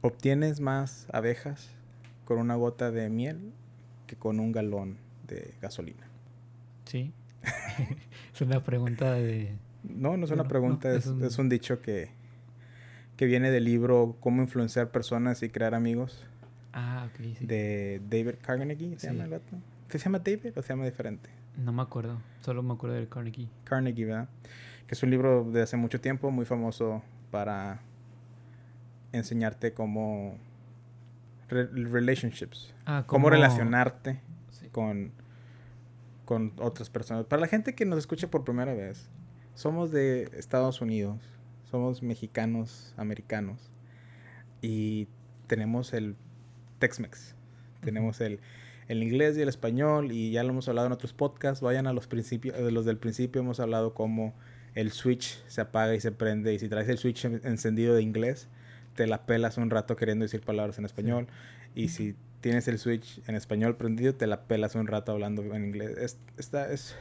obtienes más abejas con una gota de miel que con un galón de gasolina. Sí. es una pregunta de... No, no es una pregunta, es, un... dicho que, que viene del libro Cómo influenciar personas y crear amigos. Ah, ok. Sí. De David Carnegie, ¿se llama el vato? ¿Se llama David o se llama diferente? No me acuerdo, solo me acuerdo del Carnegie. Carnegie, ¿verdad? Que es un libro de hace mucho tiempo, muy famoso para enseñarte cómo relationships, ah, cómo, relacionarte con, con otras personas. Para la gente que nos escucha por primera vez, somos de Estados Unidos, somos mexicanos, americanos y tenemos el Tex-Mex, tenemos el, el inglés y el español y ya lo hemos hablado en otros podcasts, vayan a los principios, de los del principio hemos hablado cómo el switch se apaga y se prende y si traes el switch encendido de inglés, te la pelas un rato queriendo decir palabras en español. Y si tienes el switch en español prendido, te la pelas un rato hablando en inglés. Es, está, es,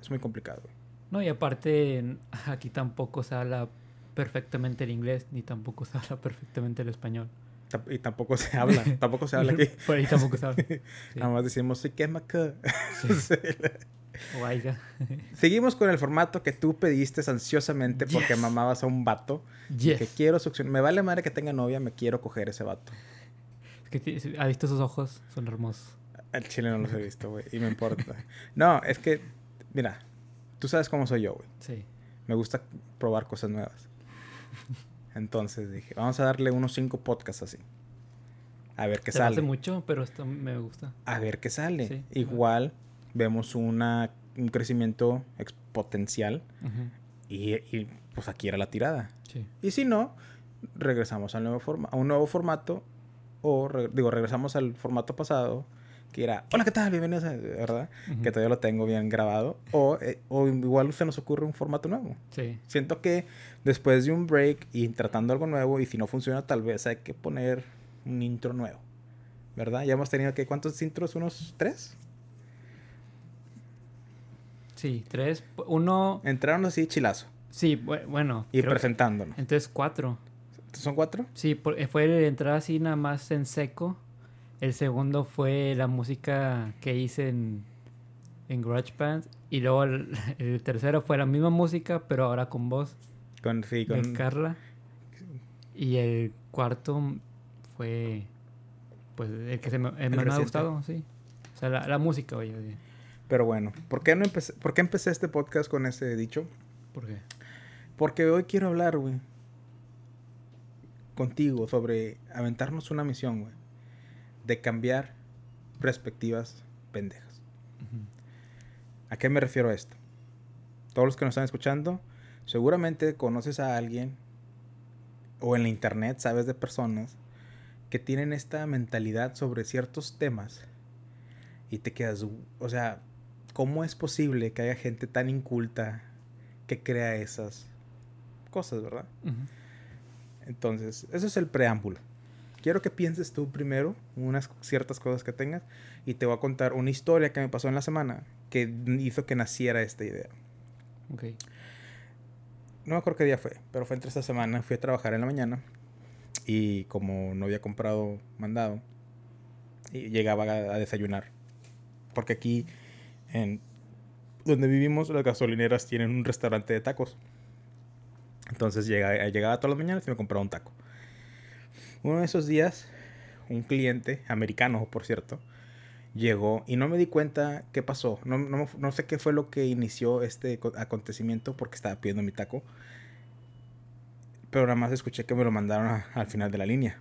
es muy complicado. No, y aparte, aquí tampoco se habla perfectamente el inglés, ni tampoco se habla perfectamente el español. Y tampoco se habla, tampoco se habla aquí. Por ahí tampoco se habla. Nada más decimos, sí, qué maca. Sí. Oiga. Seguimos con el formato que tú pediste ansiosamente porque mamabas a un vato. Que quiero succionar. Me vale madre que tenga novia, me quiero coger ese vato. Es que ha visto sus ojos, son hermosos. El chile no los he visto, güey, y me importa. no, es que, mira, tú sabes cómo soy yo, güey. Sí. Me gusta probar cosas nuevas. Entonces dije, vamos a darle unos cinco podcasts así. A ver qué sale. hace mucho, pero esto me gusta. A ver qué sale. Igual vemos una, un crecimiento exponencial y, y, pues aquí era la tirada. Y si no, regresamos al nuevo forma, a un nuevo formato o digo, regresamos al formato pasado que era, hola, ¿qué tal? Bienvenidos, ¿verdad? Que todavía lo tengo bien grabado. O, eh, o igual se nos ocurre un formato nuevo. Sí. Siento que después de un break y tratando algo nuevo, y si no funciona, tal vez hay que poner un intro nuevo. ¿Verdad? Ya hemos tenido que, ¿cuántos intros? ¿Unos tres? Sí, tres. Uno. Entraron así chilazo. Sí, bueno. Y presentándonos. Entonces cuatro. ¿Son cuatro? Sí, eh, fue entrar así nada más en seco. El segundo fue la música que hice en, en GarageBand. Y luego el, tercero fue la misma música, pero ahora con voz. Con, sí, con... Carla. Y el cuarto fue. Pues el que se me, ha gustado, sí. O sea, la, la música, oye. Pero bueno, ¿por qué, no empecé, ¿por qué empecé este podcast con ese dicho? ¿Por qué? Porque hoy quiero hablar, güey, contigo sobre aventarnos una misión, güey, de cambiar perspectivas pendejas. ¿A qué me refiero a esto? Todos los que nos están escuchando, seguramente conoces a alguien o en la internet sabes de personas que tienen esta mentalidad sobre ciertos temas y te quedas, o sea, ¿cómo es posible que haya gente tan inculta que crea esas cosas, verdad? Entonces, eso es el preámbulo. Quiero que pienses tú primero unas ciertas cosas que tengas y te voy a contar una historia que me pasó en la semana que hizo que naciera esta idea. Ok. No me acuerdo qué día fue, pero fue entre esta semana. Fui a trabajar en la mañana y como no había comprado mandado, y llegaba a desayunar. Porque aquí en donde vivimos, las gasolineras tienen un restaurante de tacos. Entonces llegaba, llegaba todas las mañanas y me compraba un taco. Uno de esos días, un cliente, americano por cierto, llegó y no me di cuenta qué pasó. No, no, no, sé qué fue lo que inició este acontecimiento porque estaba pidiendo mi taco. Pero nada más escuché que me lo mandaron al final de la línea.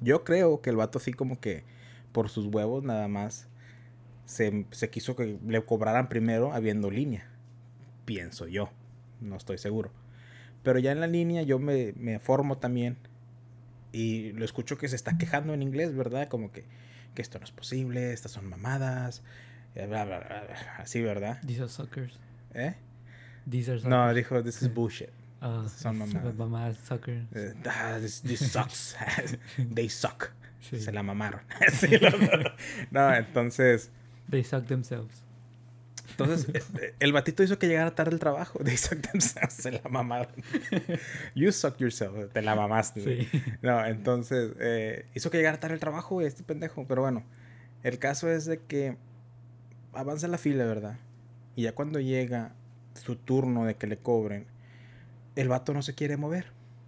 Yo creo que el vato así como que por sus huevos nada más se, quiso que le cobraran primero habiendo línea. Pienso yo. No estoy seguro. Pero ya en la línea yo me, me formo también. Y lo escucho que se está quejando en inglés, ¿verdad? Como que, que esto no es posible, estas son mamadas. Eh, así, ¿verdad? These are suckers. ¿Eh? These are suckers. No, dijo, this is bullshit. Uh, son mamadas. Mamadas, suckers. Uh, this, this sucks. They suck. Se la mamaron. no, entonces They suck themselves. Entonces, eh, el batito hizo que llegara tarde el trabajo. Se la mamaron. You suck yourself. Te la mamaste. No, entonces, eh, hizo que llegara tarde el trabajo, este pendejo. Pero bueno, el caso es de que avanza la fila, ¿verdad? Y ya cuando llega su turno de que le cobren, el vato no se quiere mover.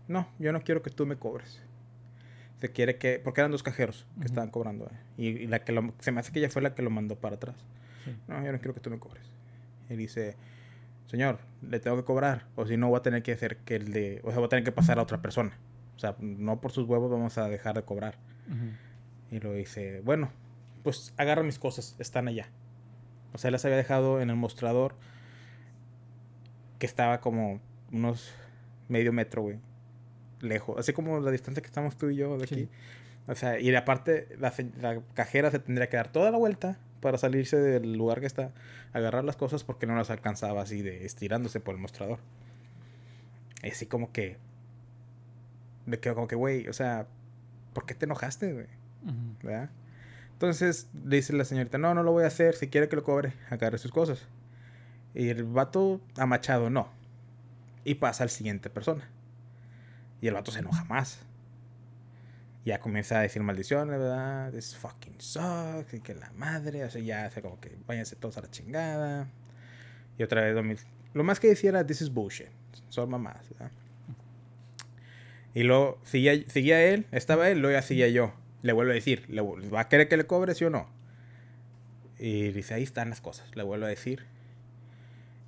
No, yo no quiero que tú me cobres. Se quiere que. Porque eran dos cajeros que estaban cobrando. ¿eh? Y, la que lo, se me hace que ella fue la que lo mandó para atrás. No, yo no quiero que tú me cobres. Él dice, señor, le tengo que cobrar. O si no, voy a tener que hacer que el de. O sea, voy a tener que pasar a otra persona. O sea, no por sus huevos vamos a dejar de cobrar. Y lo dice, bueno, pues agarra mis cosas, están allá. O sea, las había dejado en el mostrador que estaba como unos medio metro, güey. Lejos. Así como la distancia que estamos tú y yo de aquí. O sea, y aparte, la, la, cajera se tendría que dar toda la vuelta para salirse del lugar que está, agarrar las cosas porque no las alcanzaba así de estirándose por el mostrador. Así como que. Me quedo como que, güey, o sea, ¿por qué te enojaste, güey? ¿Verdad? Entonces le dice la señorita, no, no lo voy a hacer, si quiere que lo cobre, agarre sus cosas. Y el vato amachado, no. Y pasa al siguiente persona. Y el vato se enoja más. Ya comienza a decir maldiciones, ¿verdad? This fucking sucks. Y que la madre. O sea, ya hace como que váyanse todos a la chingada. Y otra vez lo más que decía era, this is bullshit. Son mamás, ¿verdad? Y luego seguía, seguía él, estaba él, luego ya seguía yo. Le vuelvo a decir, ¿le va a querer que le cobre, sí o no? Y dice, ahí están las cosas. Le vuelvo a decir.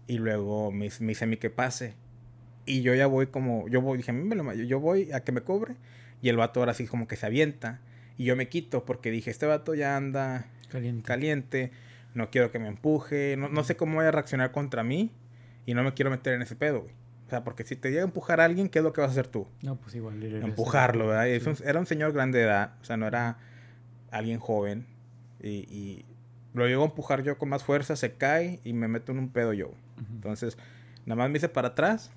Y luego me, dice a mí que pase. Y yo ya voy como, yo voy, dije, yo voy a que me cobre. Y el vato ahora sí como que se avienta. Y yo me quito porque dije, este vato ya anda caliente. no quiero que me empuje. No, no sé cómo voy a reaccionar contra mí. Y no me quiero meter en ese pedo, güey. O sea, porque si te llega a empujar a alguien, ¿qué es lo que vas a hacer tú? No, pues igual. Empujarlo, ¿verdad? Era un señor grande de edad. O sea, no era alguien joven. Y, y lo llego a empujar yo con más fuerza, se cae y me meto en un pedo yo. Entonces, nada más me hice para atrás.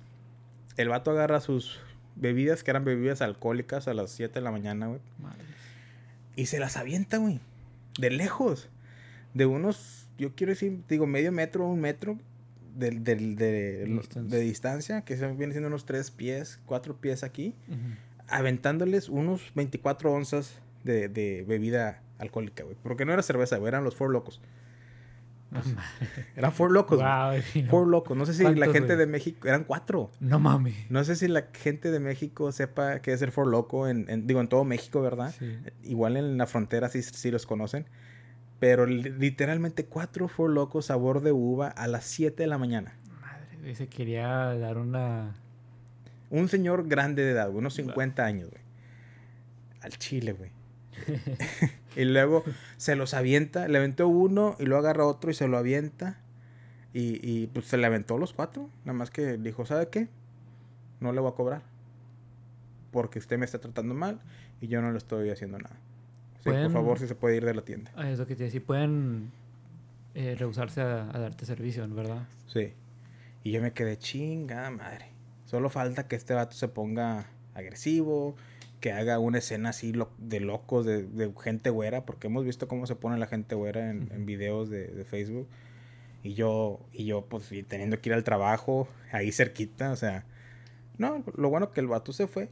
El vato agarra sus bebidas, que eran bebidas alcohólicas, a las 7 de la mañana, güey. Y se las avienta, güey. De lejos. De unos, yo quiero decir, digo, medio metro, un metro de, de, distancia, que se viene siendo unos 3 pies, 4 pies aquí. Aventándoles unos 24 onzas de, de bebida alcohólica, güey. Porque no era cerveza, güey, eran los Four Locos. eran Four Locos. Wow, Four Locos. No sé si la gente de México. Eran cuatro. No mames. No sé si la gente de México sepa qué es el Four Loco. En, digo, en todo México, ¿verdad? Igual en la frontera sí, sí los conocen. Pero literalmente cuatro Four Locos sabor de uva a las 7 de la mañana. Madre, se quería dar una. Un señor grande de edad, unos 50 años, güey. Al chile, güey. y luego se los avienta, le aventó uno y luego agarra otro y se lo avienta. Y, y pues se le aventó los cuatro. Nada más que dijo, ¿sabe qué? No le voy a cobrar. Porque usted me está tratando mal y yo no le estoy haciendo nada. por favor, si se puede ir de la tienda. Ah, eso que te decía, pueden eh, rehusarse a, a, darte servicio, ¿verdad? Sí. Y yo me quedé chinga, madre. Solo falta que este vato se ponga agresivo, que haga una escena así de locos, de, gente güera, porque hemos visto cómo se pone la gente güera en, videos de, Facebook. Y yo, y yo, pues, teniendo que ir al trabajo, ahí cerquita, o sea, no, lo bueno que el vato se fue.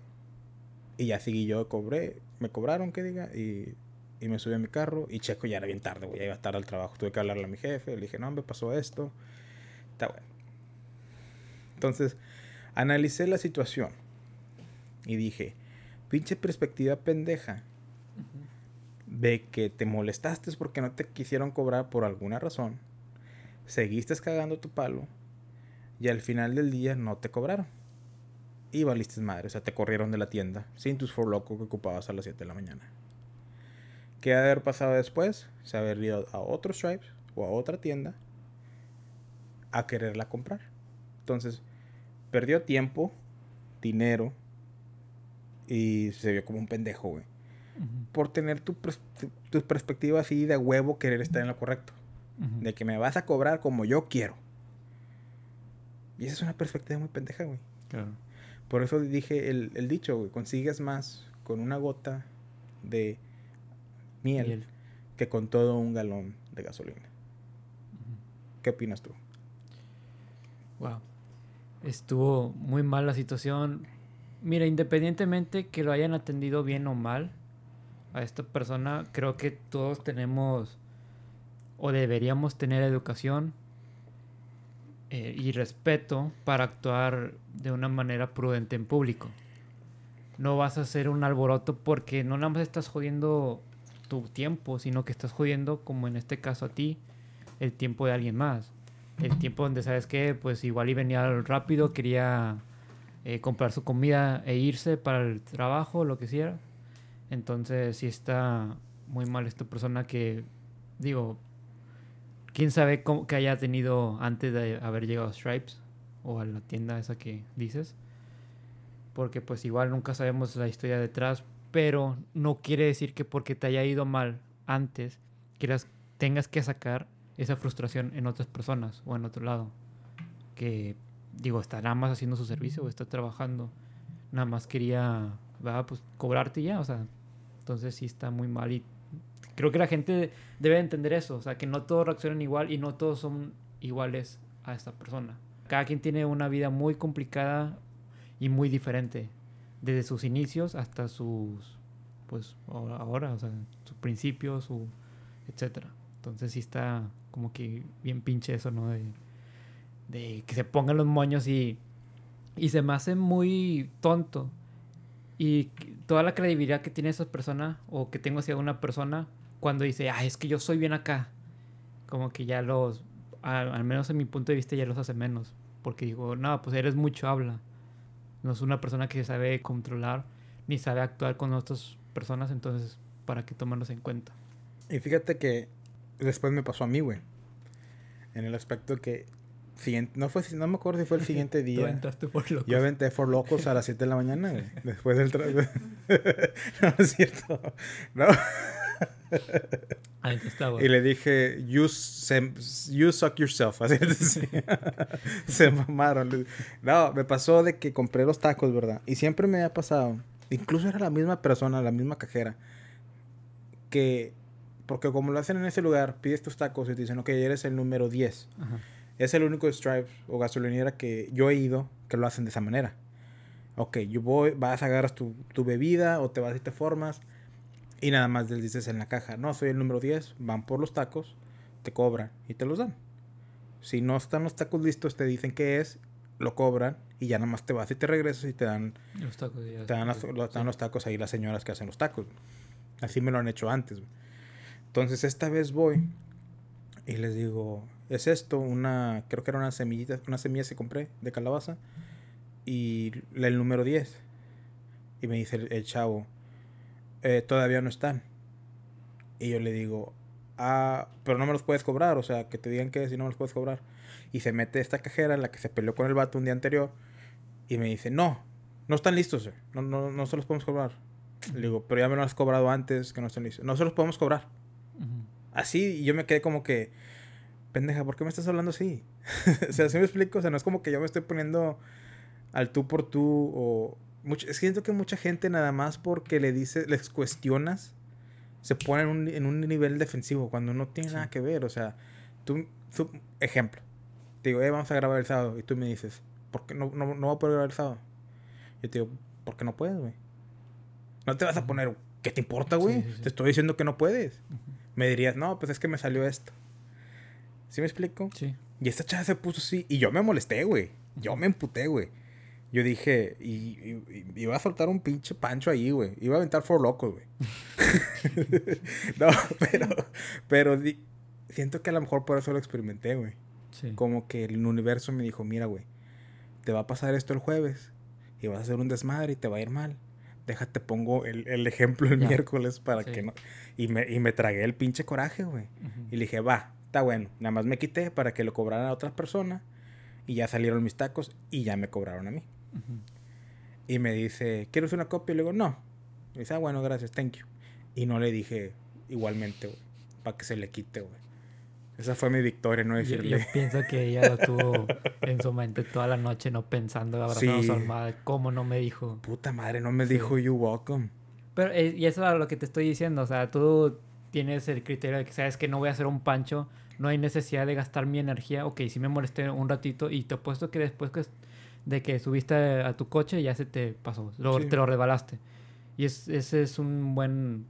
Y ya seguí yo, cobré, me cobraron, que diga, y, y me subí a mi carro. Y checo, ya era bien tarde, güey, ya iba tarde al trabajo. Tuve que hablarle a mi jefe, le dije, no, me pasó esto. Está bueno. Entonces, analicé la situación y dije, pinche perspectiva pendeja de que te molestaste porque no te quisieron cobrar por alguna razón, seguiste cagando tu palo y al final del día no te cobraron. Y valiste madre, o sea, te corrieron de la tienda sin tus for loco que ocupabas a las 7 de la mañana. ¿Qué ha de haber pasado después? Se ha haber ido a otro Stripes o a otra tienda a quererla comprar. Entonces, perdió tiempo, dinero, y se vio como un pendejo, güey. Por tener tu, tu, perspectiva así de huevo, querer estar en lo correcto. De que me vas a cobrar como yo quiero. Y esa es una perspectiva muy pendeja, güey. Claro. Por eso dije el, el, dicho, güey. Consigues más con una gota de miel, que con todo un galón de gasolina. ¿Qué opinas tú? Wow. Estuvo muy mal la situación. Mira, independientemente que lo hayan atendido bien o mal a esta persona, creo que todos tenemos o deberíamos tener educación eh, y respeto para actuar de una manera prudente en público. No vas a hacer un alboroto porque no nada más estás jodiendo tu tiempo, sino que estás jodiendo, como en este caso a ti, el tiempo de alguien más. El tiempo donde sabes que, pues igual y venía rápido, quería eh, comprar su comida e irse para el trabajo, lo que sea. Entonces sí está muy mal esta persona que, digo, quién sabe cómo que haya tenido antes de haber llegado a Stripes o a la tienda esa que dices. Porque pues igual nunca sabemos la historia detrás, pero no quiere decir que porque te haya ido mal antes, quieras, tengas que sacar esa frustración en otras personas o en otro lado. Que, digo, está nada más haciendo su servicio o está trabajando. Nada más quería, va, pues cobrarte ya, o sea, entonces sí está muy mal y creo que la gente debe entender eso, o sea, que no todos reaccionan igual y no todos son iguales a esta persona. Cada quien tiene una vida muy complicada y muy diferente, desde sus inicios hasta sus, pues ahora, o sea, sus principios, su, etcétera. Entonces sí está como que bien pinche eso, ¿no? De, de que se pongan los moños y, y se me hace muy tonto. Y toda la credibilidad que tiene esa persona o que tengo hacia una persona cuando dice, ah, es que yo soy bien acá. Como que ya los, al, menos en mi punto de vista, ya los hace menos. Porque digo, no, pues eres mucho habla. No es una persona que sabe controlar ni sabe actuar con otras personas, entonces, ¿para qué tomarlos en cuenta? Y fíjate que después me pasó a mí, güey. En el aspecto que siguiente, no fue no me acuerdo si fue el siguiente día. aventaste por locos. Yo aventé por locos a las 7 de la mañana, güey, después del no, es cierto. No. Ahí estaba. Y le dije, you, you suck yourself. Así Se mamaron. No, me pasó de que compré los tacos, ¿verdad? Y siempre me ha pasado. Incluso era la misma persona, la misma cajera. Que porque como lo hacen en ese lugar, pides tus tacos y te dicen, ok, eres el número 10. Es el único Stripe o gasolinera que yo he ido que lo hacen de esa manera. Ok, yo voy, vas, agarras tu, tu bebida o te vas y te formas y nada más les dices en la caja, no, soy el número 10, van por los tacos, te cobran y te los dan. Si no están los tacos listos, te dicen qué es, lo cobran y ya nada más te vas y te regresas y te dan los tacos. te dan, los tacos ahí las señoras que hacen los tacos. Así me lo han hecho antes. Entonces esta vez voy y les digo, es esto, una, creo que era una semillita, una semilla que compré de calabaza y el número 10. Y me dice el, chavo, eh, todavía no están. Y yo le digo, ah, pero no me los puedes cobrar, o sea, que te digan que si no me los puedes cobrar. Y se mete esta cajera, en la que se peleó con el vato un día anterior, y me dice, no, no están listos, no, no, no se los podemos cobrar. Le digo, pero ya me lo has cobrado antes, que no están listos. No se los podemos cobrar. Así, y yo me quedé como que, pendeja, ¿por qué me estás hablando así? o sea, ¿sí me explico? O sea, no es como que yo me estoy poniendo al tú por tú o... Mucho, es que siento que mucha gente nada más porque le dices, les cuestionas, se pone en un, en un nivel defensivo cuando no tiene nada que ver. O sea, tú, ejemplo, te digo, eh, vamos a grabar el sábado y tú me dices, ¿por qué no, no, no voy a poder grabar el sábado? Yo te digo, ¿por qué no puedes, güey? No te vas a poner, ¿qué te importa, güey? Te estoy diciendo que no puedes me dirías, no, pues es que me salió esto. ¿Sí me explico? Sí. Y esta chava se puso así. Y yo me molesté, güey. Yo me emputé, güey. Yo dije, y, iba a soltar un pinche pancho ahí, güey. Iba a aventar for locos, güey. no, pero, pero siento que a lo mejor por eso lo experimenté, güey. Sí. Como que el universo me dijo, mira, güey, te va a pasar esto el jueves y vas a hacer un desmadre y te va a ir mal déjate pongo el, el ejemplo el miércoles para que no. Y me, y me tragué el pinche coraje, güey. Y le dije, va, está bueno. Nada más me quité para que lo cobraran a otra persona. Y ya salieron mis tacos y ya me cobraron a mí. Y me dice, ¿quieres una copia? Y le digo, no. Y dice, ah, bueno, gracias, thank you. Y no le dije igualmente, güey, para que se le quite, güey. Esa fue mi victoria, no decirle. Yo, pienso que ella lo tuvo en su mente toda la noche, no pensando, abrazando sí. a su almohada. ¿Cómo no me dijo? Puta madre, no me dijo you welcome. Pero, eh, y eso es lo que te estoy diciendo, o sea, tú tienes el criterio de que sabes que no voy a hacer un pancho, no hay necesidad de gastar mi energía, ok, si me molesté un ratito y te apuesto que después que, de que subiste a tu coche ya se te pasó, te lo rebalaste. Y es, ese es un buen,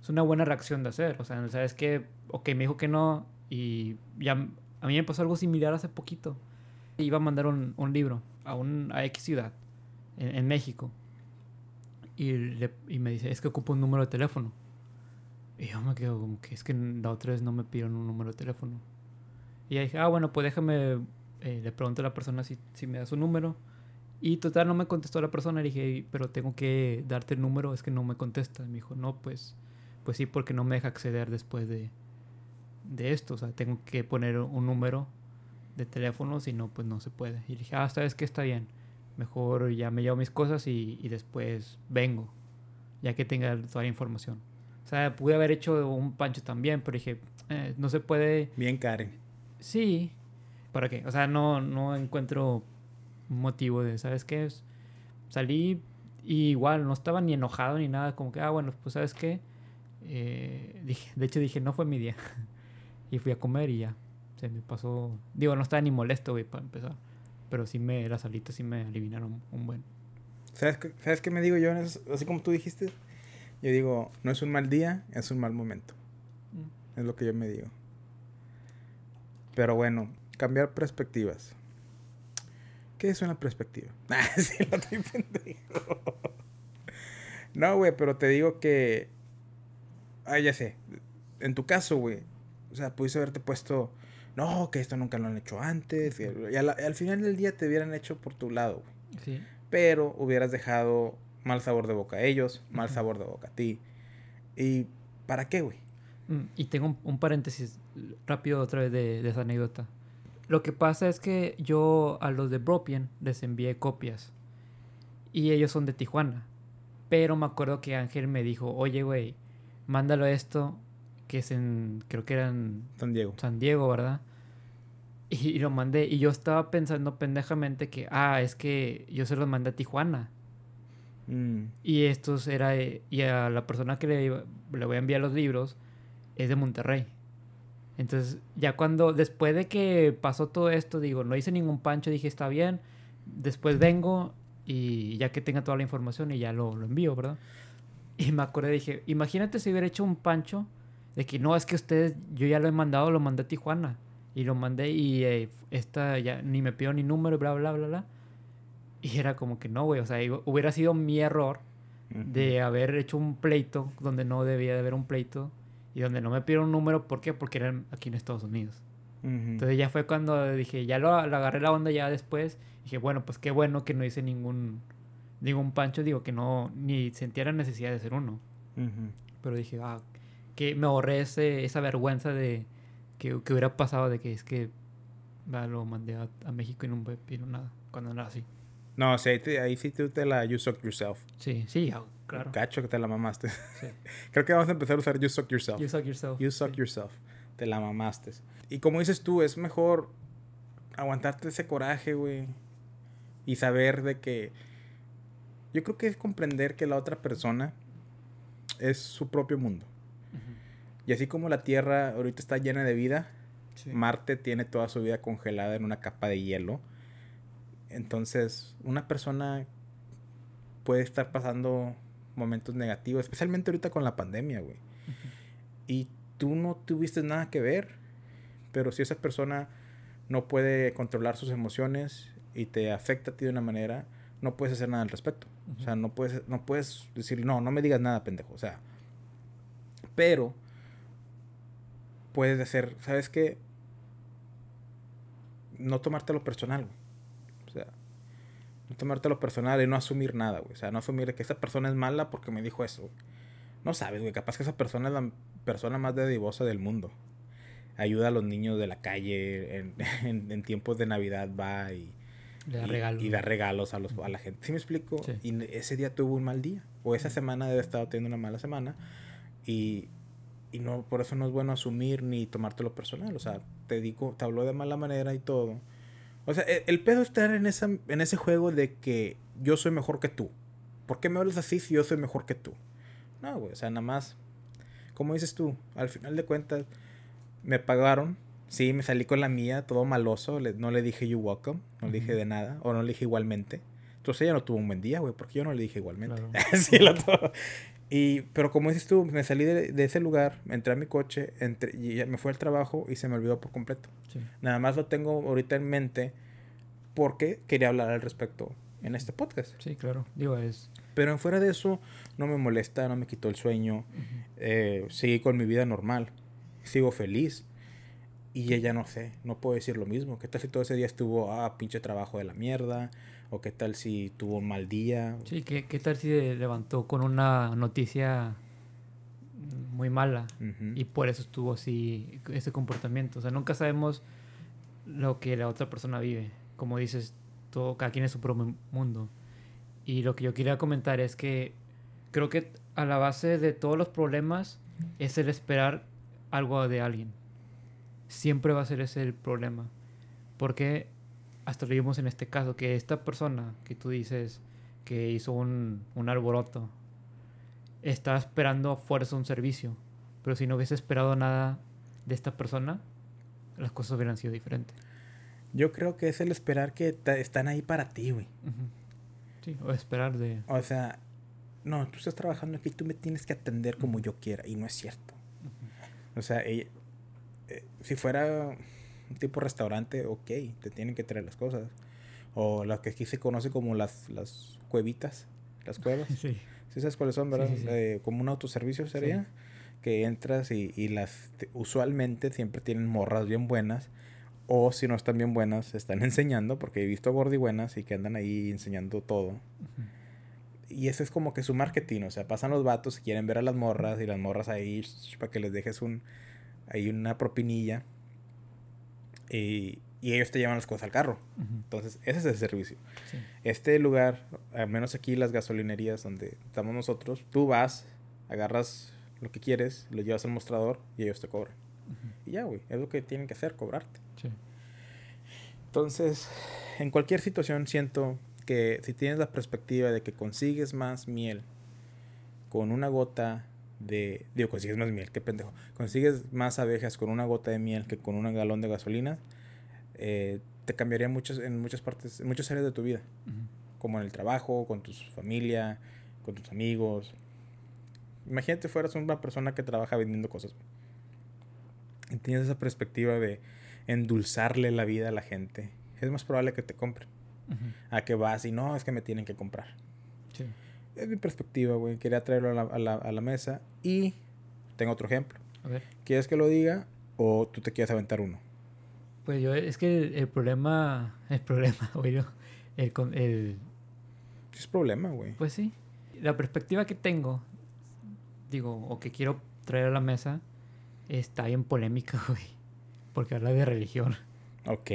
es una buena reacción de hacer, o sea, sabes que, ok, me dijo que no y ya, a mí me pasó algo similar hace poquito. Iba a mandar un, un libro a, un, a X ciudad, en, en México. Y, le, y me dice, es que ocupo un número de teléfono. Y yo me quedo como que es que la otra vez no me pidieron un número de teléfono. Y ya dije, ah, bueno, pues déjame, eh, le pregunto a la persona si, si me da su número. Y total, no me contestó la persona. Le dije, pero tengo que darte el número, es que no me contesta. me dijo, no, pues, pues sí, porque no me deja acceder después de, de esto. O sea, tengo que poner un número de teléfono, si no, pues no se puede. Y dije, ah, vez que está bien. Mejor ya me llevo mis cosas y, y después vengo, ya que tenga toda la información. O sea, pude haber hecho un pancho también, pero dije, eh, no se puede. Bien, Karen. Sí. ¿Para qué? O sea, no, no encuentro motivo de, ¿sabes qué? Salí y igual no estaba ni enojado ni nada, como que, ah, bueno, pues, ¿sabes qué? Eh, dije, de hecho, dije, no fue mi día. y fui a comer y ya. Se me pasó. Digo, no estaba ni molesto, güey, para empezar. Pero sí me, las alitas sí me eliminaron un buen. ¿Sabes qué, ¿Sabes qué me digo yo? Así como tú dijiste yo digo, no es un mal día, es un mal momento. Mm. Es lo que yo me digo. Pero bueno, cambiar perspectivas. ¿Qué es una perspectiva? Ah, sí, lo estoy pendejo. No, güey, pero te digo que. Ah, ya sé. En tu caso, güey. O sea, pudiste haberte puesto. No, que esto nunca lo han hecho antes. Y al, al final del día te hubieran hecho por tu lado, güey. Sí. Pero hubieras dejado mal sabor de boca a ellos, mal sabor de boca a ti. ¿Y para qué, güey? Mm, y tengo un, paréntesis rápido otra vez de, esa anécdota. Lo que pasa es que yo a los de Bropian les envié copias. Y ellos son de Tijuana. Pero me acuerdo que Ángel me dijo, oye, güey, mándalo esto, que es en, creo que era en San Diego. San Diego, ¿verdad? Y, y lo mandé. Y yo estaba pensando pendejamente que, ah, es que yo se los mandé a Tijuana. Mm. Y estos era. Y a la persona que le, le voy a enviar los libros es de Monterrey. Entonces, ya cuando. Después de que pasó todo esto, digo, no hice ningún pancho, dije, está bien. Después vengo y ya que tenga toda la información y ya lo, lo envío, ¿verdad? Y me acordé, dije, imagínate si hubiera hecho un pancho de que no, es que ustedes, yo ya lo he mandado, lo mandé a Tijuana. Y lo mandé y eh, esta ya ni me pidió ni número, bla, bla, bla, bla. Y era como que no, güey. O sea, hubiera sido mi error de haber hecho un pleito donde no debía de haber un pleito y donde no me pidieron un número. ¿Por qué? Porque eran aquí en Estados Unidos. Entonces ya fue cuando dije, ya lo, agarré la onda ya después. Dije, bueno, pues qué bueno que no hice ningún, ningún pancho. Digo, que no, ni sentía la necesidad de hacer uno. Pero dije, ah, que me ahorré ese, esa vergüenza de que, que, hubiera pasado de que es que lo mandé a, México y no me pidieron nada cuando era así. No, sí, ahí, sí tú te la You Suck Yourself. Sí, sí, claro. Cacho que te la mamaste. Sí. Creo que vamos a empezar a usar You Suck Yourself. You Suck Yourself. You Suck Yourself. Te la mamaste. Y como dices tú, es mejor aguantarte ese coraje, güey. Y saber de que... Yo creo que es comprender que la otra persona es su propio mundo. Y así como la Tierra ahorita está llena de vida, Marte tiene toda su vida congelada en una capa de hielo entonces, una persona puede estar pasando momentos negativos, especialmente ahorita con la pandemia, güey. Y tú no tuviste nada que ver, pero si esa persona no puede controlar sus emociones y te afecta a ti de una manera, no puedes hacer nada al respecto. O sea, no puedes, no puedes decir, no, no me digas nada, pendejo. O sea, pero puedes hacer, ¿sabes qué? No tomártelo personal, güey. No tomártelo personal y no asumir nada, güey. O sea, no asumir que esa persona es mala porque me dijo eso. No sabes, güey. Capaz que esa persona es la persona más dedivosa del mundo. Ayuda a los niños de la calle. En, en, tiempos de Navidad va y, da regalos. y, da regalos a, los, a la gente. ¿Sí me explico? Y ese día tuvo un mal día. O esa semana debe estar teniendo una mala semana. Y, y no, por eso no es bueno asumir ni tomártelo personal. O sea, te digo, te habló de mala manera y todo o sea, e, el, pedo estar en, esa, en ese juego de que yo soy mejor que tú. ¿Por qué me hablas así si yo soy mejor que tú? No, güey, o sea, nada más como dices tú, al final de cuentas, me pagaron. Sí, me salí con la mía, todo maloso. no le dije you welcome, no le dije de nada, o no le dije igualmente. Entonces ella no tuvo un buen día, güey, porque yo no le dije igualmente. sí, lo todo. Y, pero como dices tú, me salí de, ese lugar, entré a mi coche, entré, y me fue al trabajo y se me olvidó por completo. Nada más lo tengo ahorita en mente porque quería hablar al respecto en este podcast. Sí, claro. Digo, es... Pero fuera de eso, no me molesta, no me quitó el sueño. Eh, seguí con mi vida normal. Sigo feliz. Y ella no sé, no puedo decir lo mismo. ¿Qué tal si todo ese día estuvo, ah, pinche trabajo de la mierda? ¿O qué tal si tuvo un mal día? Sí, ¿qué, qué tal si levantó con una noticia muy mala? Y por eso estuvo así, ese comportamiento. O sea, nunca sabemos lo que la otra persona vive. Como dices, todo, cada quien es su propio mundo. Y lo que yo quería comentar es que creo que a la base de todos los problemas es el esperar algo de alguien. Siempre va a ser ese el problema. Porque hasta lo vimos en este caso, que esta persona que tú dices que hizo un, un alboroto, estaba esperando a fuerza un servicio, pero si no hubiese esperado nada de esta persona, las cosas hubieran sido diferentes. Yo creo que es el esperar que están ahí para ti, güey. Sí, o esperar de... O sea, no, tú estás trabajando aquí, tú me tienes que atender como yo quiera, y no es cierto. O sea, eh, si fuera tipo restaurante, ok, te tienen que traer las cosas. O las que aquí se conoce como las, las cuevitas, las cuevas. Sí. ¿Sí sabes cuáles son, verdad? Eh, como un autoservicio sería. Que entras y, y las usualmente siempre tienen morras bien buenas. O si no están bien buenas, están enseñando, porque he visto gordi buenas y que andan ahí enseñando todo. Y ese es como que su marketing, o sea, pasan los vatos y quieren ver a las morras y las morras ahí para que les dejes un ahí una propinilla y, ellos te llevan las cosas al carro. Entonces, ese es el servicio. Este lugar, al menos aquí las gasolinerías donde estamos nosotros, tú vas, agarras lo que quieres, lo llevas al mostrador y ellos te cobran. Y ya, güey, es lo que tienen que hacer, cobrarte. Entonces, en cualquier situación siento que si tienes la perspectiva de que consigues más miel con una gota de... Digo, consigues más miel, qué pendejo. Consigues más abejas con una gota de miel que con un galón de gasolina. Eh, te cambiaría muchos, en muchas partes, en muchas áreas de tu vida. Como en el trabajo, con tu familia, con tus amigos. Imagínate fueras una persona que trabaja vendiendo cosas. Y tienes esa perspectiva de endulzarle la vida a la gente. Es más probable que te compren. A que vas y no, es que me tienen que comprar. Sí. Es mi perspectiva, güey. Quería traerlo a la, a, la, a la, mesa. Y tengo otro ejemplo. A ver. ¿Quieres que lo diga o tú te quieres aventar uno? Pues yo, es que el, problema. El problema, güey. El, el, es problema, güey. Pues sí. La perspectiva que tengo, digo, o que quiero traer a la mesa, está bien polémica, güey. Porque habla de religión. Ok.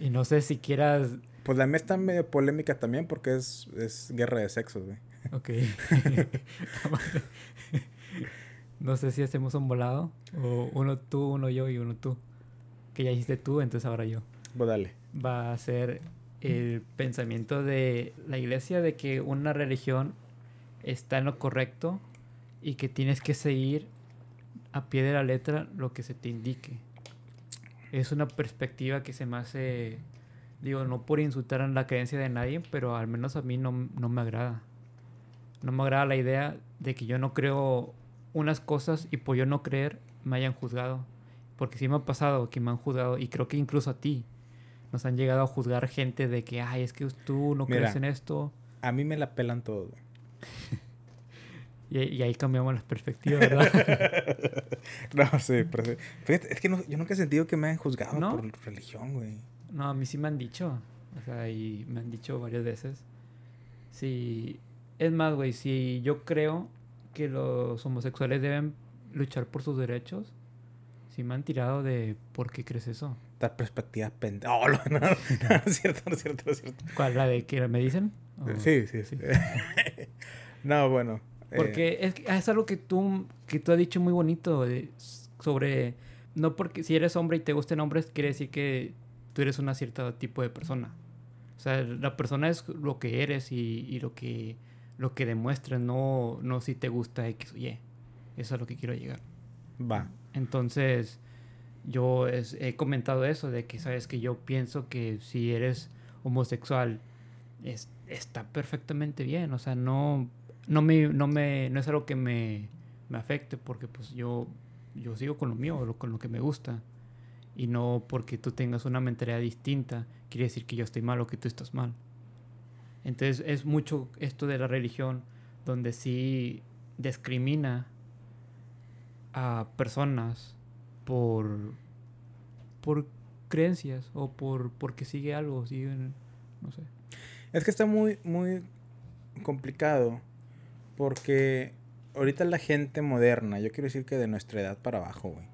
Y no sé si quieras pues la mía está medio polémica también porque es, es guerra de sexos, güey. Ok. no sé si hacemos un volado. O uno tú, uno yo y uno tú. Que ya hiciste tú, entonces ahora yo. Pues dale. Va a ser el pensamiento de la iglesia de que una religión está en lo correcto y que tienes que seguir a pie de la letra lo que se te indique. Es una perspectiva que se me hace Digo, no por insultar en la creencia de nadie, pero al menos a mí no, me agrada. No me agrada la idea de que yo no creo unas cosas y por yo no creer me hayan juzgado. Porque sí me ha pasado que me han juzgado y creo que incluso a ti nos han llegado a juzgar gente de que, ay, es que tú no crees en esto. A mí me la pelan todo. y, ahí cambiamos las perspectivas, ¿verdad? no, sí, pero es que yo nunca he sentido que me hayan juzgado por religión, güey. No, a mí sí me han dicho. O sea, y me han dicho varias veces. Sí. Es más, güey, si yo creo que los homosexuales deben luchar por sus derechos, sí me han tirado de ¿por qué crees eso? Dar perspectiva pendeja. Oh, no, no, no, es cierto, no es cierto, no es cierto. ¿Cuál? ¿La de que me dicen? Sí, sí, sí. no, bueno. Porque eh, es, es, algo que tú, que tú has dicho muy bonito sobre... No porque si eres hombre y te gusten hombres, quiere decir que tú eres un cierto tipo de persona. O sea, la persona es lo que eres y, y lo que lo que demuestras, no, no si te gusta X o Y. Eso es a lo que quiero llegar. Va. Entonces, yo he comentado eso, de que, sabes, que yo pienso que si eres homosexual, es- está perfectamente bien. O sea, no, no, me, no, me, no es algo que me, me afecte, porque pues yo, yo sigo con lo mío, con lo que me gusta. Y no porque tú tengas una mentalidad distinta, quiere decir que yo estoy mal o que tú estás mal. Entonces, es mucho esto de la religión, donde sí discrimina a personas por por creencias o por porque sigue algo, sigue no sé. Es que está muy, muy complicado porque ahorita la gente moderna, yo quiero decir que de nuestra edad para abajo, güey.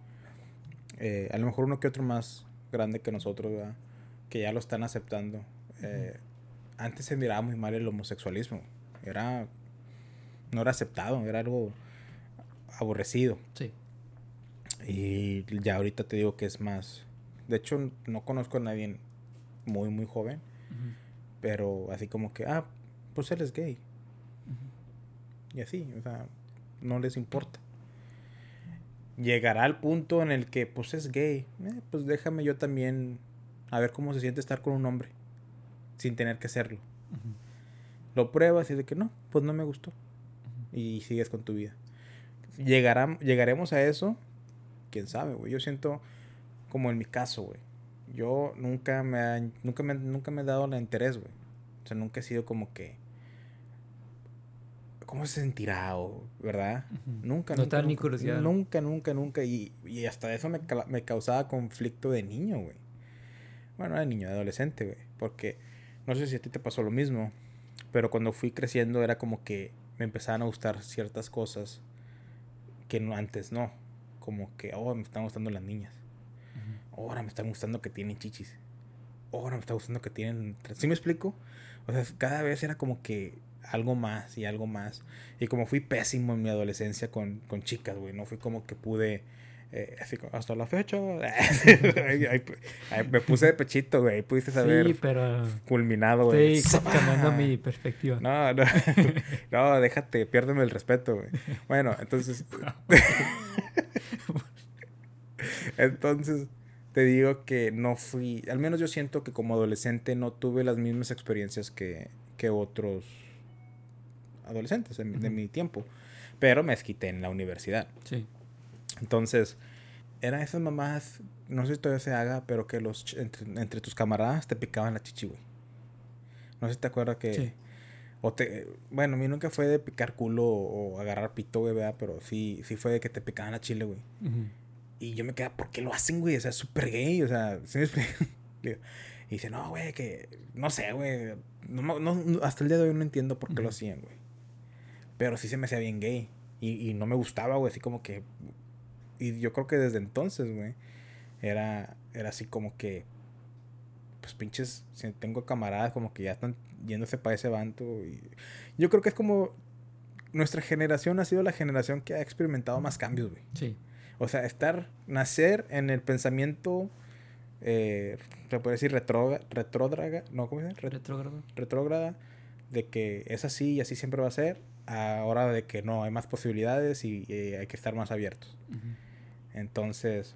eh, a lo mejor uno que otro más grande que nosotros, ¿verdad? Que ya lo están aceptando. Eh, antes se miraba muy mal el homosexualismo. Era... No era aceptado, era algo aborrecido. Sí. Y ya ahorita te digo que es más... De hecho, no conozco a nadie muy, muy joven. Pero así como que, ah, pues él es gay. Y así, o sea, no les importa. Llegará al punto en el que, pues es gay. eh, pues déjame yo también a ver cómo se siente estar con un hombre. Sin tener que hacerlo. Lo pruebas y de que no, pues no me gustó. Y sigues con tu vida. Llegará, llegaremos a eso. Quién sabe, güey. Yo siento como en mi caso, güey. Yo nunca me, nunca me, nunca me he dado el interés, güey. O sea, nunca he sido como que... ¿Cómo se sentirá? O, ¿Verdad? Nunca, No nunca. da ni nunca, curiosidad. Nunca, nunca, nunca. Y, y hasta eso me, me causaba conflicto de niño, güey. Bueno, no de niño, de adolescente, güey. Porque no sé si a ti te pasó lo mismo. Pero cuando fui creciendo era como que me empezaban a gustar ciertas cosas que no, antes no. Como que, oh, me están gustando las niñas. Ahora me están gustando que tienen chichis. Ahora me está gustando que tienen... ¿Sí me explico? O sea, cada vez era como que algo más y algo más. Y como fui pésimo en mi adolescencia con, con chicas, güey. No fui como que pude... eh, así como, hasta la fecha. Ahí- ahí- ahí me puse de pechito, güey. Pudiste saber Sí, pero culminado, güey. estoy cambiando mi perspectiva. No, no, no, déjate, piérdeme el respeto, güey. Bueno, entonces. entonces, te digo que no fui. Al menos yo siento que como adolescente no tuve las mismas experiencias que, que otros adolescentes de, mi- de Ujú. mi tiempo. Pero me desquité en la universidad. Sí. Entonces, eran esas mamás, no sé si todavía se haga, pero que los entre, entre tus camaradas te picaban la chichi, güey. No sé si te acuerdas que. Sí. O te, bueno, a mí nunca fue de picar culo o, agarrar pito, güey, ¿verdad? Pero sí, sí fue de que te picaban la chile, güey. Y yo me quedaba, ¿por qué lo hacen, güey? O sea, es súper gay, o sea, ¿sí me explico? Y dice, no, güey, que, no sé, güey. No, no- hasta el día de hoy no entiendo por qué lo hacían, güey. Pero sí se me hacía bien gay. Y, y no me gustaba, güey, así como que... Y yo creo que desde entonces, güey, era, era así como que... Pues pinches, si tengo camaradas como que ya están yéndose para ese banto. Y yo creo que es como... Nuestra generación ha sido la generación que ha experimentado más cambios, güey. Sí. O sea, estar, nacer en el pensamiento, eh, se puede decir retrógrada, retrógrada, no, ¿cómo se dice? Ret- Retrógrado. retrógrada, de que es así y así siempre va a ser, ahora de que no, hay más posibilidades y eh, hay que estar más abiertos. Ujú. Entonces,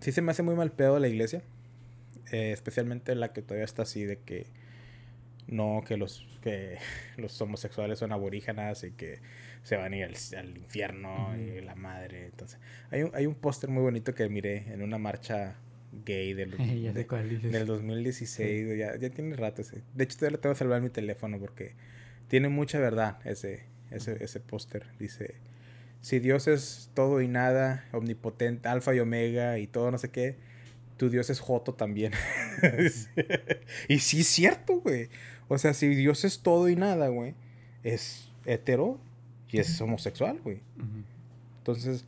sí se me hace muy mal pedo la iglesia, eh, especialmente la que todavía está así de que no, que los, que los homosexuales son aborígenas y que se van a ir al, al infierno y la madre. Entonces, hay un, hay un póster muy bonito que miré en una marcha gay del, ya de- del 2016, ya, ya tiene rato ese. De hecho, todavía lo tengo que salvar en mi teléfono porque tiene mucha verdad ese, ese, ese póster. Dice, si Dios es todo y nada, omnipotente, alfa y omega y todo no sé qué, tu Dios es Joto también. y sí es cierto, güey. O sea, si Dios es todo y nada, güey, es hetero y es homosexual, güey. Entonces,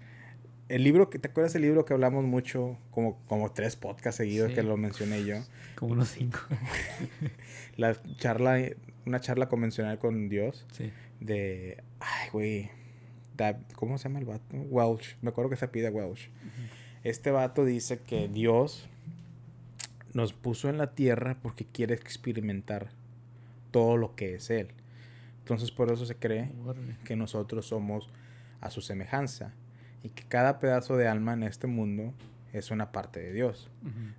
el libro, que ¿te acuerdas del libro que hablamos mucho, como, como tres podcasts seguidos Sí. que lo mencioné yo? Como unos cinco. La charla, una charla convencional con Dios sí. de, ay, güey, ¿cómo se llama el vato? Welsh, me acuerdo que se pide Welsh. Este vato dice que Dios nos puso en la tierra porque quiere experimentar todo lo que es Él. Entonces por eso se cree que nosotros somos a su semejanza y que cada pedazo de alma en este mundo es una parte de Dios.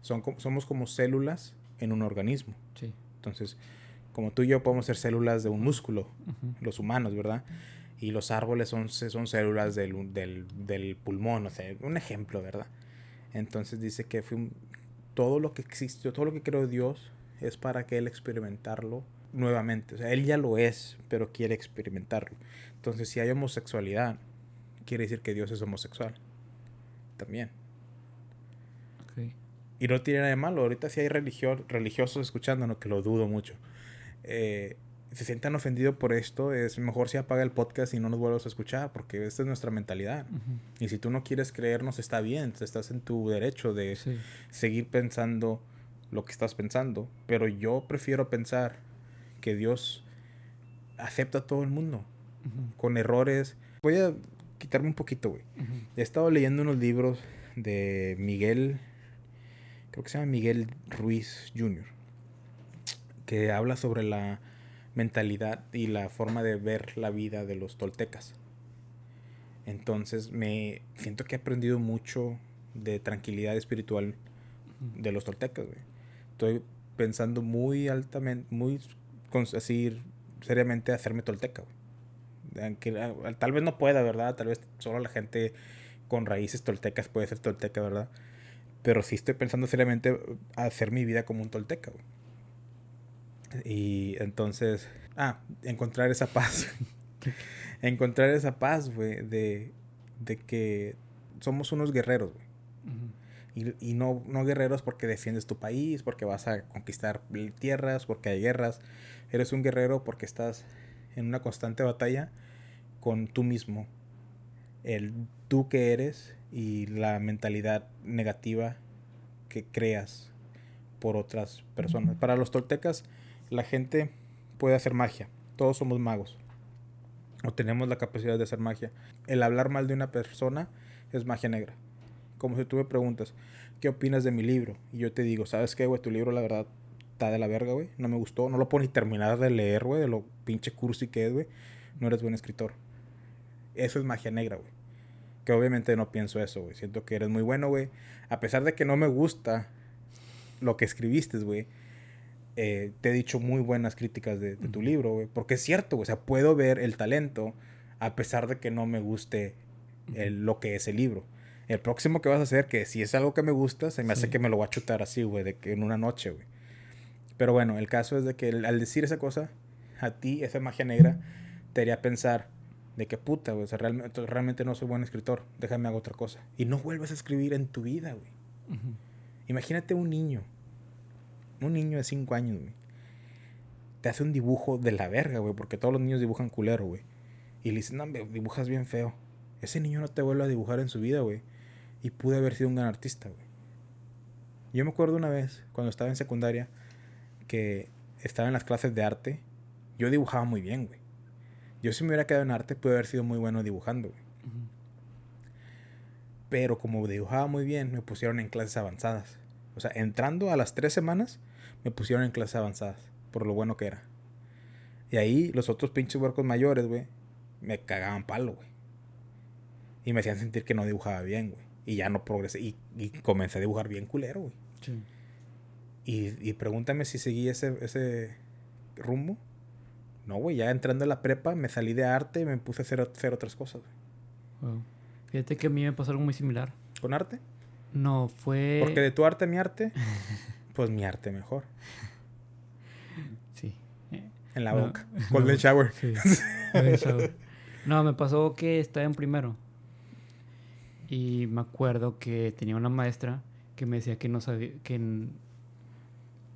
Son, somos como células en un organismo. Entonces, como tú y yo podemos ser células de un músculo, los humanos, ¿verdad? Y los árboles son, son células del, del, del pulmón, o sea, un ejemplo, ¿verdad? Entonces dice que fue todo lo que existe, todo lo que creó Dios es para que Él experimentarlo nuevamente. O sea, Él ya lo es, pero quiere experimentarlo. Entonces, si hay homosexualidad, quiere decir que Dios es homosexual. También. Y no tiene nada de malo. Ahorita si hay religiosos escuchándonos, que lo dudo mucho. Eh, se sientan ofendidos por esto, es mejor si apaga el podcast y no nos vuelvas a escuchar, porque esta es nuestra mentalidad. Y si tú no quieres creernos, está bien, estás en tu derecho de seguir pensando lo que estás pensando. Pero yo prefiero pensar que Dios acepta a todo el mundo, con errores. Voy a quitarme un poquito, güey. He estado leyendo unos libros de Miguel creo que se llama Miguel Ruiz Jr., que habla sobre la mentalidad y la forma de ver la vida de los toltecas. Entonces me siento que he aprendido mucho de tranquilidad espiritual de los toltecas, Estoy pensando muy altamente, muy así seriamente hacerme tolteca, Aunque, tal vez no pueda, ¿verdad? Tal vez solo la gente con raíces toltecas puede ser tolteca, ¿verdad? Pero sí estoy pensando seriamente hacer mi vida como un tolteca, Y entonces, ah, encontrar esa paz. encontrar esa paz, güey, de, de que somos unos guerreros, güey. Y, y no, no guerreros porque defiendes tu país, porque vas a conquistar tierras, porque hay guerras. Eres un guerrero porque estás en una constante batalla con tú mismo. El tú que eres y la mentalidad negativa que creas por otras personas. Para los toltecas, la gente puede hacer magia. Todos somos magos. O tenemos la capacidad de hacer magia. El hablar mal de una persona es magia negra. Como si tú me preguntas, ¿qué opinas de mi libro? Y yo te digo, ¿sabes qué, güey? Tu libro, la verdad, está de la verga, güey. No me gustó. No lo puedo ni terminar de leer, güey. De lo pinche cursi que es, güey. No eres buen escritor. Eso es magia negra, güey. Que obviamente no pienso eso, güey. Siento que eres muy bueno, güey. A pesar de que no me gusta lo que escribiste, güey. Eh, te he dicho muy buenas críticas de, tu libro, güey. Porque es cierto, güey. O sea, puedo ver el talento a pesar de que no me guste lo que es el libro. El próximo que vas a hacer, que si es algo que me gusta, se me hace que me lo voy a chutar así, güey, de que en una noche, güey. Pero bueno, el caso es de que al decir esa cosa, a ti, esa magia negra, te haría pensar, de que puta, güey, o sea, realmente, realmente no soy buen escritor, déjame hago otra cosa. Y no vuelvas a escribir en tu vida, güey. Imagínate un niño, un niño de 5 años, güey. Te hace un dibujo de la verga, güey, porque todos los niños dibujan culero, güey. Y le dicen, no, dibujas bien feo. Ese niño no te vuelve a dibujar en su vida, güey. Y pude haber sido un gran artista, güey. Yo me acuerdo una vez, cuando estaba en secundaria, que estaba en las clases de arte. Yo dibujaba muy bien, güey. Yo si me hubiera quedado en arte, pude haber sido muy bueno dibujando, Pero como dibujaba muy bien, me pusieron en clases avanzadas. O sea, entrando a las tres semanas, me pusieron en clases avanzadas. Por lo bueno que era. Y ahí los otros pinches huercos mayores, güey, me cagaban palo, güey. Y me hacían sentir que no dibujaba bien, güey. Y ya no progresé. Y, comencé a dibujar bien culero, güey. Sí. Y, y, pregúntame si seguí ese, ese rumbo. No, güey, ya entrando a la prepa me salí de arte y me puse a hacer, hacer otras cosas. Fíjate que a mí me pasó algo muy similar. ¿Con arte? No, fue... Porque de tu arte a mi arte, pues mi arte mejor. Sí. En la boca. Golden shower. Sí. shower. No, me pasó que estaba en primero. Y me acuerdo que tenía una maestra que me decía que no sabía, que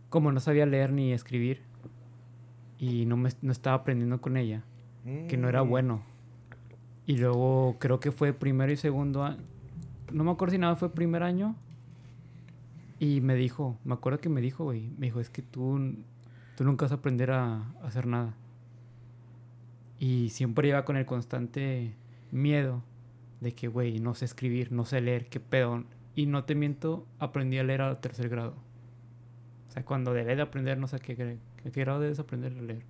como no sabía leer ni escribir, y no, me, no estaba aprendiendo con ella, que no era mm. bueno. Y luego creo que fue primero y segundo año, no me acuerdo si nada fue primer año. Y me dijo, me acuerdo que me dijo, güey, me dijo, es que tú, tú nunca vas a aprender a, hacer nada. Y siempre iba con el constante miedo de que, güey, no sé escribir, no sé leer, qué pedo. Y no te miento, aprendí a leer a tercer grado. O sea, cuando debes de aprender, no sé qué, qué, qué grado debes aprender a leer.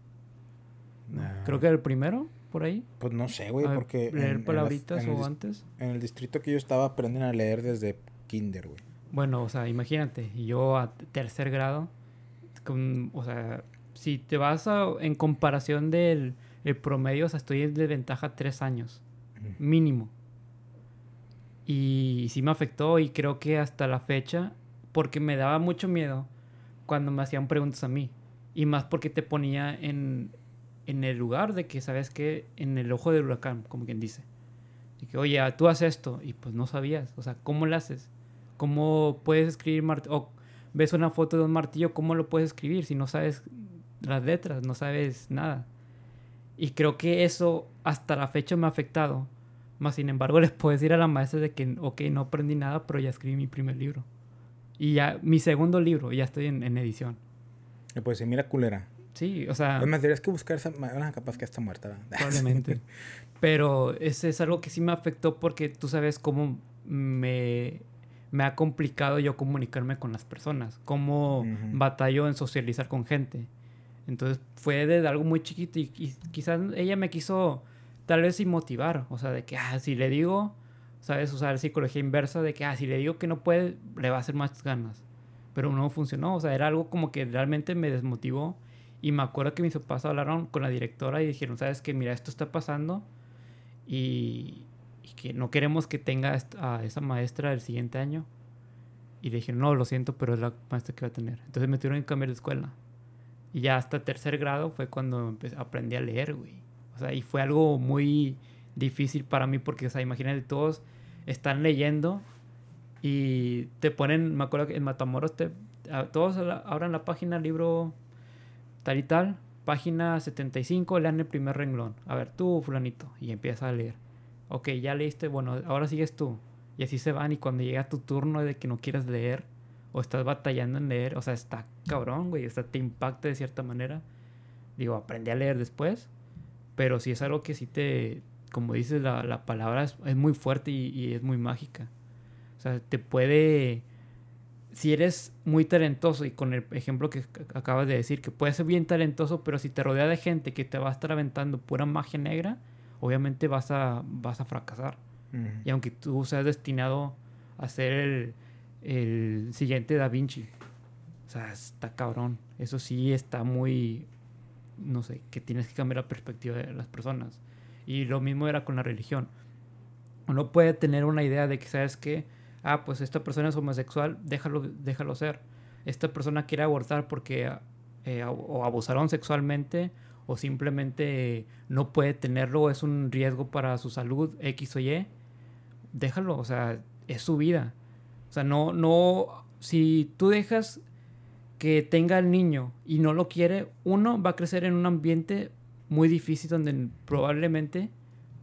Ah. Creo que el primero, por ahí. Pues no sé, güey, porque... en- Leer en las- palabritas en el o dis- antes. En el distrito que yo estaba aprenden a leer desde kinder, güey. Bueno, o sea, imagínate, yo a tercer grado, con, o sea, si te vas a, en comparación del el promedio, o sea, estoy en desventaja tres años, mínimo. Y sí me afectó y creo que hasta la fecha, porque me daba mucho miedo cuando me hacían preguntas a mí. Y más porque te ponía en, en el lugar de que, ¿sabes qué? En el ojo del huracán, como quien dice. Y que, oye, tú haces esto. Y pues no sabías. O sea, ¿cómo lo haces? ¿Cómo puedes escribir O ves una foto de un martillo, ¿cómo lo puedes escribir si no sabes las letras? No sabes nada. Y creo que eso hasta la fecha me ha afectado. Más sin embargo, les puedo decir a la maestra de que, ok, no aprendí nada, pero ya escribí mi primer libro. Y ya, mi segundo libro, ya estoy en, en edición. Y pues sí, mira, culera. Sí, o sea, Es más, tendrías que buscar esa... ah, capaz que está muerta, ¿verdad? probablemente. Pero ese es algo que sí me afectó porque tú sabes cómo me, me ha complicado yo comunicarme con las personas, cómo Ujú. batallo en socializar con gente. Entonces fue desde algo muy chiquito y, y quizás ella me quiso tal vez sí motivar, o sea, de que ah, si le digo, sabes, usar psicología inversa, de que ah, si le digo que no puede, le va a hacer más ganas. Pero no funcionó, o sea, era algo como que realmente me desmotivó. Y me acuerdo que mis papás hablaron con la directora y dijeron, sabes que mira, esto está pasando y, y que no queremos que tenga a esa maestra el siguiente año. Y le dijeron, no, lo siento, pero es la maestra que va a tener. Entonces me tuvieron que cambiar de escuela. Y ya hasta tercer grado fue cuando empe- aprendí a leer, güey. O sea, y fue algo muy difícil para mí porque, o sea, imagínate, todos están leyendo y te ponen, me acuerdo que en Matamoros, te, todos abran la página, libro tal y tal, página 75, lean el primer renglón. A ver, tú, fulanito, y empieza a leer. Ok, ya leíste, bueno, ahora sigues tú. Y así se van y cuando llega tu turno de que no quieres leer o estás batallando en leer, o sea, está cabrón, güey, sea, te impacta de cierta manera. Digo, aprendí a leer después, pero sí es algo que sí te, como dices, la, la palabra es, muy fuerte y, y es muy mágica. O sea, te puede, si eres muy talentoso y con el ejemplo que ac- acabas de decir, que puedes ser bien talentoso, pero si te rodea de gente que te va a estar aventando pura magia negra, obviamente vas a, vas a fracasar. Y aunque tú seas destinado a ser el, el siguiente Da Vinci. O sea, está cabrón. Eso sí está muy... No sé, que tienes que cambiar la perspectiva de las personas. Y lo mismo era con la religión. Uno puede tener una idea de que, ¿sabes qué? Ah, pues esta persona es homosexual, déjalo, déjalo ser. Esta persona quiere abortar porque eh, o abusaron sexualmente o simplemente no puede tenerlo, es un riesgo para su salud, X o Y, déjalo, o sea, es su vida. O sea, no, no, si tú dejas que tenga el niño y no lo quiere, uno va a crecer en un ambiente muy difícil donde probablemente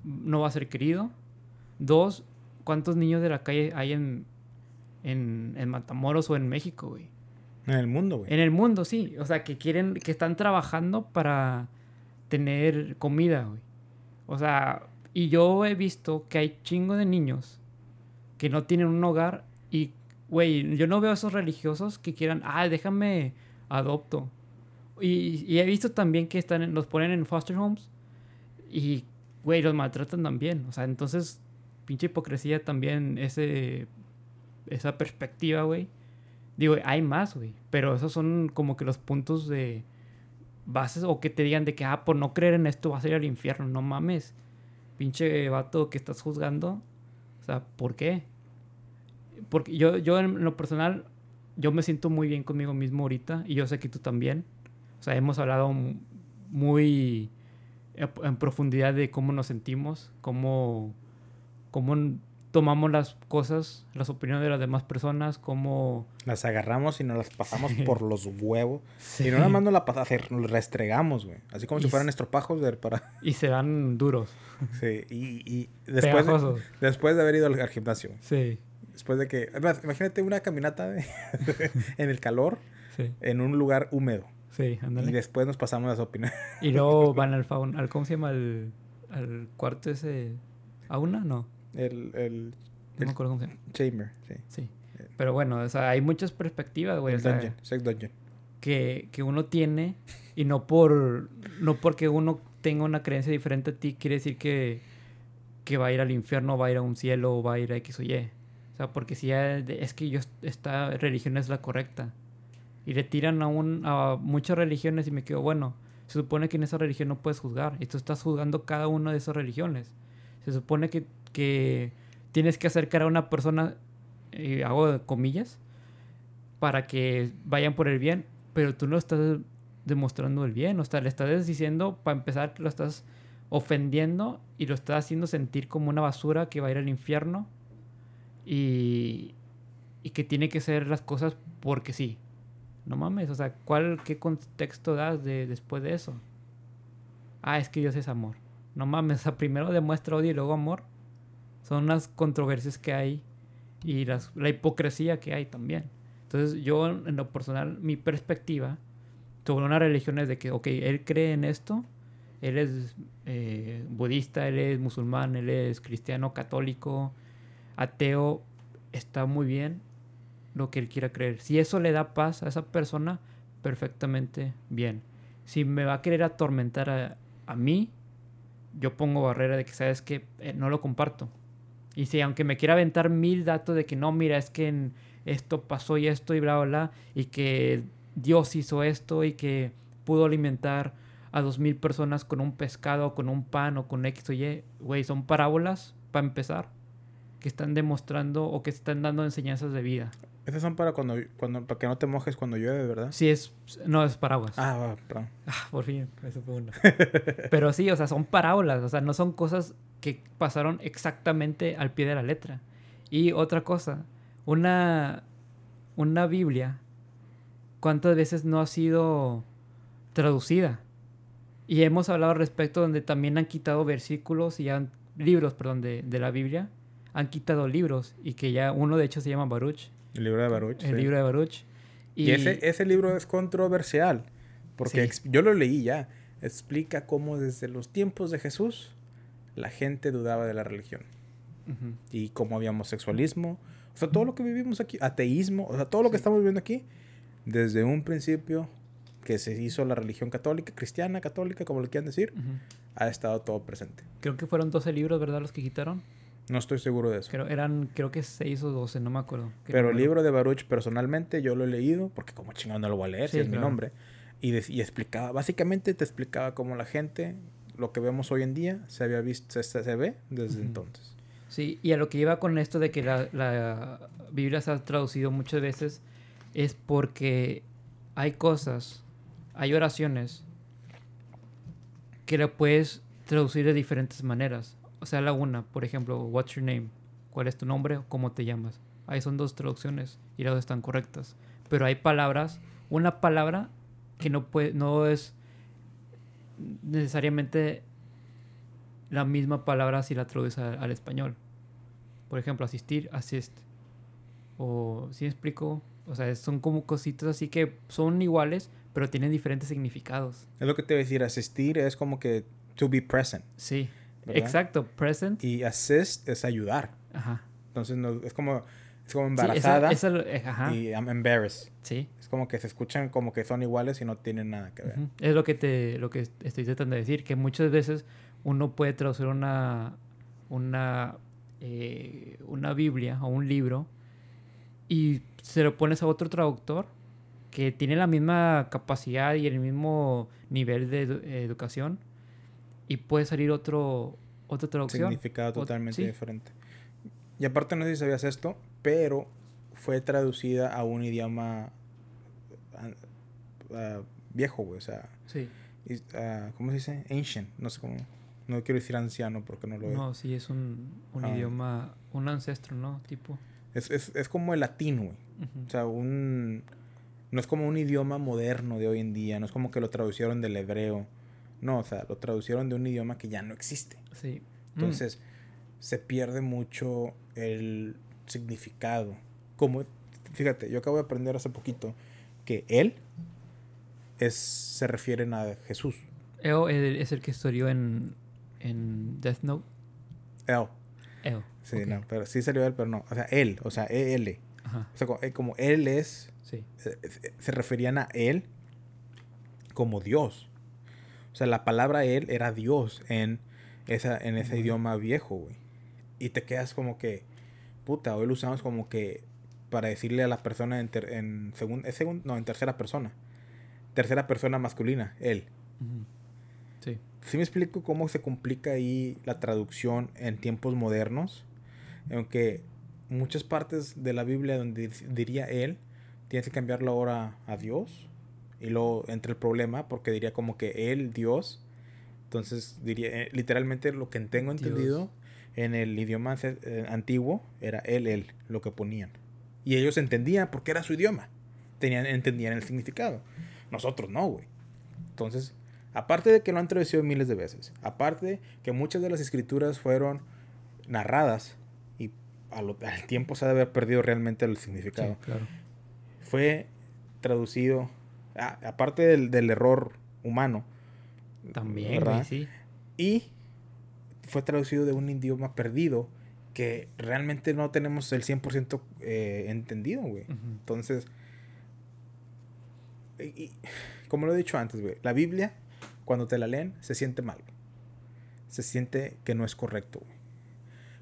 no va a ser querido. Dos, ¿cuántos niños de la calle hay en, en, en Matamoros o en México, güey? En el mundo, güey. En el mundo, sí. O sea, que quieren, que están trabajando para tener comida, güey. O sea, y yo he visto que hay chingo de niños que no tienen un hogar y, güey, yo no veo a esos religiosos que quieran, ah, déjame adopto. Y, y he visto también que están en- los ponen en foster homes y, güey, los maltratan también. O sea, entonces, pinche hipocresía también ese, esa perspectiva, güey. Digo, hay más, güey. Pero esos son como que los puntos de bases o que te digan de que, ah, por no creer en esto vas a ir al infierno. No mames. Pinche vato que estás juzgando. O sea, ¿por qué? Porque yo, yo en lo personal, yo me siento muy bien conmigo mismo ahorita y yo sé que tú también. O sea, hemos hablado muy en profundidad de cómo nos sentimos, cómo, cómo tomamos las cosas, las opiniones de las demás personas, cómo... Las agarramos y nos las pasamos por los huevos. Sí. Y no nada más nos la pasamos, nos restregamos, güey. Así como Y si fueran estropajos de, para... Y se dan duros, Sí, y, y después, de, después de haber ido al, al gimnasio. Sí, Después de que... además, Imagínate una caminata de- en el calor, sí, en un lugar húmedo. sí, Y ándale. después nos pasamos las opiniones. Y luego van al faun, al ¿cómo se llama? Al, al cuarto ese... ¿A una? No, El, el, no me acuerdo cómo se llama. chamber, sí. Sí. Pero bueno, o sea, hay muchas perspectivas, güey. El o sea, dungeon, sex dungeon. que, que uno tiene y no por no porque uno tenga una creencia diferente a ti, quiere decir que, que va a ir al infierno, va a ir a un cielo, o va a ir a X o Y. O sea, porque si ya es que yo, esta religión es la correcta. Y le tiran a, un, a muchas religiones y me quedo, bueno, se supone que en esa religión no puedes juzgar. Y tú estás juzgando cada una de esas religiones. Se supone que, que tienes que acercar a una persona, eh, hago comillas, para que vayan por el bien, pero tú no estás demostrando el bien, o sea, le estás diciendo, para empezar, que lo estás ofendiendo y lo estás haciendo sentir como una basura que va a ir al infierno y, y que tiene que ser las cosas porque sí. No mames, o sea, ¿cuál, ¿qué contexto das de, después de eso? Ah, es que Dios es amor. No mames, o sea, primero demuestra odio y luego amor. Son las controversias que hay y las, la hipocresía que hay también. Entonces yo, en lo personal, mi perspectiva sobre una religión es de que, ok, él cree en esto, él es eh, budista, él es musulmán, él es cristiano, católico, ateo, está muy bien lo que él quiera creer. Si eso le da paz a esa persona, perfectamente bien. Si me va a querer atormentar a, a mí, yo pongo barrera de que, ¿sabes que no lo comparto. Y si aunque me quiera aventar mil datos de que no, mira, es que en esto pasó y esto y bla, bla, bla, y que Dios hizo esto y que pudo alimentar a dos mil personas con un pescado, con un pan o con X o Y, güey, son parábolas, para empezar, que están demostrando o que están dando enseñanzas de vida. Esas son para cuando, cuando para que no te mojes cuando llueve, ¿verdad? Sí, es, no es paraguas. Ah, perdón. Ah, por fin, eso fue uno. Pero sí, o sea, son parábolas, o sea, no son cosas que pasaron exactamente al pie de la letra. Y otra cosa, una, una Biblia, ¿cuántas veces no ha sido traducida? Y hemos hablado al respecto donde también han quitado versículos y han, libros, perdón, de, de la Biblia. Han quitado libros y que ya uno de hecho se llama Baruch. El libro de Baruch. El libro de Baruch. Y, ese, ese libro es controversial. Porque Sí. yo lo leí ya. Explica cómo desde los tiempos de Jesús la gente dudaba de la religión. Y cómo había homosexualismo. O sea, todo lo que vivimos aquí. Ateísmo. O sea, todo lo que estamos viviendo aquí. Desde un principio que se hizo la religión católica, cristiana, católica, como lo quieran decir, ha estado todo presente. Creo que fueron 12 libros, ¿verdad? Los que quitaron. No estoy seguro de eso. Creo, eran, creo que 6 o 12, no me acuerdo. Pero el libro de Baruch personalmente yo lo he leído, porque como chingón no lo voy a leer, si es mi nombre. Y, de- y explicaba, básicamente te explicaba cómo la gente, lo que vemos hoy en día, se había visto, se, se- ve desde Ujú. entonces. Sí, y a lo que iba con esto de que la, la Biblia se ha traducido muchas veces es porque hay cosas, hay oraciones que la puedes traducir de diferentes maneras. O sea, la una, por ejemplo, what's your name? ¿Cuál es tu nombre o cómo te llamas? Ahí son dos traducciones y las dos están correctas. Pero hay palabras, una palabra que no puede, no es necesariamente la misma palabra si la traduces al español. Por ejemplo, asistir, assist. O, si me explico? O sea, son como cositas así que son iguales, pero tienen diferentes significados. Es lo que te voy a decir, asistir es como que to be present. Sí. ¿verdad? Exacto, present. Y assist es ayudar. Ajá. Entonces no, es como, es como Sí, embarazada esa- esa- eh, ajá. y I'm embarrassed. Sí. Es como que se escuchan como que son iguales y no tienen nada que ver. Es lo que te lo que estoy tratando de decir, que muchas veces uno puede traducir una una eh, una Biblia o un libro y se lo pones a otro traductor que tiene la misma capacidad y el mismo nivel de edu- educación y puede salir otro otra traducción. significado Ot- totalmente sí. diferente. Y aparte, no sé si sabías esto, pero fue traducida a un idioma viejo, güey. O sea, Sí. ¿cómo se dice? Ancient. No sé cómo. No quiero decir anciano porque no lo es. No, sí es un, un Ah. idioma, un ancestro, ¿no? Tipo. Es, es, es como el latín, güey. O sea, un. No es como un idioma moderno de hoy en día. No es como que lo traducieron del hebreo. No, o sea, lo traducieron de un idioma que ya no existe. Sí. Mm. Entonces, se pierde mucho el significado. Como, fíjate, yo acabo de aprender hace poquito que él es, se refieren a Jesús. Eo el- es el que estudió en, en Death Note. Él. Eo. Sí, no, pero sí salió él, pero no. O sea, él, o sea, él. Ajá, O sea, como, eh, como él es, sí. eh, eh, se referían a él como Dios. O sea, la palabra él era Dios en, esa, en ese idioma viejo, güey. Y te quedas como que, puta, hoy lo usamos como que para decirle a la persona en, en segundo, no, en tercera persona. Tercera persona masculina, él. Sí. Sí me explico cómo se complica ahí la traducción en tiempos modernos. Aunque muchas partes de la Biblia donde diría él, tienes que cambiarlo ahora a Dios. Y luego entra el problema porque diría como que él, Dios. Entonces diría, eh, literalmente lo que tengo entendido en el idioma eh, antiguo era él, él, lo que ponían. Y ellos entendían porque era su idioma. Tenían, entendían el significado. Nosotros no, güey. Entonces, aparte de que lo han traducido miles de veces, aparte que muchas de las escrituras fueron narradas y al, tiempo se ha de haber perdido realmente el significado. claro. Fue traducido, aparte del, del, error humano. También, sí. Y fue traducido de un idioma perdido que realmente no tenemos el 100% eh, entendido, güey. Entonces, y, como lo he dicho antes, güey, la Biblia, cuando te la leen, se siente mal. Se siente que no es correcto, güey.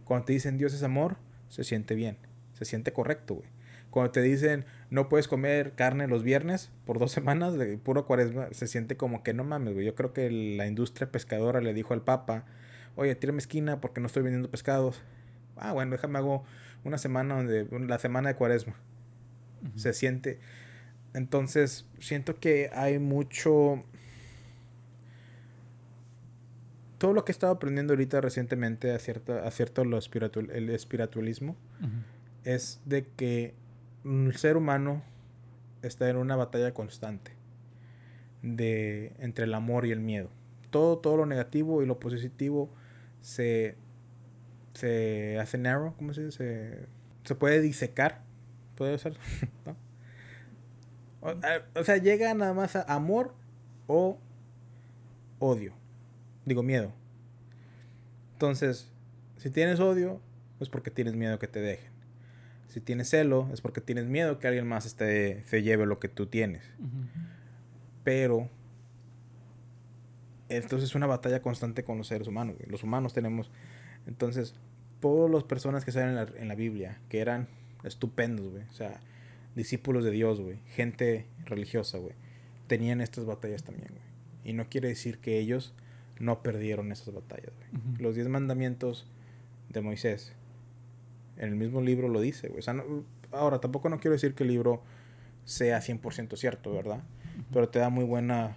Cuando te dicen Dios es amor, se siente bien. Se siente correcto, güey. Cuando te dicen no puedes comer carne los viernes por dos semanas de puro cuaresma, se siente como que no mames, güey. Yo creo que la industria pescadora le dijo al Papa, oye, tírame esquina porque no estoy vendiendo pescados ah, bueno, déjame hago una semana donde, la semana de cuaresma. Se siente. Entonces, siento que hay mucho... Todo lo que he estado aprendiendo ahorita recientemente a cierto, a cierto lo espiritual, el espiritualismo es de que el ser humano está en una batalla constante de entre el amor y el miedo. Todo, todo lo negativo y lo positivo se se hace narrow, ¿cómo se dice? Se, puede disecar, puede ser, o, sea, llega nada más a amor o odio. Digo, miedo. Entonces, si tienes odio, es porque tienes miedo que te dejen. Si tienes celo, es porque tienes miedo que alguien más esté, se lleve lo que tú tienes. Pero, entonces es una batalla constante con los seres humanos. Los humanos tenemos entonces, todas las personas que salen en la, Biblia, que eran estupendos, güey, o sea, discípulos de Dios, güey, gente religiosa, güey, tenían estas batallas también, güey. Y no quiere decir que ellos no perdieron esas batallas, güey. Los diez mandamientos de Moisés, en el mismo libro lo dice, güey. O sea, ahora, tampoco no quiero decir que el libro sea 100% cierto, ¿verdad? Pero te da muy buena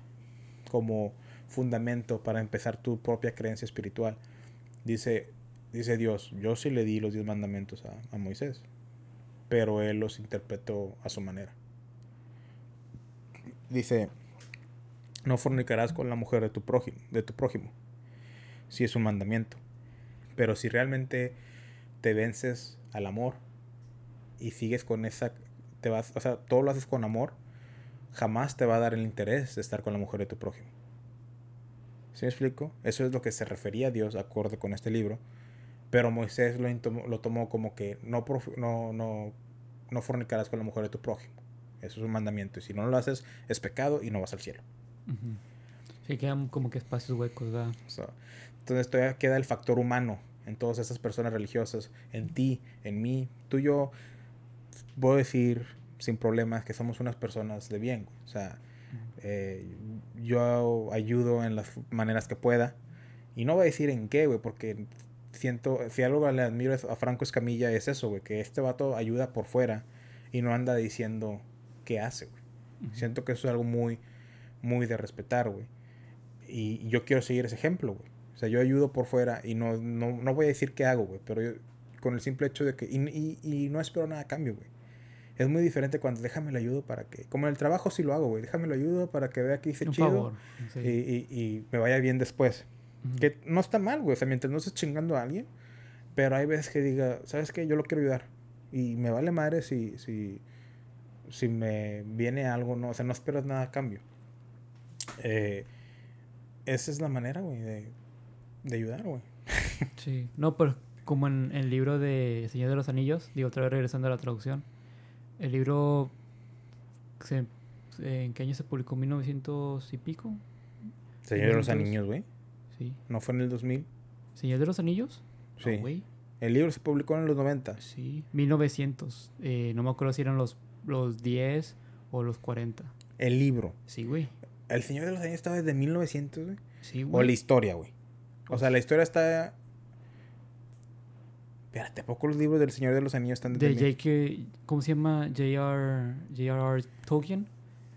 como fundamento para empezar tu propia creencia espiritual. Dice, dice Dios, yo sí le di los diez mandamientos a, Moisés, pero él los interpretó a su manera. Dice, no fornicarás con la mujer de tu prójimo, de tu prójimo. Si es un mandamiento. Pero si realmente te vences al amor y sigues con esa te vas, o sea, todo lo haces con amor, jamás te va a dar el interés de estar con la mujer de tu prójimo. ¿Sí me explico? Eso es lo que se refería a Dios acorde con este libro pero Moisés lo, lo tomó como que no, no, no, no fornicarás con la mujer de tu prójimo. Eso es un mandamiento. Y si no lo haces, es pecado y no vas al cielo. Sí, quedan como que espacios huecos, ¿verdad? entonces todavía queda el factor humano en todas esas personas religiosas, en ti, en mí. Tú y yo, a decir sin problemas que somos unas personas de bien. O sea, eh, yo ayudo en las maneras que pueda. Y no voy a decir en qué, güey, porque siento, si algo le admiro a Franco Escamilla es eso, güey, que este vato ayuda por fuera y no anda diciendo qué hace, güey. Siento que eso es algo muy, muy de respetar, güey. Y yo quiero seguir ese ejemplo, güey. O sea, yo ayudo por fuera y no, no, no voy a decir qué hago, güey, pero yo, con el simple hecho de que... Y, y, no espero nada a cambio, güey. Es muy diferente cuando déjame lo ayudo para que... Como en el trabajo sí lo hago, güey. Déjame lo ayudo para que vea que hice chido. y, y, y, me vaya bien después. Que no está mal, güey. O sea, mientras no estés chingando a alguien. Pero hay veces que diga, ¿sabes qué? Yo lo quiero ayudar. Y me vale madre si, si, si me viene algo, no. O sea, no esperas nada a cambio. Eh, esa es la manera, güey, de, de ayudar, güey. sí. No, pero como en el libro de Señor de los Anillos, digo otra vez regresando a la traducción, el libro, ¿en qué año se publicó? ¿1900 y pico? Señor de los Anillos, güey. Sí. ¿No fue en el 2000? ¿Señor de los Anillos? Sí. El libro se publicó en los 90. Sí. 1900. Eh, no me acuerdo si eran los, los 10 o los 40. El libro. Sí, güey. El Señor de los Anillos estaba desde 1900, güey. Sí, O güey. la historia, güey. O sea, la historia está... Espérate, ¿a poco los libros del Señor de los Anillos están De desde mil- J.K. ¿Cómo se llama? J.R. J.R.R. Tolkien.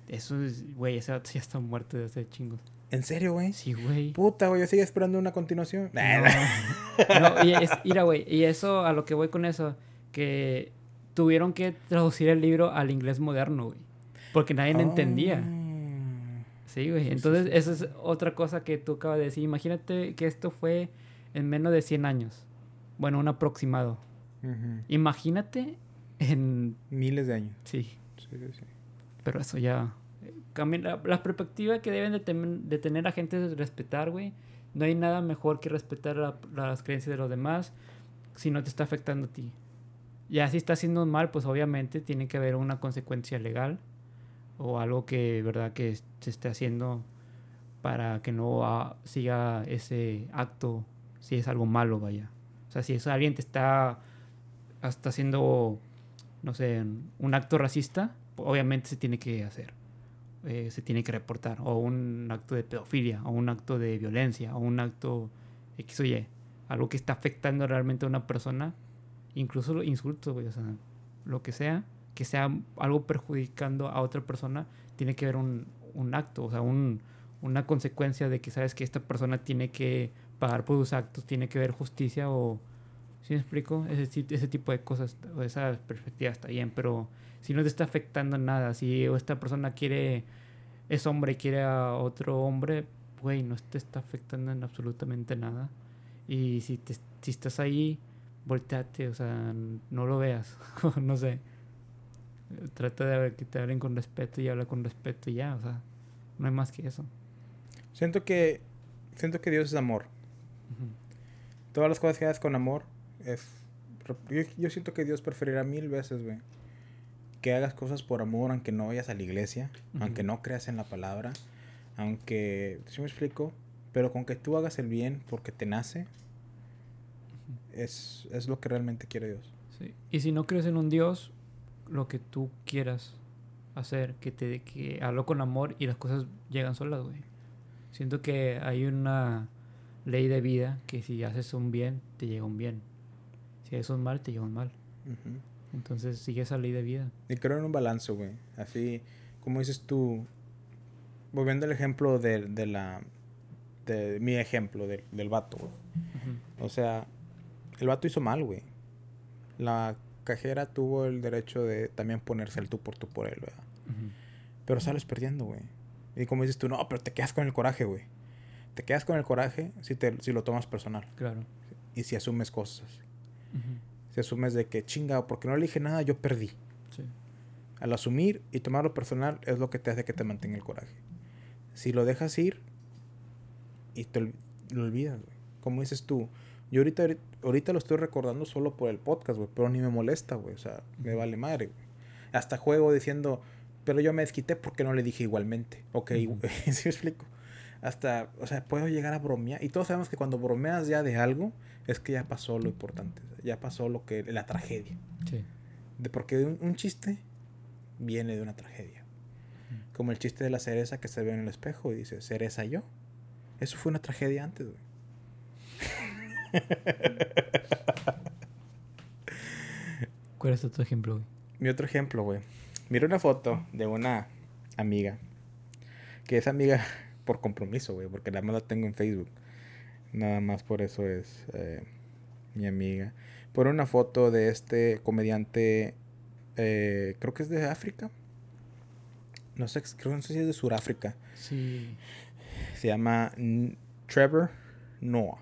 Eso es, güey, ese ya está muerto de hace chingos. ¿En serio, güey? Sí, güey. Puta, güey, yo sigo esperando una continuación. No, no, y es, mira, güey, y eso, a lo que voy con eso, que tuvieron que traducir el libro al inglés moderno, güey. Porque nadie lo entendía. Ah. Sí, güey. Entonces, esa es otra cosa que tú acabas de decir. Imagínate que esto fue en menos de 100 años. Bueno, un aproximado. Imagínate en... Miles de años. Sí, Sí, sí, sí. pero eso ya... eh, Cambia la, la perspectiva que deben de, de tener la gente es respetar, güey. No hay nada mejor que respetar la- las creencias de los demás si no te está afectando a ti. Ya si está haciendo mal, pues obviamente tiene que haber una consecuencia legal o algo que, verdad, que se esté haciendo para que no ah, siga ese acto si es algo malo, vaya. Sea, si es alguien te está hasta haciendo, no sé, un acto racista, obviamente se tiene que hacer. Eh, se tiene que reportar. O un acto de pedofilia, o un acto de violencia, o un acto X o. Algo que está afectando realmente a una persona, incluso insultos, güey, o sea, lo que sea, que sea algo perjudicando a otra persona, tiene que haber un, un acto, o sea, un, una consecuencia de que sabes que esta persona tiene que pagar por sus actos, tiene que haber justicia o... ¿Sí me explico? Ese, ti- ese tipo de cosas, o esa perspectiva está bien, pero si no te está afectando nada, si esta persona quiere, es hombre y quiere a otro hombre, güey, no te está afectando en absolutamente nada. Y si, te, si estás ahí, volteate, o sea, no lo veas, no sé. Trata de que te hablen con respeto y habla con respeto y ya, o sea, no hay más que eso. Siento que... Siento que Dios es amor. Todas las cosas que hagas con amor es... Yo, yo siento que Dios preferirá mil veces, güey. Que hagas cosas por amor, aunque no vayas a la iglesia, aunque no creas en la palabra, aunque... ¿Sí me explico? Pero con que tú hagas el bien porque te nace, es, es lo que realmente quiere Dios. Sí. Y si no crees en un Dios, lo que tú quieras hacer, que te que hablo con amor y las cosas llegan solas, güey. Siento que hay una ley de vida que si haces un bien, te llega un bien. Si haces un mal, te llega un mal. Entonces sigue esa ley de vida. Y creo en un balance, güey. Así, como dices tú, volviendo al ejemplo de, de la... De mi ejemplo del, del vato, güey. O sea, el vato hizo mal, güey. La cajera tuvo el derecho de también ponerse el tú por tú por él, ¿verdad? Pero sales perdiendo, güey. Y como dices tú, no, pero te quedas con el coraje, güey. Te quedas con el coraje si, te, si lo tomas personal. Claro. Y si asumes cosas. Ujú. Si asumes de que, chinga, porque no le dije nada, yo perdí. Sí. Al asumir y tomarlo personal es lo que te hace que te mantenga el coraje. Si lo dejas ir y te lo olvidas, güey. Como dices tú, yo ahorita, ahorita lo estoy recordando solo por el podcast, güey, pero ni me molesta, güey. O sea, me vale madre, güey. Hasta juego diciendo, pero yo me desquité porque no le dije igualmente. Ok, Ujú. ¿sí me explico? Hasta, o sea, puedo llegar a bromear. Y todos sabemos que cuando bromeas ya de algo, es que ya pasó lo importante. Ya pasó lo que, la tragedia. Sí. De porque un, un chiste viene de una tragedia. Como el chiste de la cereza que se ve en el espejo y dice, cereza yo. Eso fue una tragedia antes, güey. ¿Cuál es otro ejemplo, güey? Mi otro ejemplo, güey. Mira una foto de una amiga. Que es amiga por compromiso, güey. Porque nada más la tengo en Facebook. Nada más por eso es eh, mi amiga. Por una foto de este comediante. eh, creo que es de África. No sé, creo no sé si es de Sudáfrica. Sí. Se llama Trevor Noah.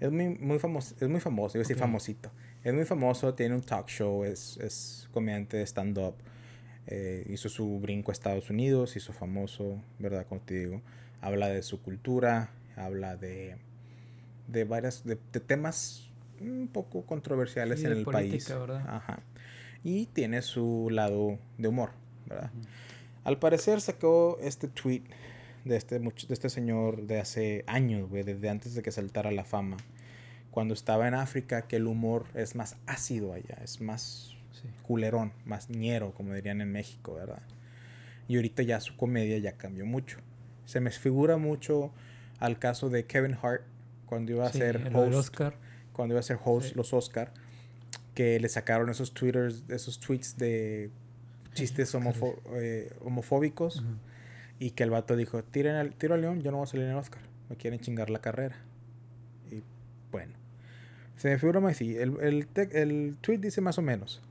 Es muy, muy famoso, es muy famoso, iba a decir Ok. famosito. Es muy famoso, tiene un talk show, es, es comediante de stand-up. Eh, hizo su brinco a Estados Unidos, hizo famoso, ¿verdad? Como te digo. Habla de su cultura, habla de, de varias, de, de temas un poco controversiales Sí, en de el política, país. ¿verdad? Ajá. Y tiene su lado de humor, ¿verdad? Al parecer sacó este tweet de este, de este señor de hace años, güey, desde antes de que saltara la fama. Cuando estaba en África, que el humor es más ácido allá, es más culerón, más ñero, como dirían en México, ¿verdad? Y ahorita ya su comedia ya cambió mucho. Se me figura mucho al caso de Kevin Hart cuando iba a ser host, cuando iba a ser host los Oscar, que le sacaron esos twitters, esos tweets de chistes eh, homofóbicos y que el vato dijo, tiren al, tiro al león, yo no voy a salir en el Oscar, me quieren chingar la carrera. Y bueno, se me figura más así, el, el, el tweet dice más o menos,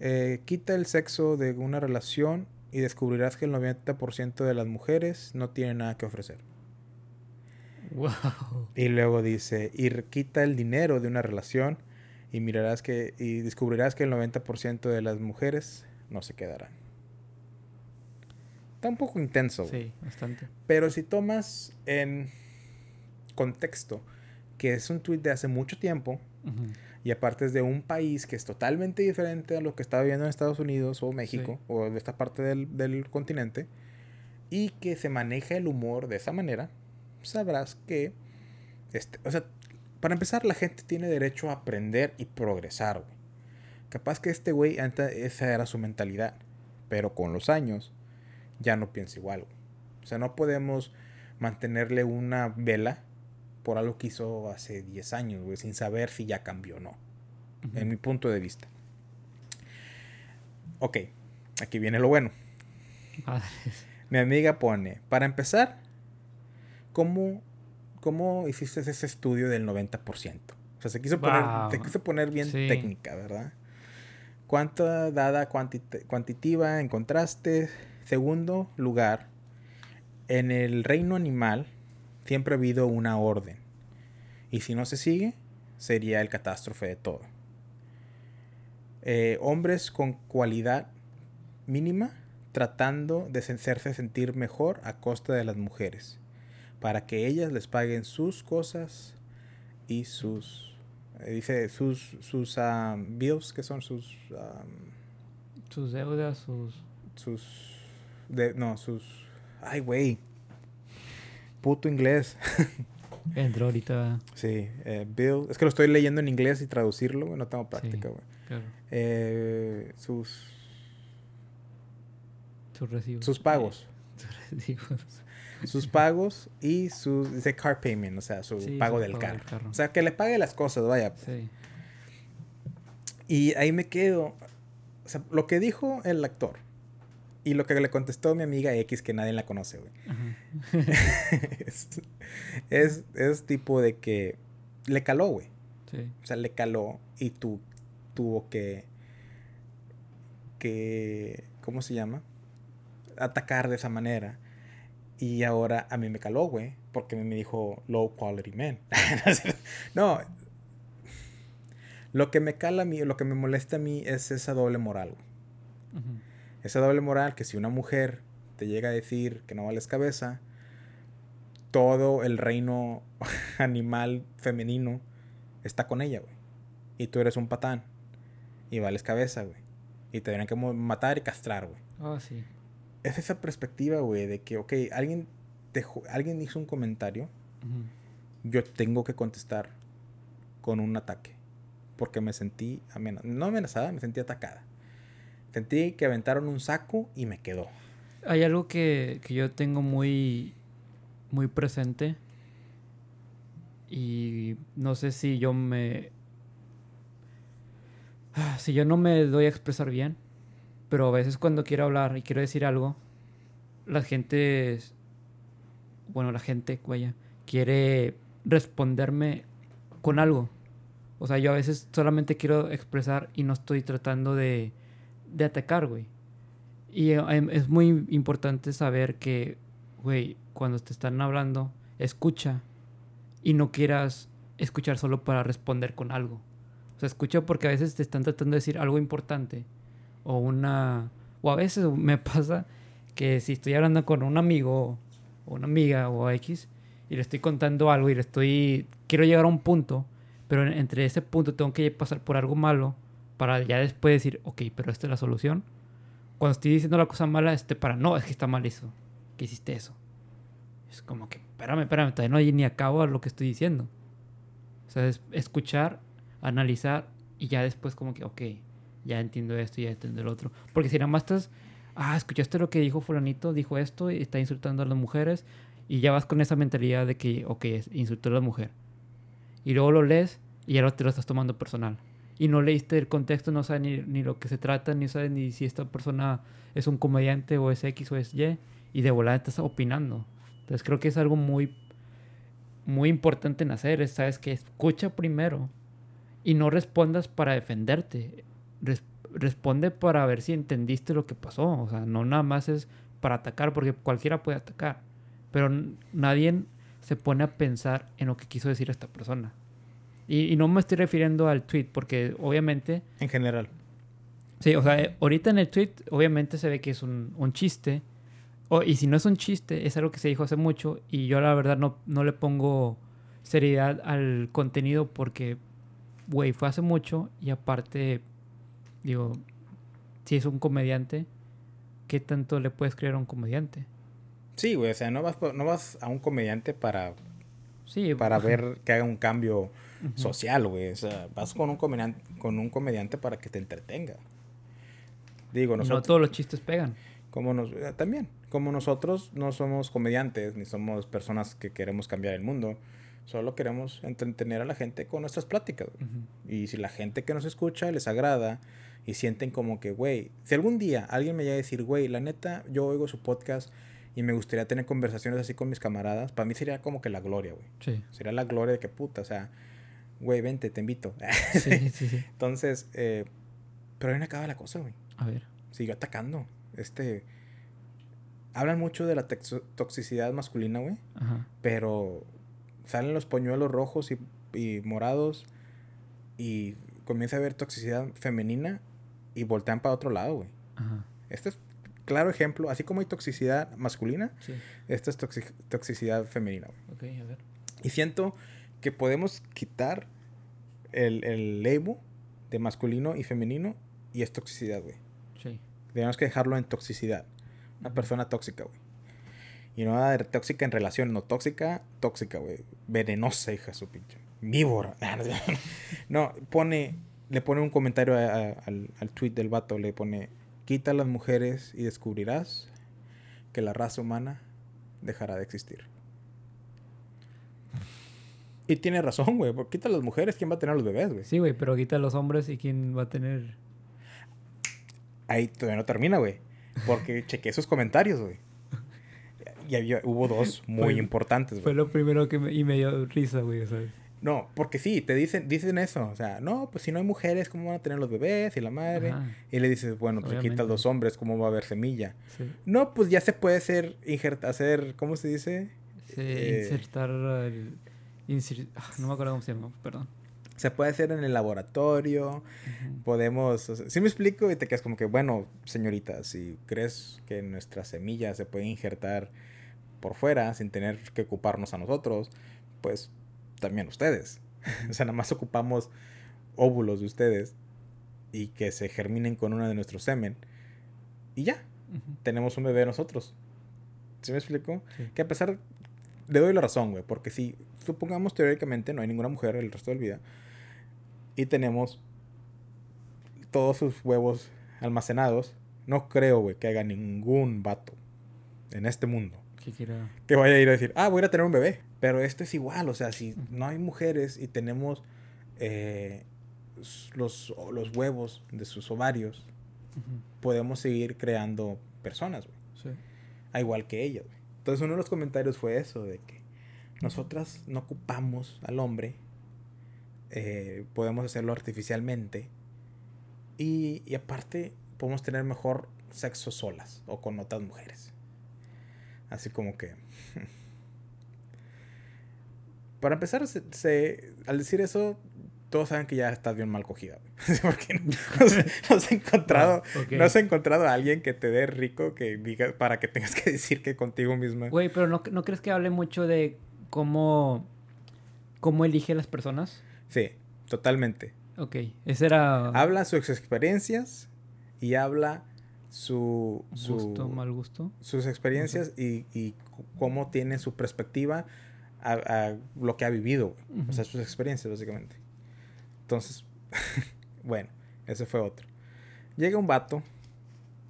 eh, quita el sexo de una relación y descubrirás que el 90% de las mujeres no tienen nada que ofrecer. Y luego dice, y quita el dinero de una relación y mirarás que y descubrirás que el 90% de las mujeres no se quedarán. Está un poco intenso. Sí, bastante. Pero si tomas en contexto que es un tweet de hace mucho tiempo y aparte es de un país que es totalmente diferente a lo que está viviendo en Estados Unidos o México o de esta parte del, del continente y que se maneja el humor de esa manera, sabrás que, este, o sea, para empezar, la gente tiene derecho a aprender y progresar, Capaz que este güey, esa era su mentalidad, pero con los años ya no piensa igual, O sea, no podemos mantenerle una vela por algo que hizo hace 10 años, güey, sin saber si ya cambió o no. En mi punto de vista. Ok, aquí viene lo bueno. Mi amiga pone, para empezar, ¿cómo, ¿cómo hiciste ese estudio del 90%? O sea, se quiso poner, quiso poner bien técnica, ¿verdad? ¿Cuánta dada cuantitativa encontraste? Segundo lugar, en el reino animal siempre ha habido una orden. Y si no se sigue, sería el catástrofe de todo. Eh, hombres con cualidad mínima tratando de hacerse sentir mejor a costa de las mujeres para que ellas les paguen sus cosas y sus eh, dice sus sus um, bills que son sus um, sus deudas sus sus de, no sus ay güey puto inglés entró ahorita sí eh, bill es que lo estoy leyendo en inglés y traducirlo no tengo práctica güey eh, sus sus recibos sus pagos sus recibos sus pagos y su dice car payment, o sea, su pago, del, carro. O sea, que le pague las cosas, vaya. Sí. Y ahí me quedo. O sea, lo que dijo el actor y lo que le contestó mi amiga X, que nadie la conoce, güey. es, es, tipo de que le caló, güey. Sí. O sea, le caló y tú tuvo que. que. ¿Cómo se llama? Atacar de esa manera. Y ahora a mí me caló, güey, porque me dijo low quality men. no. Lo que me cala a mí, lo que me molesta a mí es esa doble moral. Esa doble moral que si una mujer te llega a decir que no vales cabeza, todo el reino animal femenino está con ella, güey. Y tú eres un patán. Y vales cabeza, güey. Y te tienen que matar y castrar, güey. Oh, sí es esa perspectiva, güey, de que, ok, alguien, dejó, alguien hizo un comentario, yo tengo que contestar con un ataque. Porque me sentí amenazada. No amenazada, me sentí atacada. Sentí que aventaron un saco y me quedó. Hay algo que, que yo tengo muy, muy presente. Y no sé si yo me... Si yo no me doy a expresar bien, pero a veces cuando quiero hablar y quiero decir algo, la gente, bueno, la gente, vaya, quiere responderme con algo. O sea, yo a veces solamente quiero expresar y no estoy tratando de, de atacar, güey. Y eh, em, es muy importante saber que, güey, cuando te están hablando, escucha y no quieras escuchar solo para responder con algo. O sea, escucha porque a veces te están tratando de decir algo importante o una... O a veces me pasa que si estoy hablando con un amigo o una amiga o X y le estoy contando algo y le estoy... Quiero llegar a un punto, pero entre ese punto tengo que pasar por algo malo para ya después decir, ok, pero esta es la solución. Cuando estoy diciendo la cosa mala, este para, no, es que está mal eso, que hiciste eso. Es como que, espérame, espérame, todavía no ni acabo a lo que estoy diciendo. O sea, es escuchar, analizar y ya después como que, ok, ya entiendo esto ya entiendo el otro. Porque si nada más estás, ah, escuchaste lo que dijo fulanito, dijo esto y está insultando a las mujeres y ya vas con esa mentalidad de que, ok, insultó a la mujer. Y luego lo lees y ya te lo estás tomando personal. Y no leíste el contexto, no sabes ni, lo que se trata, ni sabes ni si esta persona es un comediante o es X o es Y. Y de volada estás opinando. Entonces creo que es algo muy, muy importante en hacer. Es, sabes que escucha primero y no respondas para defenderte. responde para ver si entendiste lo que pasó. O sea, no nada más es para atacar, porque cualquiera puede atacar. Pero nadie se pone a pensar en lo que quiso decir esta persona. Y, no me estoy refiriendo al tweet, porque obviamente... En general. Sí, o sea, ahorita en el tweet obviamente se ve que es un, un chiste y si no es un chiste, es algo que se dijo hace mucho y yo la verdad no, no le pongo seriedad al contenido porque, güey, fue hace mucho y aparte, digo, si es un comediante, ¿qué tanto le puedes creer a un comediante? Sí, güey, o sea, no vas, no vas a un comediante para, sí, para ver que haga un cambio social, güey. O sea, vas con un, comediante, con un comediante para que te entretenga. Digo, nosotros... No todos los chistes pegan. Como nos, eh, también, como nosotros no somos comediantes ni somos personas que queremos cambiar el mundo, solo queremos entretener a la gente con nuestras pláticas. Y si la gente que nos escucha les agrada y sienten como que, güey, si algún día alguien me llega a decir, güey, la neta, yo oigo su podcast y me gustaría tener conversaciones así con mis camaradas, para mí sería como que la gloria, güey. Sí. Sería la gloria de que puta, o sea, güey, vente, te invito. Sí, sí, sí. Entonces, eh, pero ahí no acaba la cosa, güey. A ver. Sigue atacando este... Hablan mucho de la toxicidad masculina, güey. Pero salen los pañuelos rojos y, morados y comienza a haber toxicidad femenina y voltean para otro lado, güey. Este es claro ejemplo, así como hay toxicidad masculina, esta es toxicidad femenina, güey. a ver. Y siento que podemos quitar el, el label de masculino y femenino y es toxicidad, güey. Sí. Tenemos que dejarlo en toxicidad. Una persona tóxica, güey. Y no de tóxica en relación, no tóxica, tóxica, güey. Venenosa, hija su pinche. Víbora. no, pone, le pone un comentario al, al tweet del vato, le pone, quita a las mujeres y descubrirás que la raza humana dejará de existir. Y tiene razón, güey. Porque quita a las mujeres, ¿quién va a tener los bebés, güey? Sí, güey, pero quita a los hombres y quién va a tener ahí todavía no termina, güey. Porque chequé esos comentarios, güey. Y había, hubo dos muy importantes, güey. Fue lo primero que me, y me dio risa, güey, ¿sabes? No, porque sí, te dicen, dicen eso. O sea, no, pues si no hay mujeres, ¿cómo van a tener los bebés y la madre? Y le dices, bueno, te quitas dos hombres, ¿cómo va a haber semilla? No, pues ya se puede hacer, hacer, ¿cómo se dice? Sí, eh, insertar el, ah, no me acuerdo cómo se llama, perdón se puede hacer en el laboratorio, podemos, si me explico y te quedas como que, bueno, señorita, si crees que nuestra semilla se puede injertar por fuera sin tener que ocuparnos a nosotros, pues también ustedes. o sea, nada más ocupamos óvulos de ustedes y que se germinen con uno de nuestros semen y ya, tenemos un bebé nosotros. ¿Sí me explico? Que a pesar, le doy la razón, güey, porque si supongamos teóricamente no hay ninguna mujer el resto del vida, y tenemos todos sus huevos almacenados, no creo, güey, que haya ningún vato en este mundo que vaya a ir a decir, ah, voy a ir a tener un bebé. Pero esto es igual, o sea, si no hay mujeres y tenemos eh, los, los, huevos de sus ovarios, podemos seguir creando personas, güey. Sí. A igual que ellas, güey. Entonces uno de los comentarios fue eso, de que nosotras no ocupamos al hombre eh, podemos hacerlo artificialmente. Y, y, aparte, podemos tener mejor sexo solas o con otras mujeres. Así como que... Para empezar, se, al decir eso, todos saben que ya estás bien mal cogida. Porque no, has encontrado, no has encontrado a alguien que te dé rico que diga para que tengas que decir que contigo misma. Güey, pero no, ¿no crees que hable mucho de cómo, cómo elige las personas? Sí, totalmente. Ok, ese era... Habla sus experiencias y habla su, su gusto, mal gusto. sus experiencias y, y cómo tiene su perspectiva a, a lo que ha vivido, güey. o sea, sus experiencias básicamente. Entonces, bueno, ese fue otro. Llega un vato.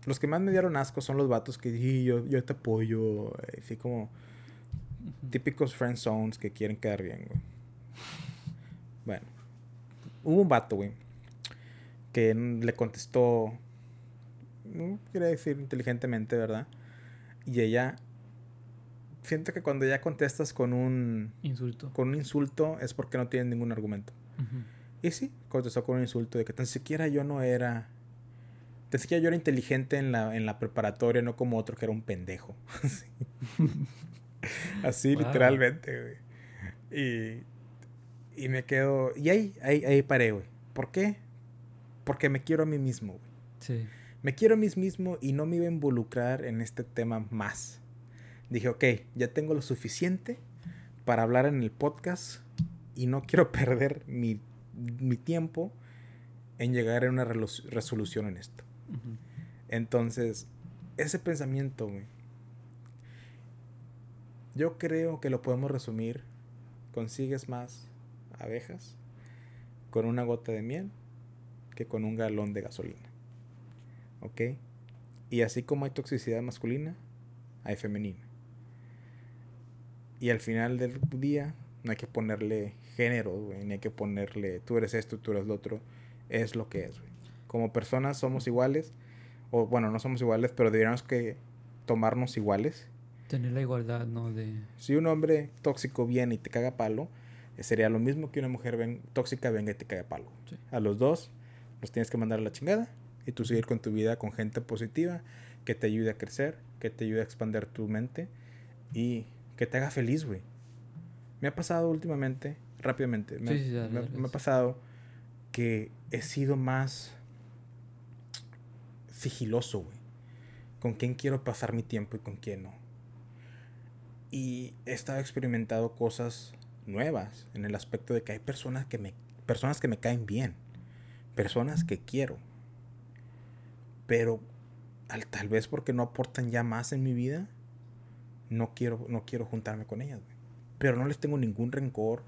Los que más me dieron asco son los vatos que "Sí, yo, yo te apoyo, eh, así como típicos friend zones que quieren quedar bien, güey. Bueno, hubo un vato, güey, que le contestó, no quería decir inteligentemente, ¿verdad? Y ella, siento que cuando ya contestas con un, Insulto. con un insulto es porque no tienes ningún argumento. Ujú. Y sí, contestó con un insulto de que tan siquiera yo no era. Tan siquiera yo era inteligente en la, en la preparatoria, no como otro que era un pendejo. Así, Wow. literalmente, güey. Y, y me quedo. Y ahí, ahí, ahí paré, güey. ¿Por qué? Porque me quiero a mí mismo, güey. Sí. Me quiero a mí mismo y no me iba a involucrar en este tema más. Dije, ok, ya tengo lo suficiente para hablar en el podcast y no quiero perder mi, mi tiempo en llegar a una resolución en esto. Entonces, ese pensamiento, güey, yo creo que lo podemos resumir. Consigues más abejas con una gota de miel que con un galón de gasolina. ¿Ok? Y así como hay toxicidad masculina, hay femenina. Y al final del día, no hay que ponerle género, güey, ni hay que ponerle tú eres esto, tú eres lo otro. Es lo que es, güey. Como personas somos iguales, o bueno, no somos iguales, pero deberíamos que tomarnos iguales. Tener la igualdad, ¿no? De... Si un hombre tóxico viene y te caga palo, eh, sería lo mismo que una mujer ven- tóxica venga y te caga palo. Sí. A los dos los tienes que mandar a la chingada y tú seguir con tu vida con gente positiva que te ayude a crecer, que te ayude a expandir tu mente y que te haga feliz, güey. Me ha pasado últimamente, rápidamente, me, Sí, sí, dale, me- ha pasado que he sido más sigiloso, güey. Con quién quiero pasar mi tiempo y con quién no. Y he estado experimentando cosas nuevas en el aspecto de que hay personas que me, personas que me caen bien, personas que quiero, pero al, tal vez porque no aportan ya más en mi vida, no quiero, no quiero juntarme con ellas, güey. Pero no les tengo ningún rencor,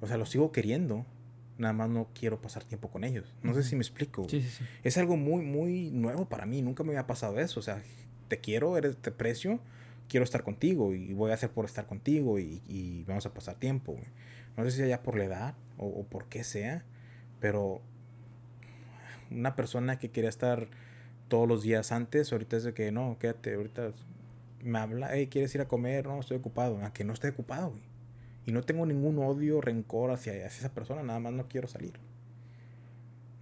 o sea, los sigo queriendo, nada más no quiero pasar tiempo con ellos. No sé si me explico. Sí, sí, sí. Es algo muy, muy nuevo para mí. Nunca me había pasado eso. O sea, te quiero, eres, te precio, quiero estar contigo y voy a hacer por estar contigo y, y vamos a pasar tiempo. güey. No sé si sea por la edad o, o por qué sea, pero una persona que quería estar todos los días antes, ahorita es de que no, quédate, ahorita me habla, hey, ¿quieres ir a comer? No, estoy ocupado. A que no esté ocupado, güey. Y no tengo ningún odio, rencor hacia, hacia esa persona, nada más no quiero salir.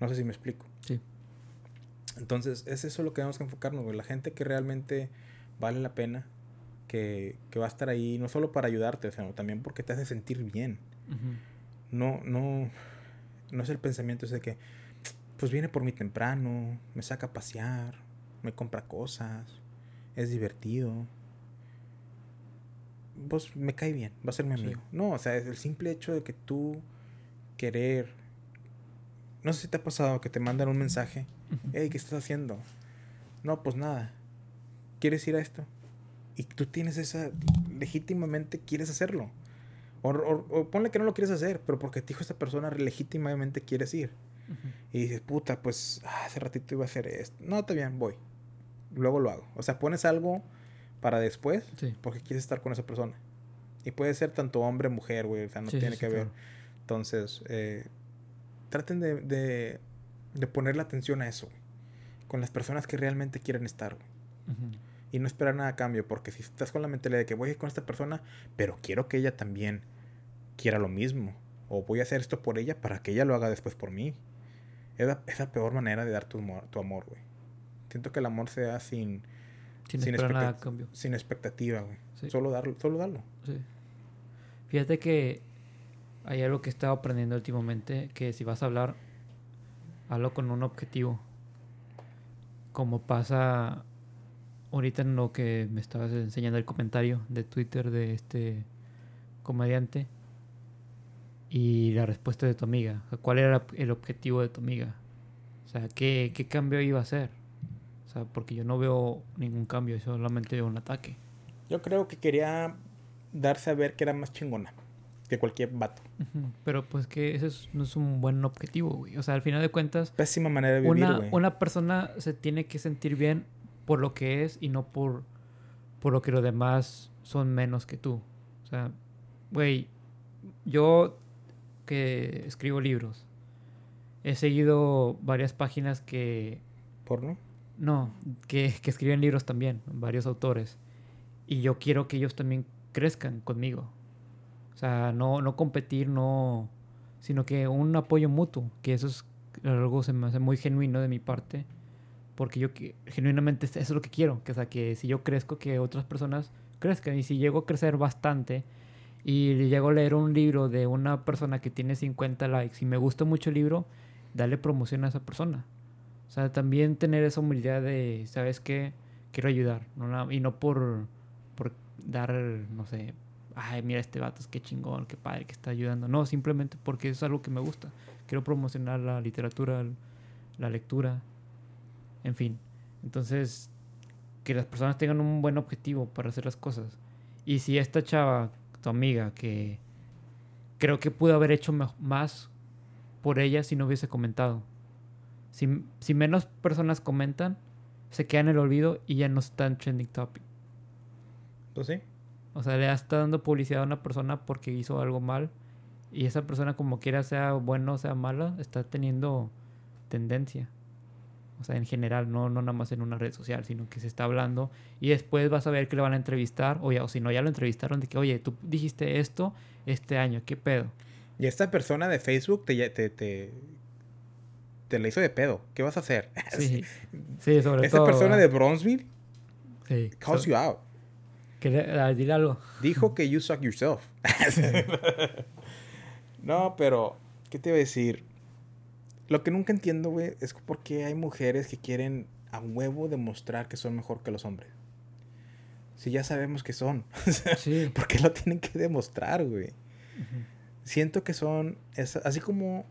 No sé si me explico. Sí. Entonces, es eso lo que tenemos que enfocarnos, güey. La gente que realmente vale la pena, que, que va a estar ahí, no solo para ayudarte, sino también porque te hace sentir bien. No, no, no es el pensamiento ese de que, pues viene por mí temprano, me saca a pasear, me compra cosas, es divertido. Pues me cae bien, va a ser mi Sí. amigo. No, o sea, es el simple hecho de que tú querer. No sé si te ha pasado que te mandan un mensaje. Hey, ¿qué estás haciendo? No, pues nada. ¿Quieres ir a esto? Y tú tienes esa. Legítimamente quieres hacerlo. O, o- o ponle que no lo quieres hacer, pero porque te dijo esta persona, legítimamente quieres ir. Y dices, puta, pues ah, hace ratito iba a hacer esto. No, está bien, voy. Luego lo hago. O sea, pones algo para después Sí. porque quieres estar con esa persona. Y puede ser tanto hombre, mujer, güey. O sea, no Sí, tiene sí, que ver. claro. Entonces, eh, traten de, de, de ponerle atención a eso, güey. Con las personas que realmente quieren estar, güey. Ujú. Y no esperar nada a cambio, porque si estás con la mentalidad de que voy a ir con esta persona, pero quiero que ella también quiera lo mismo. O voy a hacer esto por ella para que ella lo haga después por mí. Es la, es la peor manera de dar tu amor, tu amor, güey. Siento que el amor se da sin, Sin, Sin esperar nada a cambio. sin expectativa, güey. Sí. Solo darlo, solo darlo. Sí. Fíjate que hay algo que he estado aprendiendo últimamente, que si vas a hablar, hazlo con un objetivo. Como pasa ahorita en lo que me estabas enseñando el comentario de Twitter de este comediante y la respuesta de tu amiga. ¿Cuál era el objetivo de tu amiga? O sea, ¿qué, qué cambio iba a hacer? O sea, porque yo no veo ningún cambio, solamente veo un ataque. Yo creo que quería darse a ver que era más chingona que cualquier vato. Pero pues que ese no es un buen objetivo, güey. O sea, al final de cuentas... Pésima manera de vivir, una, güey. Una persona se tiene que sentir bien por lo que es y no por, por lo que los demás son menos que tú. O sea, güey, yo que escribo libros, he seguido varias páginas que... ¿Porno? No, que, que escriben libros también, varios autores. Y yo quiero que ellos también crezcan conmigo. O sea, no, no competir, no. Sino que un apoyo mutuo, que eso es algo se me hace muy genuino de mi parte. Porque yo genuinamente eso es lo que quiero. Que, sea, que si yo crezco, que otras personas crezcan. Y si llego a crecer bastante y llego a leer un libro de una persona que tiene 50 likes y me gusta mucho el libro, darle promoción a esa persona. O sea, también tener esa humildad de, ¿sabes qué? Quiero ayudar. ¿no? Y no por, por dar, no sé, ay, mira este vato, es que chingón, qué padre que está ayudando. No, simplemente porque es algo que me gusta. Quiero promocionar la literatura, la lectura, en fin. Entonces, que las personas tengan un buen objetivo para hacer las cosas. Y si esta chava, tu amiga, que creo que pudo haber hecho más por ella si no hubiese comentado. Si, si menos personas comentan, se queda en el olvido y ya no está en trending topic. Pues sí. O sea, le está dando publicidad a una persona porque hizo algo mal. Y esa persona, como quiera, sea bueno o sea mala, está teniendo tendencia. O sea, en general, no, no nada más en una red social, sino que se está hablando. Y después vas a ver que le van a entrevistar. O, ya, o si no, ya lo entrevistaron de que, oye, tú dijiste esto este año, ¿qué pedo? Y esta persona de Facebook te, te, te, te la hizo de pedo. ¿Qué vas a hacer? Sí, sí sobre Esta persona de Bronzeville sí, calls you out. Dile algo. Dijo que you suck yourself. no, pero, ¿qué te iba a decir? Lo que nunca entiendo, güey, es por qué hay mujeres que quieren a huevo demostrar que son mejor que los hombres. Si ya sabemos que son. sí. ¿Por qué lo tienen que demostrar, güey? Siento que son. así como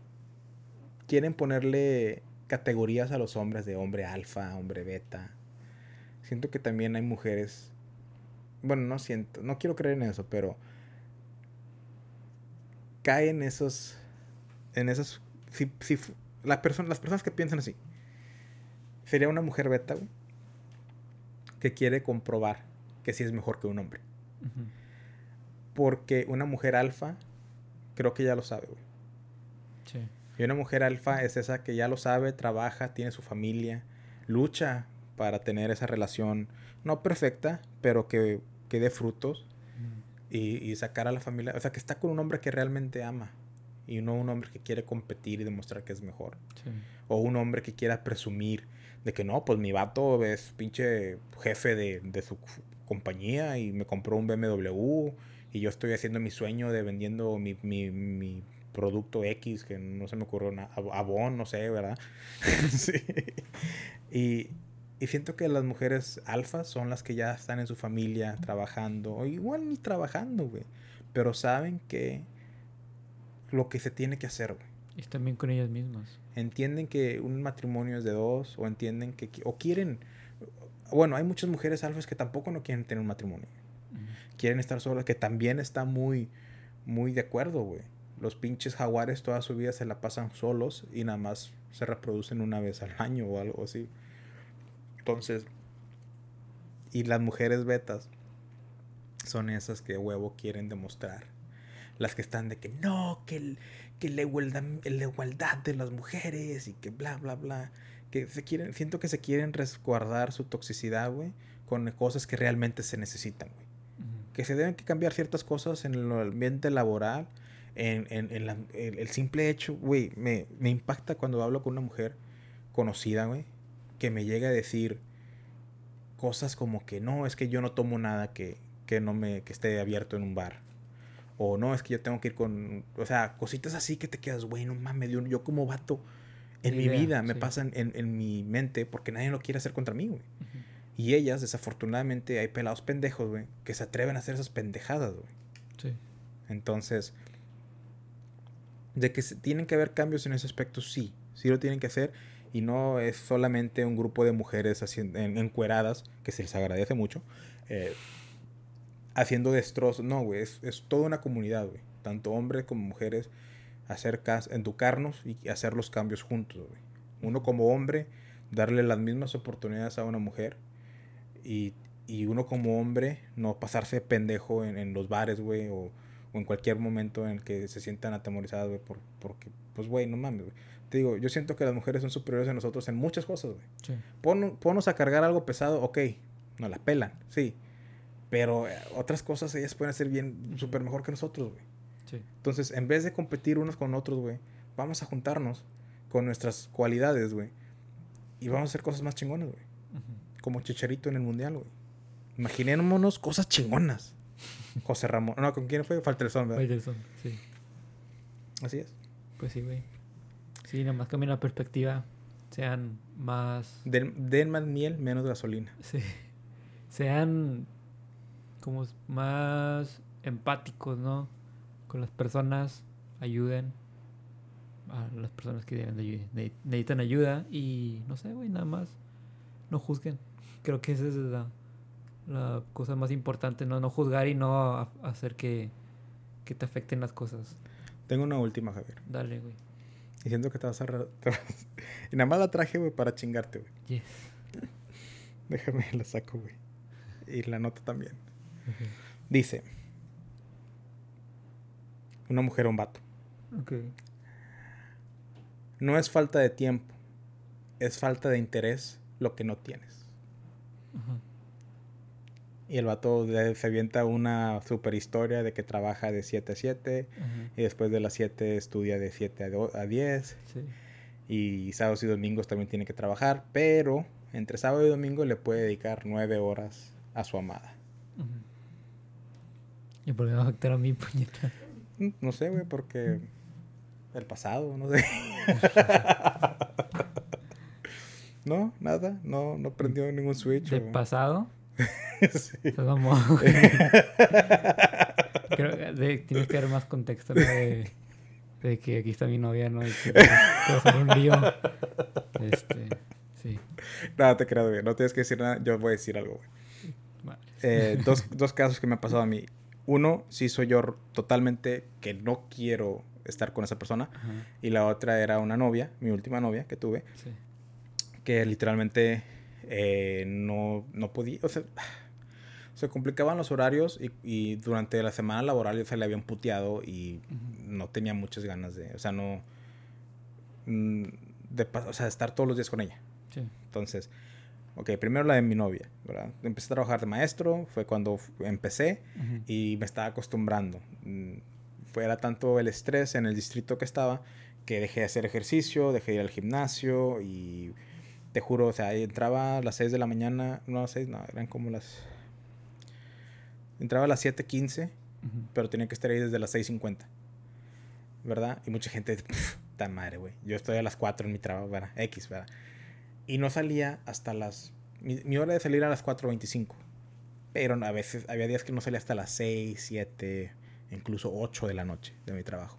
quieren ponerle categorías a los hombres de hombre alfa, hombre beta. Siento que también hay mujeres bueno, no siento, no quiero creer en eso, pero cae en esos, en esos, si, si la persona, las personas que piensan así, sería una mujer beta, güey, que quiere comprobar que sí es mejor que un hombre. Porque una mujer alfa, creo que ya lo sabe, güey. Sí. Y una mujer alfa es esa que ya lo sabe, trabaja, tiene su familia, lucha para tener esa relación no perfecta, pero que, que dé frutos y, sacar a la familia, o sea, que está con un hombre que realmente ama y no un hombre que quiere competir y demostrar que es mejor. O un hombre que quiera presumir de que no, pues mi vato es pinche jefe de, de su compañía y me compró un BMW y yo estoy haciendo mi sueño de vendiendo mi, mi, mi producto X, que no se me ocurrió nada, Avon, no sé, ¿verdad? sí. Y, y siento que las mujeres alfas son las que ya están en su familia trabajando, o igual ni trabajando, güey. Pero saben que lo que se tiene que hacer, güey. Y también con ellas mismas. Entienden que un matrimonio es de dos, o entienden que, o quieren, bueno, hay muchas mujeres alfas que tampoco no quieren tener un matrimonio. Quieren estar solas, que también está muy, muy de acuerdo, güey. Los pinches jaguares toda su vida se la pasan solos y nada más se reproducen una vez al año o algo así. Entonces, y las mujeres betas son esas que huevo quieren demostrar. Las que están de que no, que, que la, igualdad, la igualdad de las mujeres y que bla, bla, bla. Que se quieren, siento que se quieren resguardar su toxicidad, güey, con cosas que realmente se necesitan, güey. Que se deben que cambiar ciertas cosas en el ambiente laboral, en, en, el, simple hecho, güey, me, me impacta cuando hablo con una mujer conocida, güey, que me llega a decir cosas como que no, es que yo no tomo nada que, que no me que esté abierto en un bar. O no, es que yo tengo que ir con, o sea, cositas así que te quedas, güey, no mames, yo, yo como vato en mi vida me pasan en, en, mi mente porque nadie lo quiere hacer contra mí, güey. Y ellas, desafortunadamente, hay pelados pendejos, güey, que se atreven a hacer esas pendejadas, güey. Sí. Entonces, de que tienen que haber cambios en ese aspecto, sí, sí lo tienen que hacer y no es solamente un grupo de mujeres haciendo, encueradas, que se les agradece mucho, eh, haciendo destrozos. No, güey, es, es, toda una comunidad, güey. Tanto hombres como mujeres, hacer educarnos y hacer los cambios juntos, güey. Uno como hombre, darle las mismas oportunidades a una mujer y, y uno como hombre, no pasarse pendejo en, en los bares, güey, o, o, en cualquier momento en el que se sientan atemorizados, güey, por, porque, pues, güey, no mames, güey te digo, yo siento que las mujeres son superiores a nosotros en muchas cosas, güey. Sí. Ponos a cargar algo pesado, ok, nos la pelan, sí. Pero eh, otras cosas ellas pueden hacer bien, súper mejor que nosotros, güey. Sí. Entonces, en vez de competir unos con otros, güey, vamos a juntarnos con nuestras cualidades, güey. Y vamos a hacer cosas más chingonas, güey. Como Chicharito en el Mundial, güey. Imaginémonos cosas chingonas. José Ramón. No, ¿con quién fue? Falterson, ¿verdad? Falterson, sí. Así es. Pues sí, güey. Sí, nada más cambien la perspectiva. Sean más. Den, más miel, menos gasolina. Sí. Sean como más empáticos, ¿no? Con las personas. Ayuden a las personas que deben de, necesitan ayuda. Y no sé, güey, nada más. No juzguen. Creo que esa es la, la cosa más importante, ¿no? No juzgar y no hacer que, que te afecten las cosas. Tengo una última, Javier. Dale, güey. Y siento que te vas a... y nada más la traje, güey, para chingarte, güey. Yes. Déjame, la saco, güey. Y la nota también. Dice... Una mujer o un vato. Ok. No es falta de tiempo. Es falta de interés lo que no tienes. Ajá. Y el vato se avienta una super historia de que trabaja de 7 a 7 y después de las 7 estudia de 7 a, 10. Y sábados y domingos también tiene que trabajar, pero entre sábado y domingo le puede dedicar 9 horas a su amada. ¿Y por qué va a afectar a mi puñeta? Mm, no sé, güey, porque el pasado, no sé. no, nada, no, no prendió ningún switch. ¿Del pasado? sí. Creo que tienes que dar más contexto de, que aquí está mi novia, ¿no? Y que, un lío. Este, sí. No, te creo, güey. No tienes que decir nada. Yo voy a decir algo, güey. Eh, dos, dos casos que me han pasado a mí. Uno, sí soy yo totalmente que no quiero estar con esa persona. Y la otra era una novia, mi última novia que tuve. Sí. Que literalmente eh, no, no podía, o sea, se complicaban los horarios y, y, durante la semana laboral se le habían puteado y no tenía muchas ganas de, o sea, no, mm, de, o sea, estar todos los días con ella. Sí. Entonces, ok, primero la de mi novia, ¿verdad? Empecé a trabajar de maestro, fue cuando empecé y me estaba acostumbrando. Mm, fue, era tanto el estrés en el distrito que estaba que dejé de hacer ejercicio, dejé de ir al gimnasio y te juro, o sea, entraba a las 6 de la mañana, no a las 6, no, eran como las... Entraba a las 7.15, pero tenía que estar ahí desde las 6.50, ¿verdad? Y mucha gente, tan madre, güey. Yo estoy a las 4 en mi trabajo, ¿verdad? X, ¿verdad? Y no salía hasta las... Mi, hora de salir a las 4.25. Pero a veces había días que no salía hasta las 6, 7, incluso 8 de la noche de mi trabajo.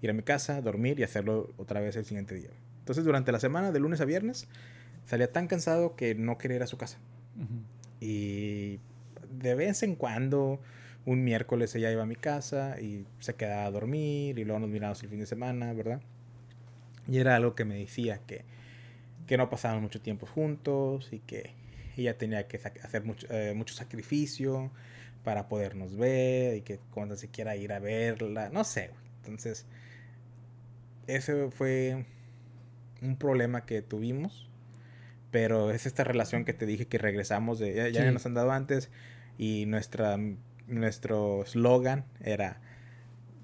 Ir a mi casa, dormir y hacerlo otra vez el siguiente día. Entonces, durante la semana, de lunes a viernes, salía tan cansado que no quería ir a su casa. Y de vez en cuando, un miércoles ella iba a mi casa y se quedaba a dormir y luego nos mirábamos el fin de semana, ¿verdad? Y era algo que me decía que, que no pasaban mucho tiempo juntos y que ella tenía que hacer mucho, eh, mucho sacrificio para podernos ver y que cuando se quiera ir a verla, no sé. Entonces, ese fue un problema que tuvimos pero es esta relación que te dije que regresamos de... Ya, nos han dado antes y nuestra, nuestro slogan era,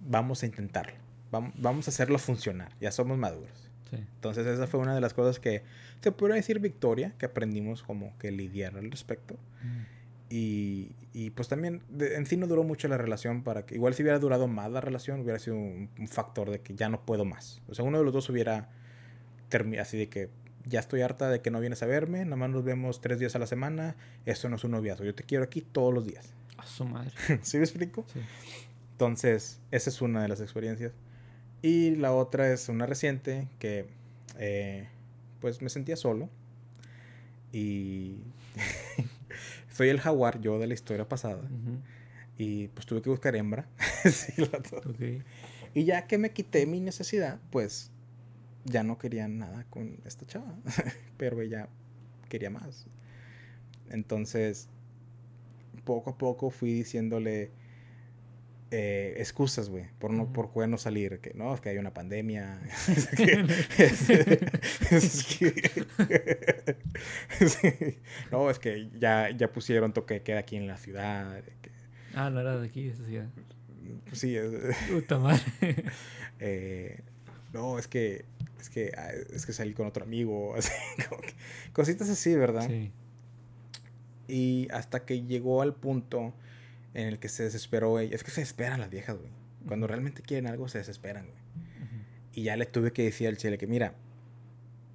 vamos a intentarlo, vamos, a hacerlo funcionar, ya somos maduros. Entonces esa fue una de las cosas que se puede decir victoria, que aprendimos como que lidiar al respecto. Mm. Y, y, pues también en sí no duró mucho la relación para que, igual si hubiera durado más la relación, hubiera sido un, un factor de que ya no puedo más. O sea, uno de los dos hubiera terminado así de que ya estoy harta de que no vienes a verme, nada más nos vemos tres días a la semana, esto no es un noviazgo, yo te quiero aquí todos los días. A su madre. ¿Sí me explico? Sí. Entonces, esa es una de las experiencias. Y la otra es una reciente que, eh, pues me sentía solo. Y soy el jaguar, yo de la historia pasada. Ujú. Y pues tuve que buscar hembra. Sí, la to- Ok. y ya que me quité mi necesidad, pues ya no quería nada con esta chava. Pero ella quería más. Entonces, poco a poco fui diciéndole eh, excusas, güey, por no, por poder no salir. Que no, es que hay una pandemia. es que- es- es que- sí. no, es que ya, ya pusieron toque de queda aquí en la ciudad. de que- Ah, no era de aquí, esa ciudad. sí, es- Puta madre. eh, no, es que, es que, ah, es que salí con otro amigo, así, como que- cositas así, ¿verdad? sí. Y hasta que llegó al punto en el que se desesperó ella. Es que se desesperan las viejas, güey. Cuando realmente quieren algo, se desesperan, güey. Ujú. Y ya le tuve que decir al chile que, mira,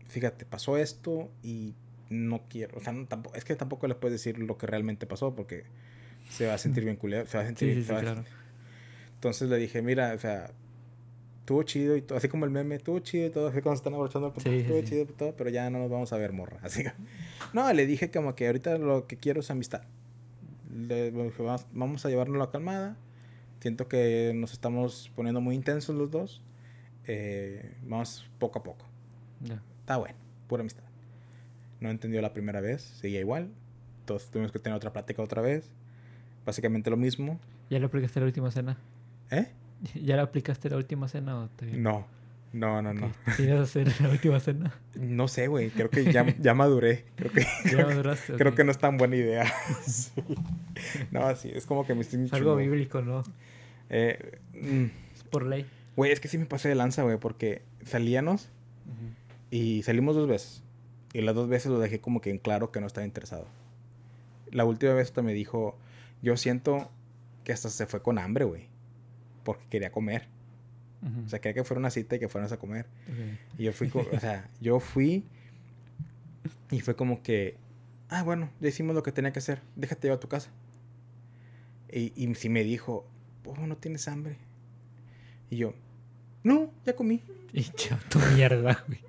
fíjate, pasó esto y no quiero. O sea, no, tampoco, es que tampoco le puedes decir lo que realmente pasó porque se va a sentir bien culero. Se va a sentir Sí, sí, sí, a- claro. Entonces le dije, mira, o sea, estuvo chido y todo, así como el meme, estuvo chido y todo, así cuando se están abrochando el Sí, sí, estuvo sí. chido y todo, pero ya no nos vamos a ver, morra. Así que, no, le dije como que ahorita lo que quiero es amistad. Le dije, vamos, vamos a llevarnos la calmada. Siento que nos estamos poniendo muy intensos los dos. Eh, vamos poco a poco. Ya. Está bueno, pura amistad. No entendió la primera vez, seguía igual. Entonces tuvimos que tener otra plática otra vez. Básicamente lo mismo. ¿Ya le aplicaste la última cena? ¿Eh? ¿Ya le aplicaste la última cena o te... No, no, no, no. Ok. ¿Quieres hacer la última cena? No sé, güey. Creo que ya, ya maduré. Creo que, Ya maduraste. creo que no es tan buena idea. Sí. No, sí, es como que me estoy Es algo bíblico, ¿no? Eh, mm, Es por ley. Güey, es que sí me pasé de lanza, güey, porque salíamos y salimos dos veces. Y las dos veces lo dejé como que en claro que no estaba interesado. La última vez hasta me dijo, yo siento que hasta se fue con hambre, güey. Porque quería comer. O sea, quería que fuera una cita y que fueras a comer. Y yo fui, o sea, yo fui y fue como que, ah, bueno, ya hicimos lo que tenía que hacer, déjate llevar a tu casa. Y, y sí me dijo, oh, no tienes hambre. Y yo, no, ya comí. Y ya, tu mierda, güey.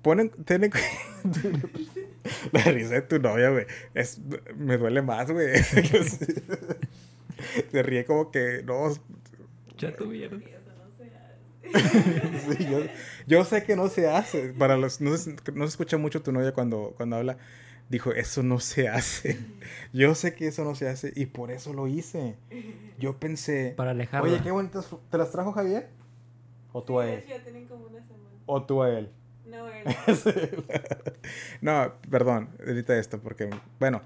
Ponen, ten La risa de tu novia, güey, es, me duele más, güey. Se ríe como que, no, Ya tu mierda. Sí, yo, yo sé que no se hace. Para los no se, no se escucha mucho tu novia cuando, cuando habla. Dijo, eso no se hace. Yo sé que eso no se hace y por eso lo hice. Yo pensé, Para alejarla. oye, qué bonitas. ¿Te las trajo Javier? ¿O tú a Sí, él? hecho, ya tienen como una semana. ¿O tú a él? No, él. no, perdón, edita esto porque, bueno,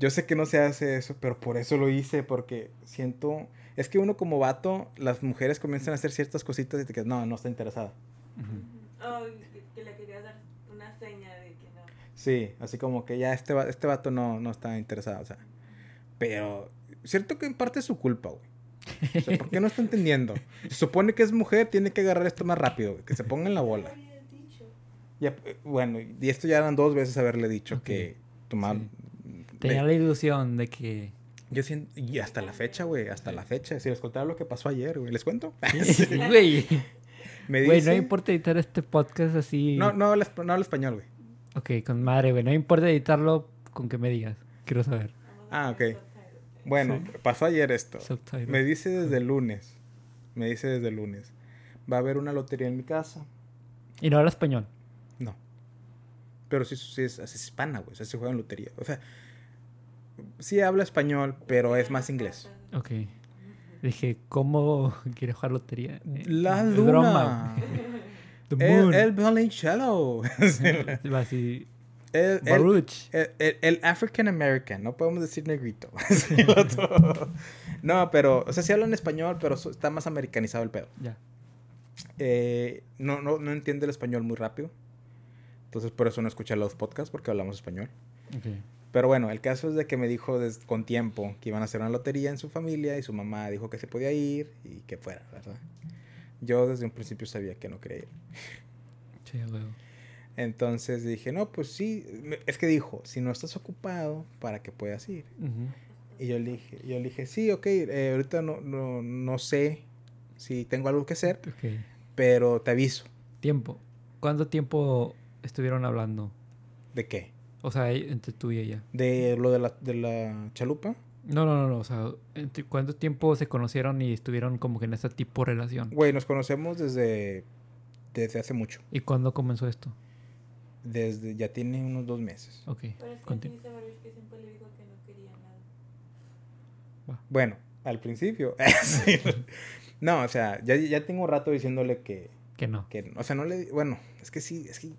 yo sé que no se hace eso, pero por eso lo hice, porque siento, es que uno como vato, las mujeres comienzan a hacer ciertas cositas y te quedas, no, no está interesada. Ujú. Oh, que, que le quería dar una seña de que no. Sí, así como que ya este, este vato no, no está interesado, o sea. Pero, cierto que en parte es su culpa, güey. O sea, ¿por qué no está entendiendo? Se supone que es mujer, tiene que agarrar esto más rápido, güey, que se ponga en la bola. Ya, eh, bueno, y esto ya eran dos veces haberle dicho que tomar... Tenía la ilusión de que. Yo siento, y hasta la fecha, güey, hasta la fecha. Si les contara lo que pasó ayer, güey, ¿les cuento? Güey. Me Güey, no importa editar este podcast así. No, no habla, esp- no habla español, güey. Ok, con madre, güey. No importa editarlo con que me digas. Quiero saber. Ah, ok. Bueno, pasó ayer esto. Subtitle. Me dice desde el lunes. Me dice desde el lunes. Va a haber una lotería en mi casa. Y no habla español. No. Pero sí, sí es, es hispana, güey. O sea, se juega en lotería. O sea, sí habla español, pero es más inglés. Ok. Dije, ¿cómo quiere jugar lotería? La luna. broma. The El, moon. el violoncello. Así. el, el, Baruch. el, el- el African American. No podemos decir negrito. El no, pero, o sea, sí hablan español, pero está más americanizado el pedo. Ya. Eh, no, no, no entiende el español muy rápido. Entonces por eso no escucha los podcasts porque hablamos español. Ok. Pero bueno, el caso es de que me dijo des- con tiempo que iban a hacer una lotería en su familia y su mamá dijo que se podía ir y que fuera, ¿verdad? Yo desde un principio sabía que no quería ir. Sí, a huevo. Entonces dije, no, pues sí. Es que dijo, si no estás ocupado, para que puedas ir. Ujú. Y yo le dije, yo le dije sí, ok, eh, ahorita no, no, no sé si tengo algo que hacer, Ok. pero te aviso. Tiempo. ¿Cuánto tiempo estuvieron hablando? ¿De qué? O sea, entre tú y ella. ¿De lo de la, de la chalupa? No, no, no, no. O sea, entre- ¿cuánto tiempo se conocieron y estuvieron como que en ese tipo de relación? Güey, nos conocemos desde, desde hace mucho. ¿Y cuándo comenzó esto? Desde, ya tiene unos dos meses. Ok. Pero es que que siempre le digo que no quería nada. Bueno, al principio. Sí. No, o sea, ya, ya tengo rato diciéndole que, Que no. que, o sea, no le, bueno, es que sí, es que,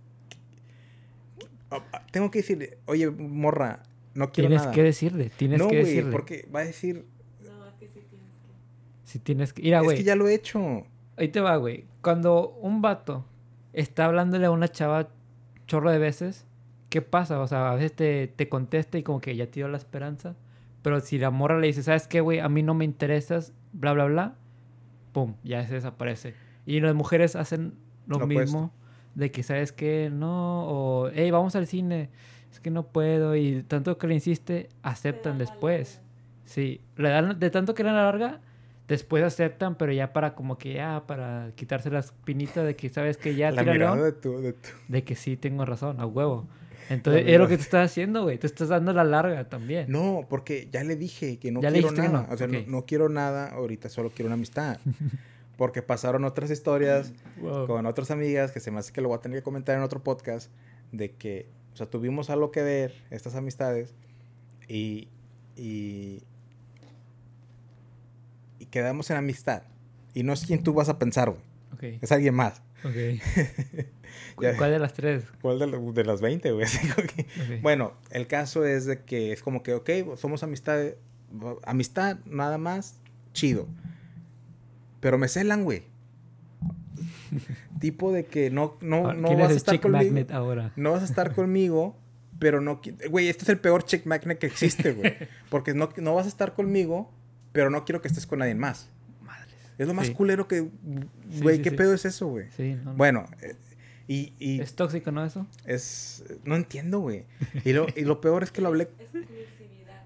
tengo que decirle, oye, morra, no quiero Tienes nada. que decirle, tienes no, que güey, decirle. porque va a decir, No, es que sí tienes que. Si tienes que... Mira, es güey. que ya lo he hecho. Ahí te va, güey. Cuando un vato está hablándole a una chava chorro de veces, ¿qué pasa? O sea, a veces te, te contesta y como que ya te dio la esperanza. Pero si la morra le dice, ¿sabes qué, güey? A mí no me interesas, bla, bla, bla. Pum, ya se desaparece. Y las mujeres hacen lo, Lo mismo. De que, ¿sabes qué? No, o, hey, vamos al cine. Es que no puedo. Y tanto que le insiste, aceptan Te después. Sí, le dan, de tanto que le dan la larga, después aceptan, pero ya para como que ya, para quitarse la espinita de que sabes que ya la león, de tu, de tu- de que sí tengo razón, a huevo. Entonces, es lo que tú estás haciendo, güey. Tú estás dando la larga también. No, porque ya le dije que no Ya quiero que nada. no, O sea, no- no, quiero nada, ahorita solo quiero una amistad. Porque pasaron otras historias Wow. con otras amigas que se me hace que lo voy a tener que comentar en otro podcast. De que, o sea, tuvimos algo que ver, estas amistades, y. y. y quedamos en amistad. Y no es quien tú vas a pensar, güey. Ok, Es alguien más. ok. ¿Cu- Ya. ¿Cuál de las tres? ¿Cuál de, de las 20, güey? Así como que- Ok. Bueno, el caso es de que es como que, ok, somos amistad, amistad, nada más, chido. Pero me celan, güey. tipo de que no, no, Ah, no ¿Quién vas es a estar chick conmigo. magnet ahora? No vas a estar conmigo, pero no... Güey, este es el peor chick magnet que existe, güey. Porque no, no vas a estar conmigo, pero no quiero que estés con nadie más. Madres. Es lo más Sí. culero que... Güey, sí, ¿qué sí. pedo es eso, güey? Sí, no, no. Bueno, eh, y... y Es tóxico, ¿no? Eso. es... No entiendo, güey. Y lo, y lo peor es que lo hablé Exclusividad.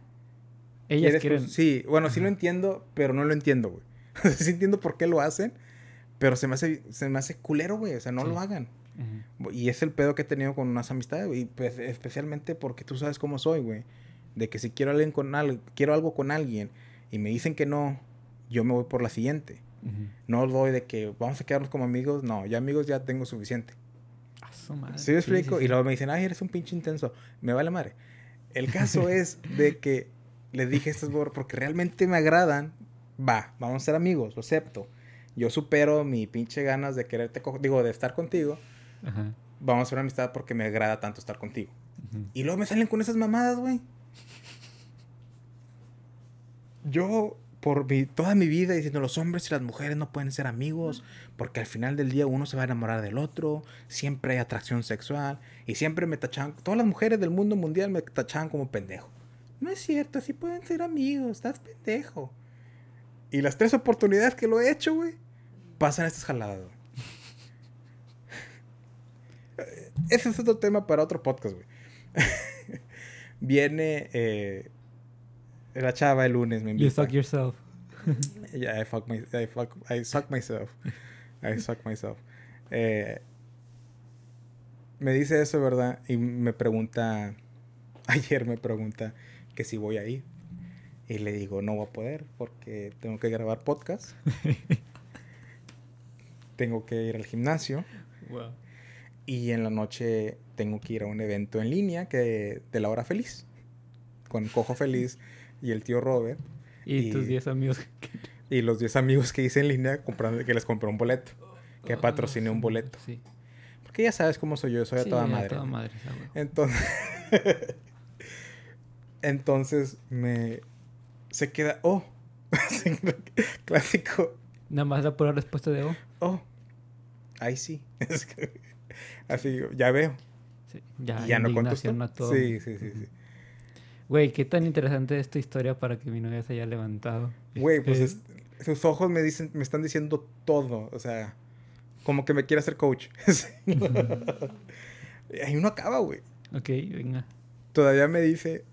Ellas ¿Quieres quieren. Sí, bueno, sí lo entiendo, pero no lo entiendo, güey. Sí entiendo por qué lo hacen, pero se me hace, se me hace culero, güey. O sea, no Sí. lo hagan. Ujú. Y es el pedo que he tenido con unas amistades, güey. Y pues, especialmente porque tú sabes cómo soy, güey. De que si quiero, alguien con al- quiero algo con alguien y me dicen que no, yo me voy por la siguiente. Ujú. No doy de que vamos a quedarnos como amigos. No, ya amigos ya tengo suficiente. A su madre. ¿Sí me explico? sí, Y sí. luego me dicen, ay, eres un pinche intenso. Me vale madre. El caso es de que les dije estas porque realmente me agradan. Va, vamos a ser amigos, lo acepto. Yo supero mi pinche ganas de quererte, digo, de estar contigo. Ajá. Vamos a hacer una amistad porque me agrada tanto estar contigo. Y luego me salen con esas mamadas, güey. Yo, por mi, toda mi vida diciendo los hombres y las mujeres no pueden ser amigos, porque al final del día uno se va a enamorar del otro, siempre hay atracción sexual, y siempre me tachaban, todas las mujeres del mundo mundial me tachaban como pendejo. No es cierto, así pueden ser amigos, estás pendejo. Y las tres oportunidades que lo he hecho, güey, pasan estas jaladas, güey. Ese es otro tema para otro podcast, güey. Viene eh, la chava el lunes, me You invita. suck yourself. Yeah, I fuck my, I fuck, I suck myself. I suck myself. Eh, me dice eso, ¿verdad? Y me pregunta, ayer me pregunta que si voy a ir. Y le digo, no voy a poder porque tengo que grabar podcast. tengo que ir al gimnasio. Wow. Y en la noche tengo que ir a un evento en línea que de la hora feliz. Con Cojo Feliz y el tío Robert. Y, Y- tus 10 amigos. Y los 10 amigos que hice en línea comprando, que les compré un boleto. Que patrociné un boleto. Sí. Porque ya sabes cómo soy yo, soy a Sí, toda a madre. toda ¿no? madre. Entonces, entonces me se queda, oh, clásico, Nada más la pura respuesta de oh. oh, ahí sí. Así, ya veo. Sí, ya, y ya no contestó. Sí, sí, sí, sí. Güey, qué tan interesante es tu historia para que mi novia se haya levantado. Güey, pues Este, es- sus ojos me dicen, me están diciendo todo. O sea, como que me quiere hacer coach. Ahí uno acaba, güey. Ok, venga. Todavía me dice.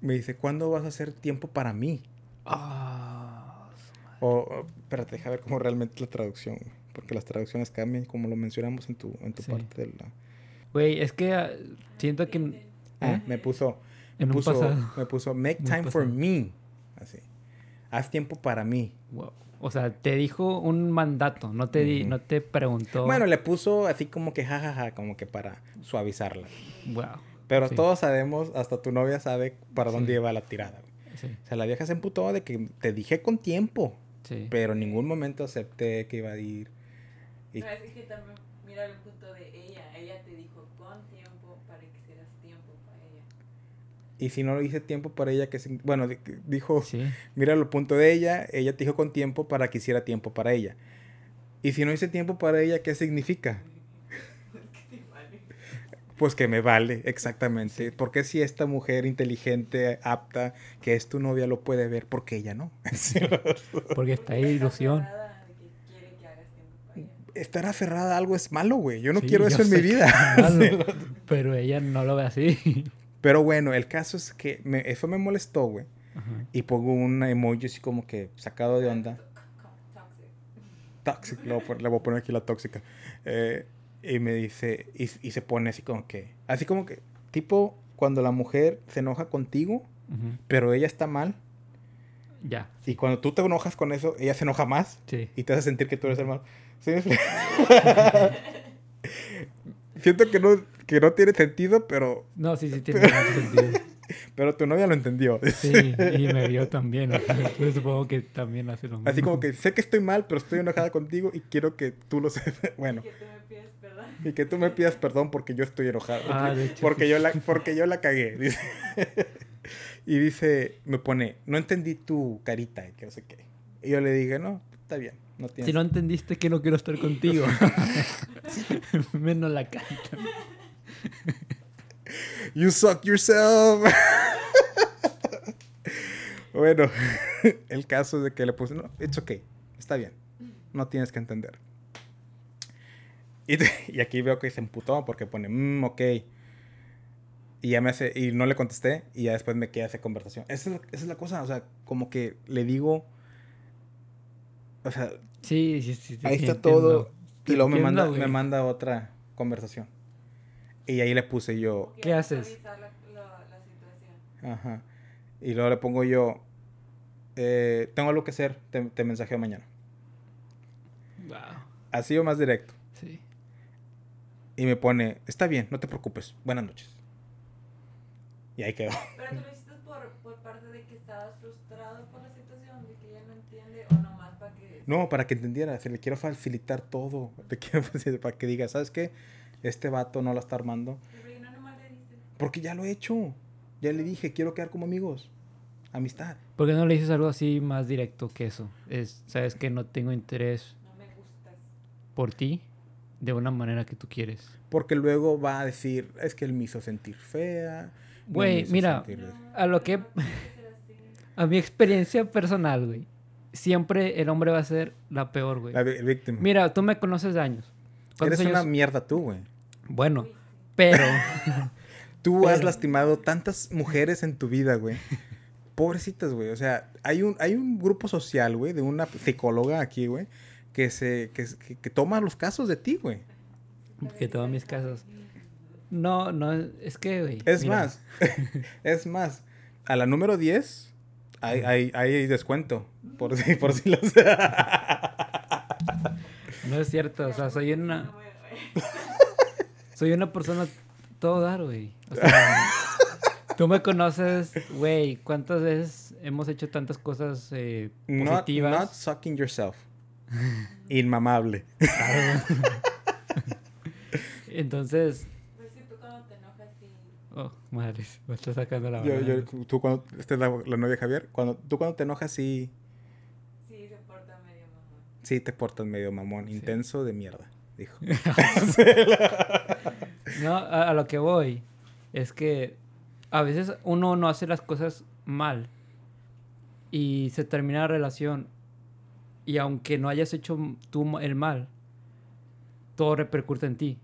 Me dice, ¿cuándo vas a hacer tiempo para mí? Ah, madre. O, espérate, deja ver cómo realmente la traducción. porque las traducciones cambian, como lo mencionamos en tu, en tu Sí. parte de la... Güey, es que ah, siento que... Ah, ¿Eh? me puso... Me En un puso, pasado. me puso, make un time for me. Así. Haz tiempo para mí. Wow. O sea, te dijo un mandato, no te, di- Ujú. no te preguntó... Bueno, le puso así como que jajaja, como que para suavizarla. Wow. Pero Sí. todos sabemos, hasta tu novia sabe para dónde Sí. lleva la tirada. Sí, O sea, la vieja se emputó de que te dije con tiempo, sí. pero en ningún momento acepté que iba a ir. Y- No, es que también mira el punto de ella. Ella te dijo con tiempo para que hicieras tiempo para ella. Y si no lo hice tiempo para ella, que bueno, di- dijo, Sí. mira el punto de ella, ella te dijo con tiempo para que hiciera tiempo para ella. Y si no hice tiempo para ella, ¿qué significa? Pues que me vale, exactamente. Porque si esta mujer inteligente, apta, que es tu novia, lo puede ver, porque ella no? Sí. Porque está ahí ilusión. Estar aferrada a algo es malo, güey. Yo no Sí, quiero yo eso en mi vida. es malo, pero ella no lo ve así. Pero bueno, el caso es que me- eso me molestó, güey. Ajá. Y pongo un emoji así como que sacado de onda. Toxic. Toxic, le voy a poner, le voy a poner aquí la tóxica. Eh, y me dice, y, y se pone así como que, así como que, tipo cuando la mujer se enoja contigo, pero ella está mal. Ya, Y cuando tú te enojas con eso, ella se enoja más sí. y te hace sentir que tú eres el malo. ¿Sí? Siento que no, que no tiene sentido, pero, No, sí, sí tiene sentido. pero tu novia lo entendió. Sí, y me vio también. Entonces supongo que también hace lo mismo. Así como que sé que estoy mal, pero estoy enojada contigo y quiero que tú lo sepas. Bueno, Que tú me pides. y que tú me pidas perdón porque yo estoy enojado. Ah, de hecho, porque, sí. yo la, porque yo la cagué. dice. y dice, me pone, no entendí tu carita, que no sé qué. Y yo le dije, no, está bien. No tienes... Si no entendiste que no quiero estar contigo. Menos la carta. You suck yourself. bueno, el caso es de que le puse, no, it's okay, está bien, no tienes que entender. Y, te- y aquí veo que se emputó porque pone, mmm, ok. Y ya me hace, y no le contesté, y ya después me queda esa conversación. Esa es, la, esa es la cosa, o sea, como que le digo, o sea, Sí, sí, sí. ahí está entiendo. todo, y luego me manda, me manda otra conversación. Y ahí le puse yo, ¿Qué haces? revisar La, la, la situación. Ajá. Y luego le pongo yo, eh, tengo algo que hacer, te, te mensajeo mañana. Wow. Así o más directo. Y me pone, está bien, no te preocupes, buenas noches. Y ahí quedó. Pero tú lo hiciste por, por parte de que estabas frustrado por la situación, de que ella no entiende, o nomás para que. No, para que entendiera, se le quiero facilitar todo. Le quiero facilitar para que diga, ¿sabes qué? Este vato no la está armando. Pero no nomás le dices. Porque ya lo he hecho. Ya le dije, quiero quedar como amigos. Amistad. ¿Por qué no le dices algo así más directo que eso? Es, sabes que no tengo interés No me gustas. por ti de una manera que tú quieres. Porque luego va a decir, es que él me hizo sentir fea. Güey, mira, sentir- a lo que-. A mi experiencia personal, güey. Siempre el hombre va a ser la peor, güey. La víctima. Mira, tú me conoces de años. ¿Cuántos Eres una mierda tú, güey. Bueno, pero... Tú has lastimado tantas mujeres en tu vida, güey. Pobrecitas, güey. O sea, hay un, hay un grupo social, güey, de una psicóloga aquí, güey, que se que, que, que toma los casos de ti, güey. que todos mis casos. No, no, es que, güey. Es mira, más, es más, a la número 10 hay, hay, hay descuento. Por si, por si los... No es cierto, o sea, soy una, soy una persona todo dar, güey. O sea, tú me conoces, güey, ¿cuántas veces hemos hecho tantas cosas eh, not, positivas? not sucking yourself. Inmamable. Entonces, Pues sí, tú cuando te enojas y. oh, madre, me está sacando la Yo, verdad. yo, tú cuando, esta es la, la novia de Javier, cuando, tú cuando te enojas sí, Sí, se porta medio mamón. sí te portas medio mamón, Sí. intenso de mierda, dijo. No, a, a lo que voy es que a veces uno no hace las cosas mal y se termina la relación y aunque no hayas hecho tú el mal, todo repercute en ti.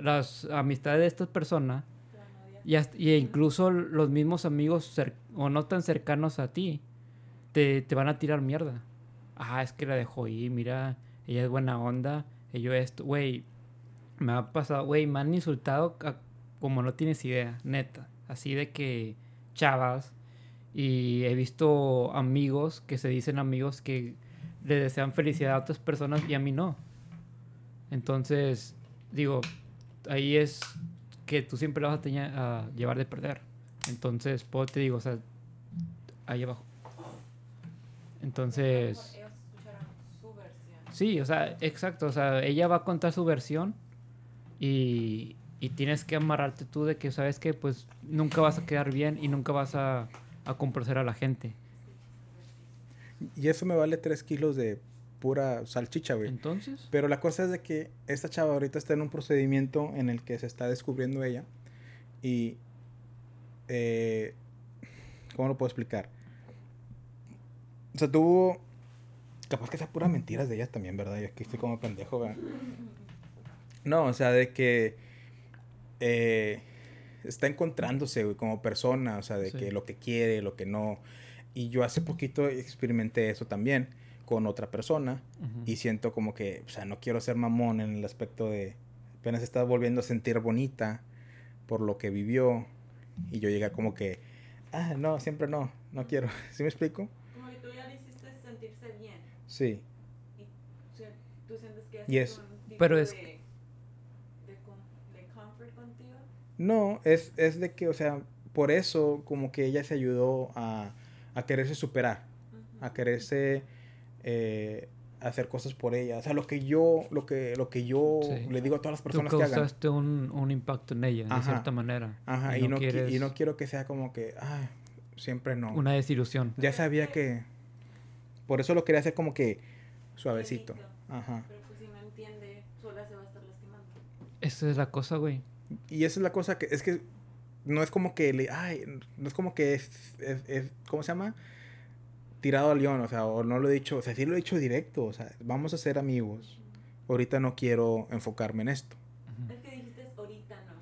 Las amistades de estas personas y, y incluso los mismos amigos o no tan cercanos a ti te, te van a tirar mierda. Ah, es que la dejó ir, mira, ella es buena onda, yo esto, güey, me ha pasado, güey, me han insultado como no tienes idea, neta. Así de que chavas. Y he visto amigos que se dicen amigos que le desean felicidad a otras personas y a mí no. Entonces, digo, ahí es que tú siempre vas a, teña- a llevar de perder. Entonces, puedo te digo, o sea, ahí abajo. Entonces... Ellos escucharon su versión. Sí, o sea, exacto. O sea, ella va a contar su versión y, y tienes que amarrarte tú de que, ¿sabes que Pues nunca vas a quedar bien y nunca vas a, a complacer a la gente. Y eso me vale 3 kilos de pura salchicha, güey. Entonces, Pero la cosa es de que esta chava ahorita está en un procedimiento en el que se está descubriendo ella. Y... eh, ¿Cómo lo puedo explicar? O sea, tuvo... Capaz que sea pura mentiras de ella también, ¿verdad? Y aquí estoy como pendejo, ¿verdad? No, o sea, de que... eh, está encontrándose, güey, como persona. O sea, de Sí. que lo que quiere, lo que no. Y yo hace poquito experimenté eso también con otra persona. ujú. Y siento como que, o sea, no quiero ser mamón en el aspecto de apenas está volviendo a sentir bonita por lo que vivió. Y yo llegué como que, ah, no, siempre no, no quiero. ¿Sí me explico? Como que tú ya le hiciste sentirse bien. Sí. Y tú sientes que Y es un tipo Pero es- de, de, de comfort contigo. No, es, es de que, o sea, por eso como que ella se ayudó a, a quererse superar, a quererse eh, hacer cosas por ella. O sea, lo que yo, lo que, lo que yo Sí. le digo a todas las Tú personas que hagan. causaste un, un impacto en ella, de Ajá. cierta manera. Ajá, y, no, quieres y no quiero que sea como que, ah, siempre no. una desilusión. Ya sabía que... Por eso lo quería hacer como que suavecito. Suavecito. Ajá. Pero pues si no entiende, sola se va a estar lastimando. Esa es la cosa, güey. Y esa es la cosa que... Es que no es como que le... Ay, no es como que es... es- es- ¿Cómo se llama? Tirado al león, o sea, o no lo he dicho... O sea, sí lo he dicho directo, o sea, vamos a ser amigos. Ahorita no quiero enfocarme en esto. Es que dijiste ahorita no.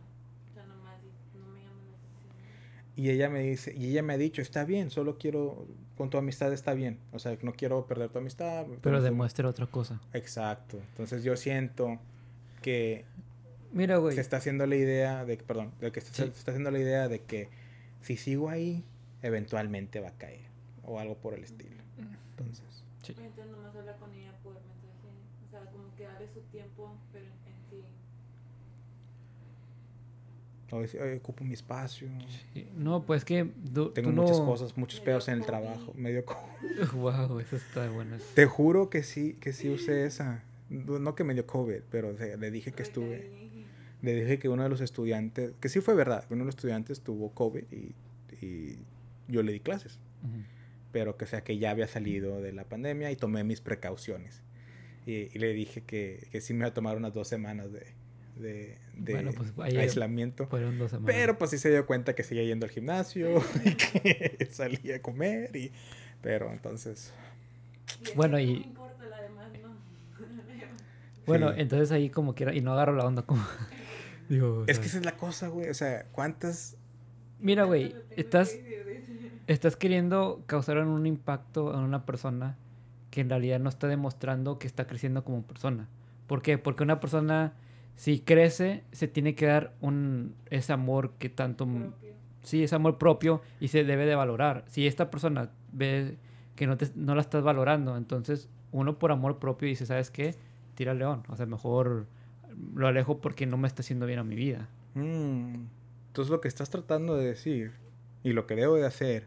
O sea, nomás no me llama la atención. Y ella me dice... Y ella me ha dicho, está bien, solo quiero... Con tu amistad está bien. O sea, no quiero perder tu amistad. Pero demuestra otra cosa. Exacto. Entonces yo siento que Mira, güey. se está haciendo la idea de, perdón, de que se, Sí. se está haciendo la idea de que si sigo ahí, eventualmente va a caer o algo por el estilo. Entonces, Sí. Entonces nomás habla con ella por mensaje. O sea, como que dale su tiempo, pero en sí. o decir, "Oye, ocupo mi espacio. Sí. No, pues que tú, Tengo tú muchas no- cosas, muchos Medio pedos en el COVID. trabajo, medio co- Wow, eso está bueno. Te juro que sí, que sí usé esa. No que me dio COVID, pero o sea, le dije que estuve. Le dije que uno de los estudiantes, que sí fue verdad, que uno de los estudiantes tuvo COVID y, y yo le di clases. Ujú. pero que o sea que ya había salido de la pandemia y tomé mis precauciones. Y, y le dije que, que sí me iba a tomar unas dos semanas de, de, de Bueno, pues, aislamiento. Fueron dos semanas. Pero pues sí se dio cuenta que seguía yendo al gimnasio y que salía a comer. Y, pero entonces... Y Bueno, no y- me importa, la demás no. Bueno, sí. entonces ahí como quiera, y no agarro la onda como... Digo, o Es sea, que esa es la cosa, güey. O sea, ¿cuántas... Mira, güey, estás, estás queriendo causar un impacto a una persona que en realidad no está demostrando que está creciendo como persona. ¿Por qué? Porque una persona, si crece, se tiene que dar un, ese amor que tanto... Propio. Sí, es amor propio y se debe de valorar. Si esta persona ve que no, te, no la estás valorando, entonces uno por amor propio dice, ¿sabes qué? Tira al león. O sea, mejor lo alejo porque no me está haciendo bien a mi vida. Mm, Entonces lo que estás tratando de decir y lo que debo de hacer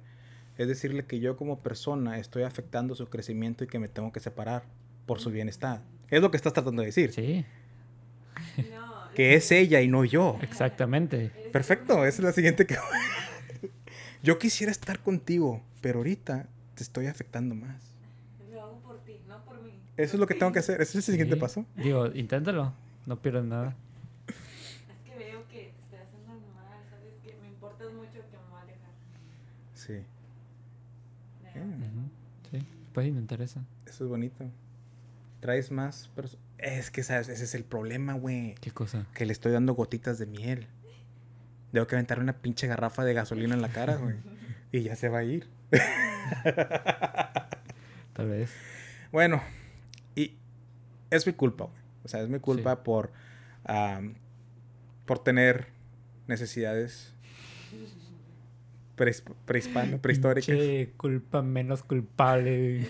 es decirle que yo como persona estoy afectando su crecimiento y que me tengo que separar por su bienestar. Es lo que estás tratando de decir. Sí, No, Que es ella y no yo. exactamente. Perfecto, esa es la siguiente que... yo quisiera estar contigo, pero ahorita te estoy afectando más. Lo hago por ti, no por mí. Eso es lo que tengo que hacer. Ese es el siguiente Sí. paso. Digo, inténtalo. No pierdas nada. Es que veo que te estoy haciendo mal, ¿sabes? Que me importas mucho que me voy a alejar. Sí, Sí, puedes intentar eso. eso es bonito. Traes más personas. Es que, ¿sabes? Ese es el problema, güey. ¿Qué cosa? Que le estoy dando gotitas de miel. Debo que aventar una pinche garrafa de gasolina en la cara, güey. Y ya se va a ir. Tal vez. Bueno, y es mi culpa, güey. O sea, es mi culpa por, por tener necesidades prehisp- prehispano- prehistóricas. Che, culpa menos culpable.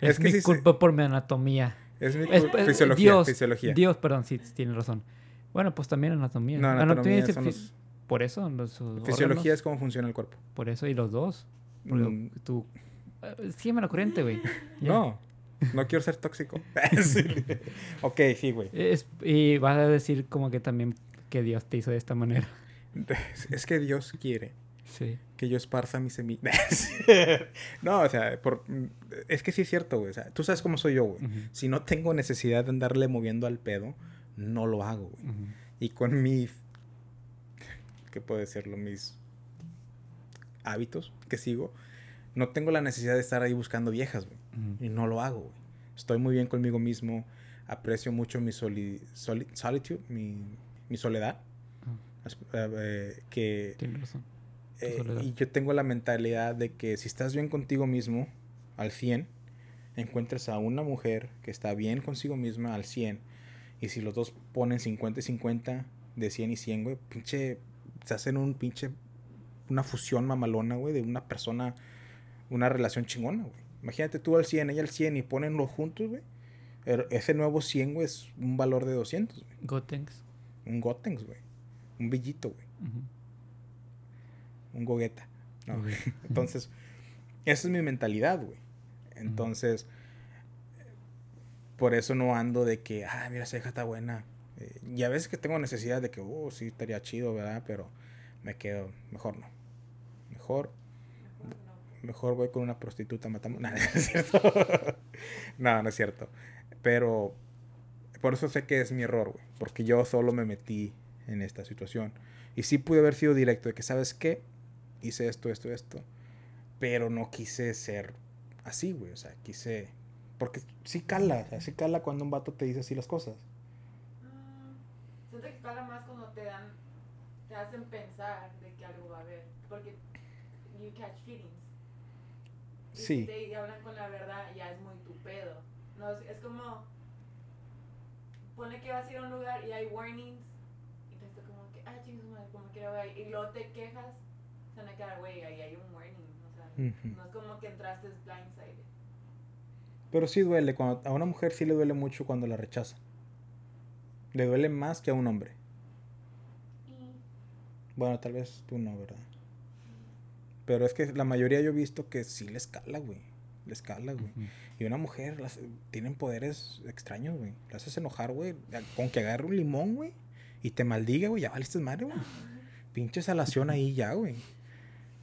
Es Es, que mi se- culpa por mi anatomía. Es mi Es- es- fisiología. Dios, fisiología. Dios, perdón, sí, tienes razón. Bueno, pues también anatomía. No, anatomía son los- Por eso, los Fisiología órganos, es cómo funciona el cuerpo. Por eso, y los dos. Mm, tú... eh, Sígueme la corriente, güey. No, no quiero ser tóxico. Ok, sí, güey. Es, y vas a decir como que también que Dios te hizo de esta manera. Es que Dios quiere Sí. que yo esparza mi semilla. no, o sea, por- es que sí es cierto, güey. O sea, tú sabes cómo soy yo, güey. Si no tengo necesidad de andarle moviendo al pedo, no lo hago, güey. Y con mis. ¿Qué puedo decirlo? Mis hábitos que sigo, no tengo la necesidad de estar ahí buscando viejas, güey. Ujú. Y no lo hago, güey. Estoy muy bien conmigo mismo. Aprecio mucho mi soli- soli- solitude, mi, mi soledad. As- eh, eh, que, Tienes razón. Eh, soledad. y yo tengo la mentalidad de que si estás bien contigo mismo, al 100, encuentres a una mujer que está bien consigo misma al 100. Y si los dos ponen 50 y 50, de 100 y 100, güey, pinche, se hacen un pinche, una fusión mamalona, güey, de una persona, una relación chingona, güey. Imagínate tú al 100, ella al 100 y ponenlo juntos, güey. Er- Ese nuevo 100, güey, es un valor de 200, güey. Gotenks. Un Gotenks, güey. Un billito, güey. Un gogueta. Entonces, esa es mi mentalidad, güey. Entonces, por eso no ando de que, ah, mira, esa hija está buena. Eh, y a veces que tengo necesidad de que, oh, sí, estaría chido, ¿verdad? Pero me quedo, mejor no. Mejor, Mejor voy con una prostituta, matamos. No, no es cierto. no, no es cierto. Pero por eso sé que es mi error, güey. Porque yo solo me metí en esta situación. Y sí pude haber sido directo de que, ¿sabes qué? Hice esto, esto, esto. Pero no quise ser así, güey. O sea, quise... Porque sí cala, sí cala cuando un vato te dice así las cosas. Mm, Siento que cala más cuando te dan, te hacen pensar de que algo va a haber. Porque you catch feelings. Y Sí. Te hablan con la verdad, ya es muy tu pedo. No, es, es como. Pone que vas a ir a un lugar y hay warnings. Y te está como que, ah, chicos, madre, como quiero ver. Y luego te quejas. Se van a quedar, güey, ahí hay un warning. O sea, Ujú. no es como que entraste blindsided. Pero sí duele, cuando, a una mujer sí le duele mucho cuando la rechaza. Le duele más que a un hombre. Bueno, tal vez tú no, ¿verdad? Pero es que la mayoría yo he visto que sí les cala, güey. Les cala, güey. Y una mujer las, tienen poderes extraños, güey. La haces enojar, güey. Con que agarre un limón, güey. Y te maldiga, güey. Ya valiste madre, güey. Pinche salación ahí ya, güey.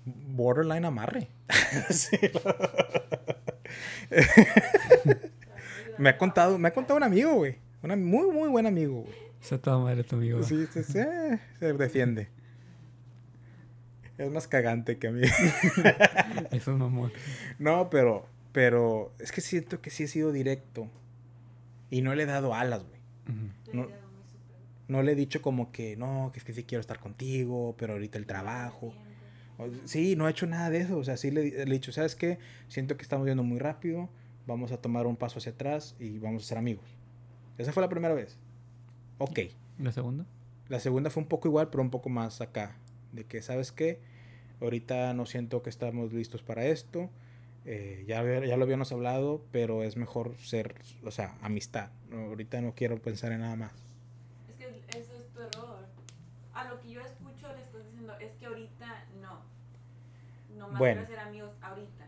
Borderline amarre. Sí. me ha contado, me ha contado un amigo, güey. Un muy, muy buen amigo, güey. Está toda madre tu amigo. Sí, sí, sí, se defiende. Es más cagante que a mí. Eso es mamón. No, pero, pero es que siento que sí he sido directo. Y no le he dado alas, güey. No. No le he dicho como que, no, que es que sí quiero estar contigo, pero ahorita el trabajo. O- Sí, no he hecho nada de eso. O sea, sí le, le he dicho, ¿sabes qué? Siento que estamos yendo muy rápido. Vamos a tomar un paso hacia atrás y vamos a ser amigos. Esa fue la primera vez. Ok. ¿La segunda? La segunda fue un poco igual, pero un poco más acá. De que, ¿sabes qué? Ahorita no siento que estamos listos para esto. Eh, ya, ya lo habíamos hablado, pero es mejor ser, o sea, amistad. No, ahorita no quiero pensar en nada más. Es que eso es tu error. A lo que yo escucho le estás diciendo es que ahorita no. No más Bueno. quiero ser amigos ahorita.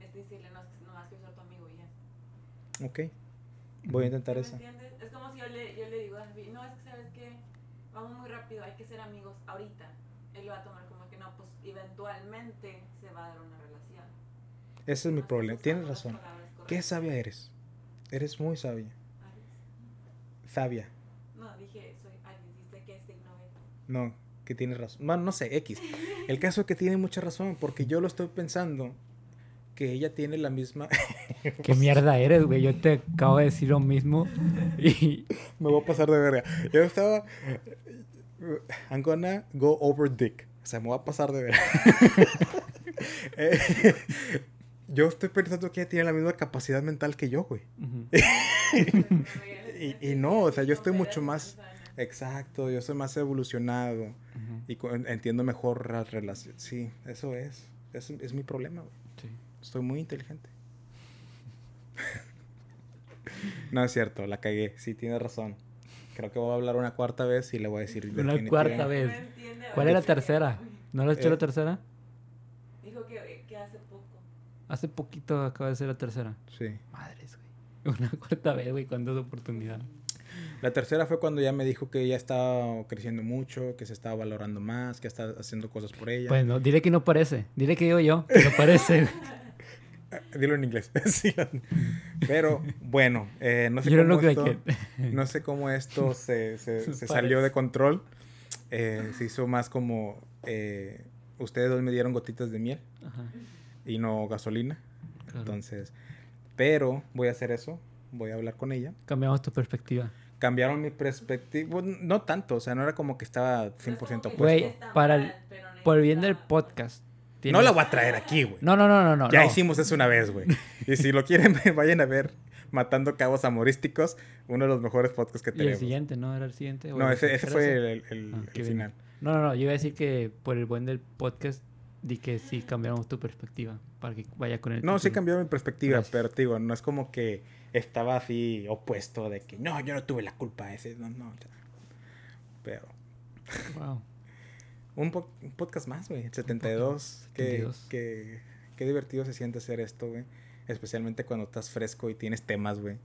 Es decirle, no, es que nomás quiero ser tu amigo y ya. Ok. Voy a intentar ¿Sí eso. ¿Me entiendes? Es como si yo le, yo le digo a Javi, no, es que sabes que vamos muy rápido, hay que ser amigos ahorita. Él lo va a tomar como que no, pues eventualmente se va a dar una relación. Ese es mi problema. Tienes razón. ¿Qué sabia eres? Eres muy sabia. Aries. Sabia. No, dije, soy Aries, dice que signo eres. No, que tienes razón. Bueno, no sé, X. El caso es que tiene mucha razón, porque yo lo estoy pensando que ella tiene la misma... ¿Qué mierda eres, güey? Yo te acabo de decir lo mismo y... Me voy a pasar de verga. Yo estaba. I'm gonna go over dick. O sea, me voy a pasar de verga. Eh, yo estoy pensando que ella tiene la misma capacidad mental que yo, güey. Y, y no, o sea, yo estoy mucho más... Exacto, yo soy más evolucionado y entiendo mejor las relaciones. Sí, eso es. Es, es mi problema, güey. Sí. Estoy muy inteligente. no es cierto, la cagué. Sí, tienes razón. Creo que voy a hablar una cuarta vez y le voy a decir. Una cuarta vez. No entiende, ¿Cuál es la tercera? ¿No lo has hecho Eh. la tercera? Dijo que, que hace poco. Hace poquito acaba de ser la tercera. Sí. Madres, güey. Una cuarta vez, güey, cuando es oportunidad. La tercera fue cuando ya me dijo que ya estaba creciendo mucho, que se estaba valorando más, que está haciendo cosas por ella. Pues no, dile que no parece. Dile que digo yo, que no parece. Ah, Dilo en inglés. Sí, la- Pero bueno, eh, no sé cómo esto, no sé cómo esto se, se- se salió de control. Eh, se hizo más como eh, ustedes dos me dieron gotitas de miel Ajá, y no gasolina. claro. Entonces, pero voy a hacer eso. Voy a hablar con ella. Cambiamos tu perspectiva. Cambiaron mi perspectiva. bueno, No tanto, o sea, no era como que estaba 100% No es como que opuesto. Güey, para el- Por el bien del necesita- No la voy a traer aquí, güey. No, no, no, no, no. ya no. hicimos eso una vez, güey. Y si lo quieren vayan a ver Matando Cabos Amorísticos, uno de los mejores podcasts que Y el tenemos. siguiente, ¿no? ¿Era el siguiente? ¿O No, ese, ese fue ese? el, el- Ah, el qué bien. final. No, no, no. Yo iba a decir que por el buen del podcast, di que sí cambiamos tu perspectiva. Para que vaya con el. No, sí cambió mi perspectiva, Gracias. pero te digo, no es como que estaba así opuesto de que no, yo no tuve la culpa ese, no, no. pero Wow. Un, po- un podcast más, güey, el 72. Qué, 72. qué, qué divertido se siente hacer esto, güey. Especialmente cuando estás fresco y tienes temas, güey.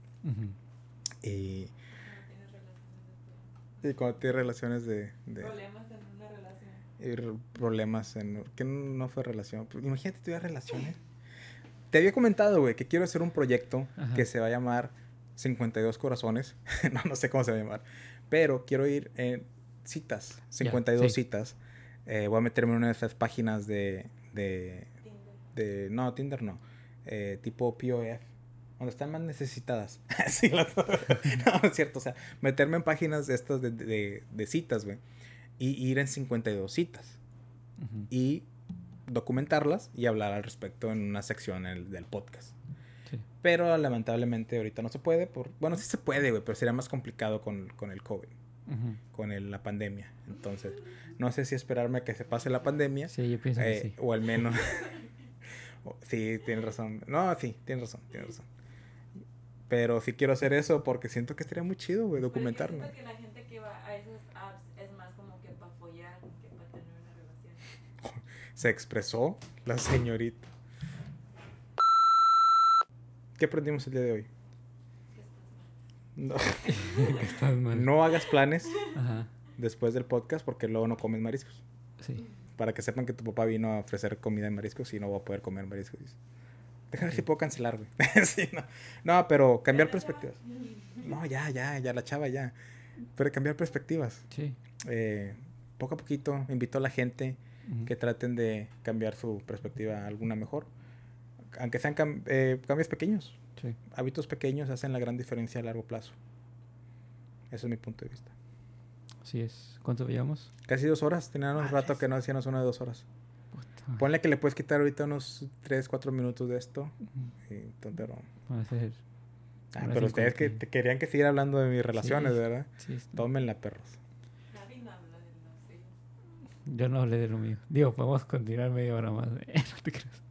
Y, tienes relaciones de- y cuando tienes relaciones de... de Problemas en una relación. y problemas en... que no fue relación. Pues, Imagínate tuviera relaciones. Te había comentado, güey, que quiero hacer un proyecto Ajá. que se va a llamar 52 corazones. no, no sé cómo se va a llamar. Pero quiero ir en citas. 52 sí. citas. Eh, voy a meterme en una de esas páginas de... de, de no, Tinder no. Eh, tipo POF. Donde están más necesitadas. sí, las- no, es cierto. O sea, meterme en páginas de estas de, de- de citas, güey. Y ir en 52 citas. Ujú. Y documentarlas y hablar al respecto en una sección el- del podcast. Sí. Pero lamentablemente ahorita no se puede. Por, bueno, sí se puede, güey, pero sería más complicado con, con el COVID, Con el- la pandemia. Entonces, no sé si esperarme a que se pase la pandemia Sí, yo pienso que eh, sí. o al menos. o- sí, tienes razón. No, sí, tienes razón, tienes razón. Pero sí quiero hacer eso porque siento que estaría muy chido, güey, Pero es que documentarlo. siento que la gente que va a esas apps es más como que para follar que para tener una relación. Se expresó la señorita. ¿Qué aprendimos el día de hoy? No, Que estás mal. no hagas planes Ajá. después del podcast porque luego no comes mariscos. Sí. Para que sepan que tu papá vino a ofrecer comida en mariscos y no va a poder comer mariscos. Déjame ver si puedo cancelar, güey. Sí, no. no, pero cambiar perspectivas. No, ya, ya, ya, la chava, ya. Pero cambiar perspectivas. Sí. Eh, poco a poquito invito a la gente que traten de cambiar su perspectiva a alguna mejor. Aunque sean cam- eh, cambios pequeños. Sí. Hábitos pequeños hacen la gran diferencia a largo plazo. Ese es mi punto de vista. Así es. ¿Cuánto llevamos? Casi dos horas. Teníamos un Madres. rato que no hacíamos una de dos horas. Puta. Ponle que le puedes quitar ahorita unos 3, 4 minutos de esto. Y entonces, pero, Va a ser- ah, pero ustedes que te querían que siguiera hablando de mis relaciones, Sí. ¿verdad? sí, Tómenla, perros. Yo no hablé de lo mío. Digo, podemos continuar media hora más. no te creas.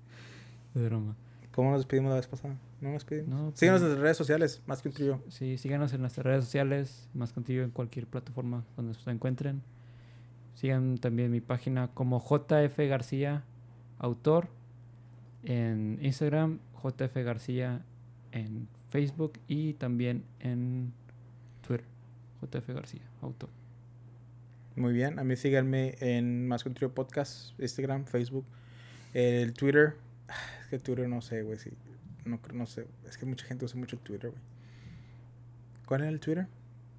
Es broma. ¿Cómo nos despedimos la vez pasada? ¿No nos despedimos? No, pues- Síganos en las redes sociales, más que un trío. Sí, síganos en nuestras redes sociales, más contigo en cualquier plataforma donde se encuentren. Sigan también mi página como JF García Autor en Instagram, JF García en Facebook y también en Twitter, JF García Autor. Muy bien, a mí síganme en Más que un trío podcast, Instagram, Facebook, el Twitter. Es que Twitter no sé, güey, sí. No, no sé, es que mucha gente usa mucho Twitter, güey. ¿Cuál es el Twitter?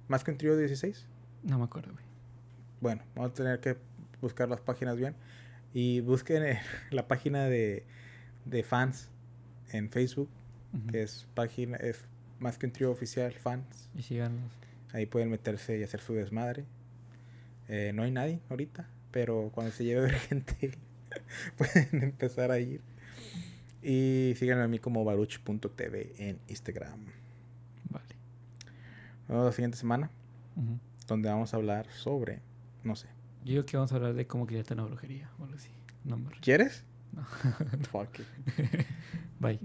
¿Más que un trío 16? No me acuerdo, güey. Bueno, vamos a tener que buscar las páginas bien. Y busquen la página de, de fans en Facebook, que es página, es más que un trío oficial fans. Y síganos. Ahí pueden meterse y hacer su desmadre. Eh, no hay nadie ahorita, pero cuando se lleve a ver gente, pueden empezar a ir. Y síganme a mí como baruch.tv en Instagram. Vale. Nos vemos la siguiente semana, donde vamos a hablar sobre, no sé. Yo digo que vamos a hablar de cómo quitarte una brujería o algo así. No. ¿Quieres? No. Fuck. Bye.